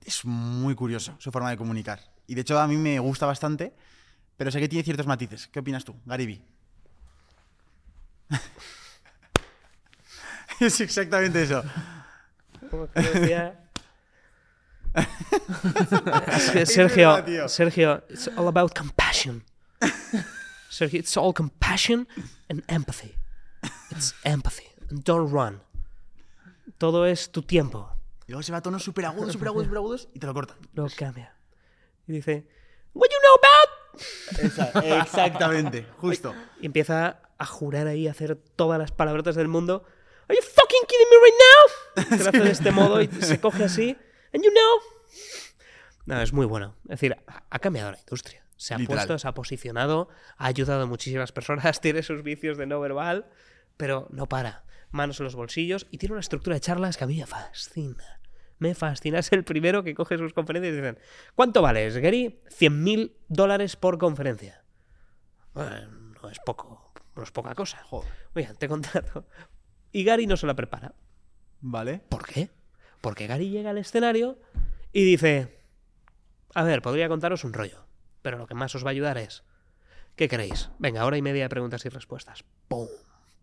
Es muy curioso su forma de comunicar. Y de hecho a mí me gusta bastante, pero sé que tiene ciertos matices. ¿Qué opinas tú, Gary Vee? es exactamente eso. Como que decía- Sergio, verdad. Sergio, it's all about compassion. Sergio, it's all compassion and empathy. It's empathy. And don't run. Todo es tu tiempo. Y luego se va a tonos súper agudos, súper agudos, súper agudos y te lo corta. Luego cambia. Y dice, What you know about? Esa- exactamente, justo. Y empieza a jurar ahí, a hacer todas las palabrotas del mundo. Are you fucking kidding me right now? Se lo hace de este modo y se coge así. And you know. No, es muy bueno. Es decir, ha- cambiado la industria. Se ha Literal. puesto, se ha posicionado, ha ayudado a muchísimas personas, tiene sus vicios de no verbal, pero no para. Manos en los bolsillos y tiene una estructura de charlas que a mí me fascina. Me fascina. Es el primero que coge sus conferencias y dicen, ¿cuánto vales, Gary? 100.000 dólares por conferencia. Bueno, no es poco, no es poca cosa. Joder. Oiga, te contrato. Y Gary no se la prepara. Vale. ¿Por qué? Porque Gary llega al escenario y dice, a ver, podría contaros un rollo, pero lo que más os va a ayudar es, ¿qué queréis? Venga, hora y media de preguntas y respuestas. ¡Pum!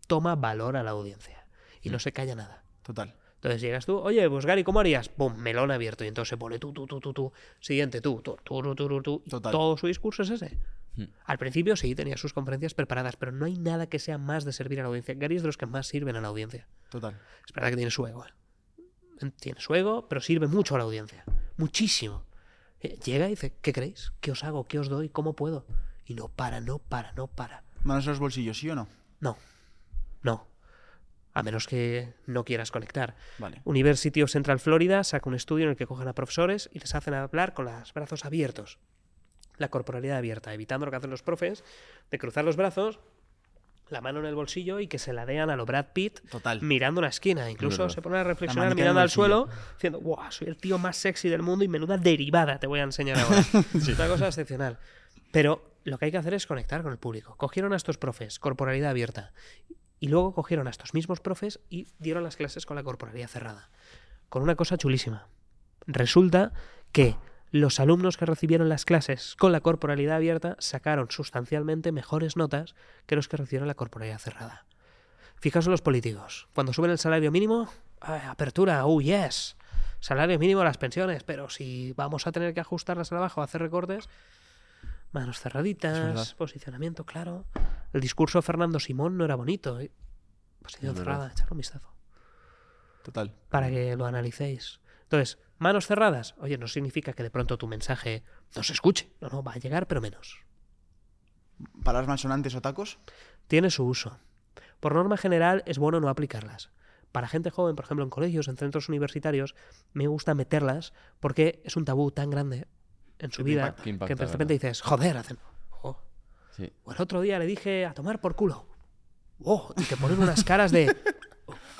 Toma valor a la audiencia. Y no se calla nada. Total. Entonces llegas tú, oye, pues Gary, ¿cómo harías? ¡Pum! Melón abierto. Y entonces se pone tú, tú, tú, tú, tú. Siguiente, tú, tú, tú, tú, tú, tú. Y Total. Todo su discurso es ese. Al principio sí, tenía sus conferencias preparadas, pero no hay nada que sea más de servir a la audiencia. Gary es de los que más sirven a la audiencia. Total. Es verdad que tiene su ego. ¿eh? Tiene su ego, pero sirve mucho a la audiencia. Muchísimo. Eh, Llega y dice, ¿qué creéis? ¿Qué os hago? ¿Qué os doy? ¿Cómo puedo? Y no para, no para, no para. Manos en los bolsillos, ¿sí o no? No. No. A menos que no quieras conectar. Vale. University of Central Florida saca un estudio en el que cogen a profesores y les hacen hablar con los brazos abiertos. La corporalidad abierta, evitando lo que hacen los profes, de cruzar los brazos, la mano en el bolsillo y que se ladean a lo Brad Pitt Total. mirando una esquina. Incluso se ponen a reflexionar mirando al suelo, diciendo, wow, soy el tío más sexy del mundo y menuda derivada te voy a enseñar ahora. Es una cosa excepcional. Pero lo que hay que hacer es conectar con el público. Cogieron a estos profes, corporalidad abierta, y luego cogieron a estos mismos profes y dieron las clases con la corporalidad cerrada. Con una cosa chulísima. Resulta que los alumnos que recibieron las clases con la corporalidad abierta sacaron sustancialmente mejores notas que los que recibieron la corporalidad cerrada. Fijaos en los políticos. Cuando suben el salario mínimo, ¡ay, apertura, oh yes. Salario mínimo a las pensiones, pero si vamos a tener que ajustarlas a la baja o hacer recortes, manos cerraditas, posicionamiento claro. El discurso de Fernando Simón no era bonito. ¿eh? Posición cerrada, echar un vistazo Total. para que lo analicéis. Entonces, manos cerradas, oye, no significa que de pronto tu mensaje no se escuche. No, no, va a llegar, pero menos. Palabras malsonantes o tacos. Tiene su uso. Por norma general, es bueno no aplicarlas. Para gente joven, por ejemplo, en colegios, en centros universitarios, me gusta meterlas porque es un tabú tan grande en su vida impacta. Que impacta, que de ¿verdad? repente dices, joder, hacen. Sí. O el otro día le dije a tomar por culo. Oh, y te ponen unas caras de.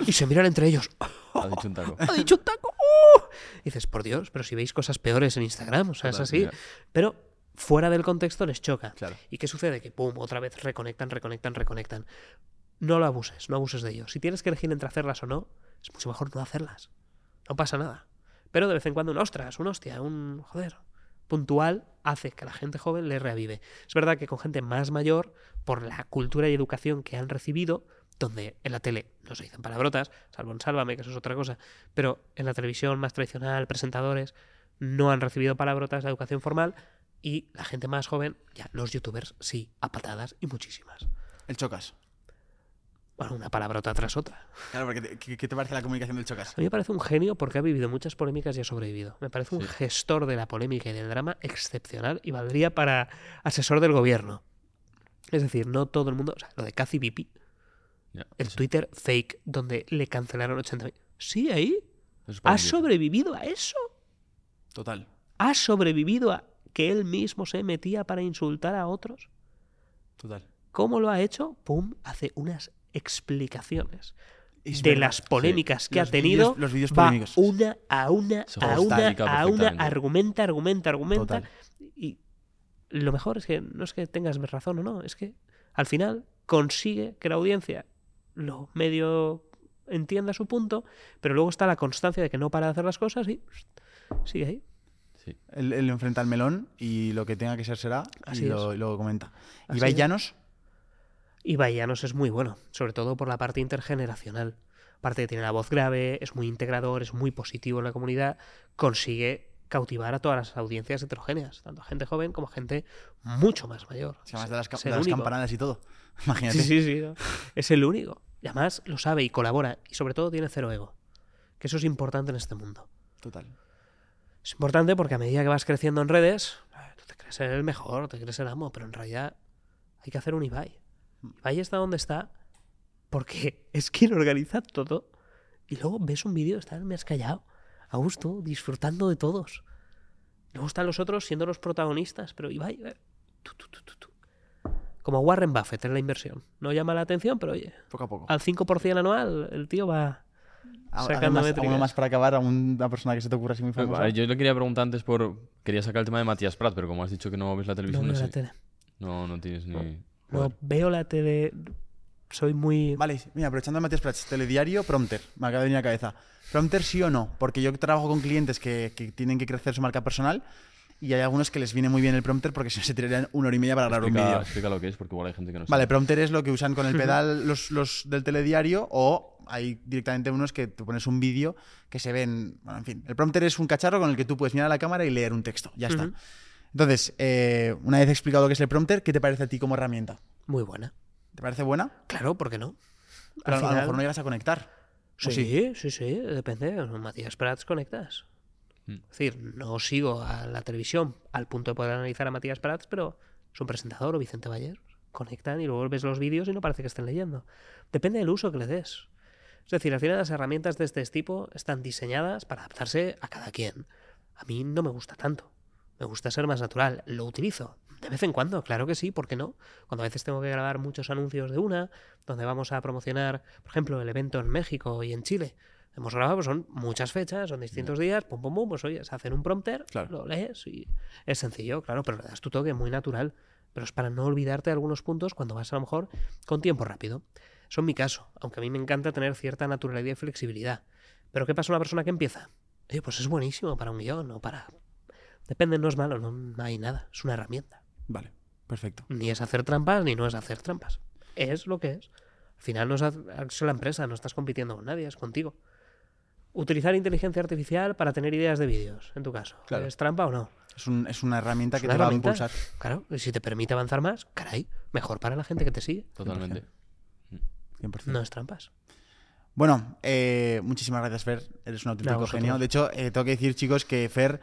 Y se miran entre ellos. Ha dicho un taco. ha dicho un taco. ¡Oh! Y dices, por Dios, pero si veis cosas peores en Instagram, o sea, es así. Pero fuera del contexto les choca. Claro. ¿Y qué sucede? Que pum, otra vez reconectan, reconectan, reconectan. No lo abuses, no abuses de ello. Si tienes que elegir entre hacerlas o no, es mucho mejor no hacerlas. No pasa nada. Pero de vez en cuando un ostras, un hostia, un joder puntual hace que la gente joven le reavive. Es verdad que con gente más mayor, por la cultura y educación que han recibido, donde en la tele no se dicen palabrotas, salvo en Sálvame, que eso es otra cosa, pero en la televisión más tradicional, presentadores, no han recibido palabrotas de educación formal y la gente más joven, ya los youtubers, sí, a patadas y muchísimas. El chocas. Bueno, una palabrota tras otra. Claro, porque te- ¿qué, qué te parece la comunicación del chocas? A mí me parece un genio porque ha vivido muchas polémicas y ha sobrevivido. Me parece un gestor de la polémica y del drama excepcional y valdría para asesor del gobierno. Es decir, no todo el mundo. O sea, lo de Cathy Bipi, El Twitter fake donde le cancelaron 80.000. Sí, ahí. ¿Ha sobrevivido a eso? Total. ¿Ha sobrevivido a que él mismo se metía para insultar a otros? Total. ¿Cómo lo ha hecho? Pum, hace unas explicaciones Es de verdad. las polémicas que Los ha tenido. los vídeos va polémicos. una a una, a una, a una, argumenta, argumenta, argumenta. Total. Y lo mejor es que no es que tengas razón o no, es que al final consigue que la audiencia lo medio entienda su punto, pero luego está la constancia de que no para de hacer las cosas y sigue ahí. Sí. Él, él enfrenta al melón y lo que tenga que ser será Así y lo, lo comenta. Así Ibai es. Llanos, es muy bueno, sobre todo por la parte intergeneracional. Aparte que tiene la voz grave, es muy integrador, es muy positivo en la comunidad, consigue cautivar a todas las audiencias heterogéneas, tanto gente joven como gente mucho más mayor. se llama de las, de las campanadas y todo. Imagínate. Sí, sí, sí. ¿no? Es el único. Y además lo sabe y colabora. Y sobre todo tiene cero ego. Que eso es importante en este mundo. Total. Es importante porque a medida que vas creciendo en redes, tú te crees ser el mejor, te crees el amo, pero en realidad hay que hacer un Ibai. Ibai está donde está porque es quien organiza todo. Y luego ves un vídeo, estás me has callado, a gusto, disfrutando de todos. Luego están los otros siendo los protagonistas, pero Ibai, eh, tú, tú, tú, tú, tú. como Warren Buffett en la inversión. No llama la atención, pero oye, Poco a poco. al 5% anual el tío va A- sacando Además, alguno más para acabar a una persona que se te ocurra así muy famosa. Vale, yo le quería preguntar antes por. Quería sacar el tema de Matías Prat, pero como has dicho que no ves la No televisión, no, veo la sé. tele. No, no tienes ni. No veo la tele. Soy muy... Vale, mira, aprovechando a Matías Prats, telediario, prompter, me acaba de venir a la cabeza. ¿Prompter sí o no? Porque yo trabajo con clientes que, que tienen que crecer su marca personal y hay algunos que les viene muy bien el prompter porque si no se tirarían una hora y media para grabar un vídeo. explica lo que es, porque igual hay gente que no Vale, sabe. prompter es lo que usan con el pedal los, los del telediario o hay directamente unos que tú pones un vídeo que se ven... Bueno, en fin, el prompter es un cacharro con el que tú puedes mirar a la cámara y leer un texto. Ya está. Entonces, eh, una vez explicado qué es el prompter, ¿qué te parece a ti como herramienta? Muy buena. ¿Te parece buena? Claro, ¿por qué no? Pero a, lo mejor no llegas a conectar. ¿O Sí, sí, sí, depende. Matías Prats conectas. Mm. Es decir, no sigo a la televisión al punto de poder analizar a Matías Prats, pero es un presentador o Vicente Bayer. Conectan y luego ves los vídeos y no parece que estén leyendo. Depende del uso que le des. Es decir, al final las herramientas de este tipo están diseñadas para adaptarse a cada quien. A mí no me gusta tanto. Me gusta ser más natural. Lo utilizo. De vez en cuando, claro que sí, ¿por qué no? Cuando a veces tengo que grabar muchos anuncios de una, donde vamos a promocionar, por ejemplo, el evento en México y en Chile. Hemos grabado, pues son muchas fechas, son distintos días, pum, pum, pum, pues oye, se hacen un prompter, Claro. lo lees y es sencillo, claro, pero le das tu toque muy natural. Pero es para no olvidarte de algunos puntos cuando vas a lo mejor con tiempo rápido. Eso en mi caso, aunque a mí me encanta tener cierta naturalidad y flexibilidad. Pero ¿qué pasa a una persona que empieza? Oye, pues es buenísimo para un guion o para... Depende, no es malo, no hay nada, es una herramienta. Vale, perfecto. Ni es hacer trampas ni no es hacer trampas. Es lo que es. Al final no es, la empresa, no estás compitiendo con nadie, es contigo. Utilizar inteligencia artificial para tener ideas de vídeos, en tu caso. Claro. ¿Es trampa o no? Es, un- es una herramienta Es que una te va a impulsar. Claro, y si te permite avanzar más, caray, mejor para la gente que te sigue. Totalmente. 100%. No es trampas. Bueno, eh, muchísimas gracias, Fer. Eres un auténtico genio. De hecho, eh, tengo que decir, chicos, que Fer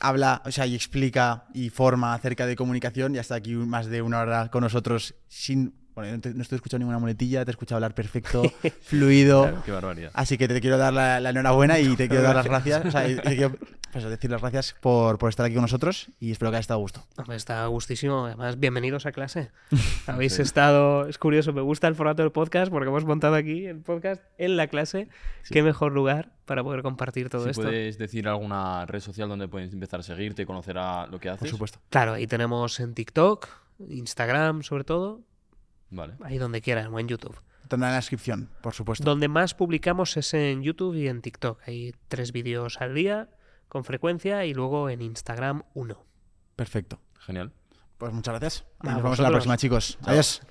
habla, o sea, y explica y forma acerca de comunicación. Ya está aquí más de una hora con nosotros sin. Bueno, no, te- no estoy escuchando ninguna muletilla, te he escuchado hablar perfecto, fluido. Qué barbaridad. Así que te quiero dar la, la enhorabuena y te quiero dar las gracias. O sea, y te quiero pues, decir las gracias por, por estar aquí con nosotros y espero que haya estado a gusto. Hombre, está gustísimo. Además, bienvenidos a clase. Habéis estado. Es curioso, me gusta el formato del podcast porque hemos montado aquí el podcast en la clase. Qué mejor lugar para poder compartir todo si esto. puedes decir alguna red social donde puedes empezar a seguirte, conocer a lo que haces. Por supuesto. Claro, ahí tenemos en TikTok, Instagram, sobre todo, Vale. ahí donde quieran, o en YouTube. Tendrá en la descripción, por supuesto. Donde más publicamos es en YouTube y en TikTok. Hay tres vídeos al día con frecuencia y luego en Instagram uno. Perfecto. Genial. Pues muchas gracias. Nos vemos en la próxima, chicos. Adiós.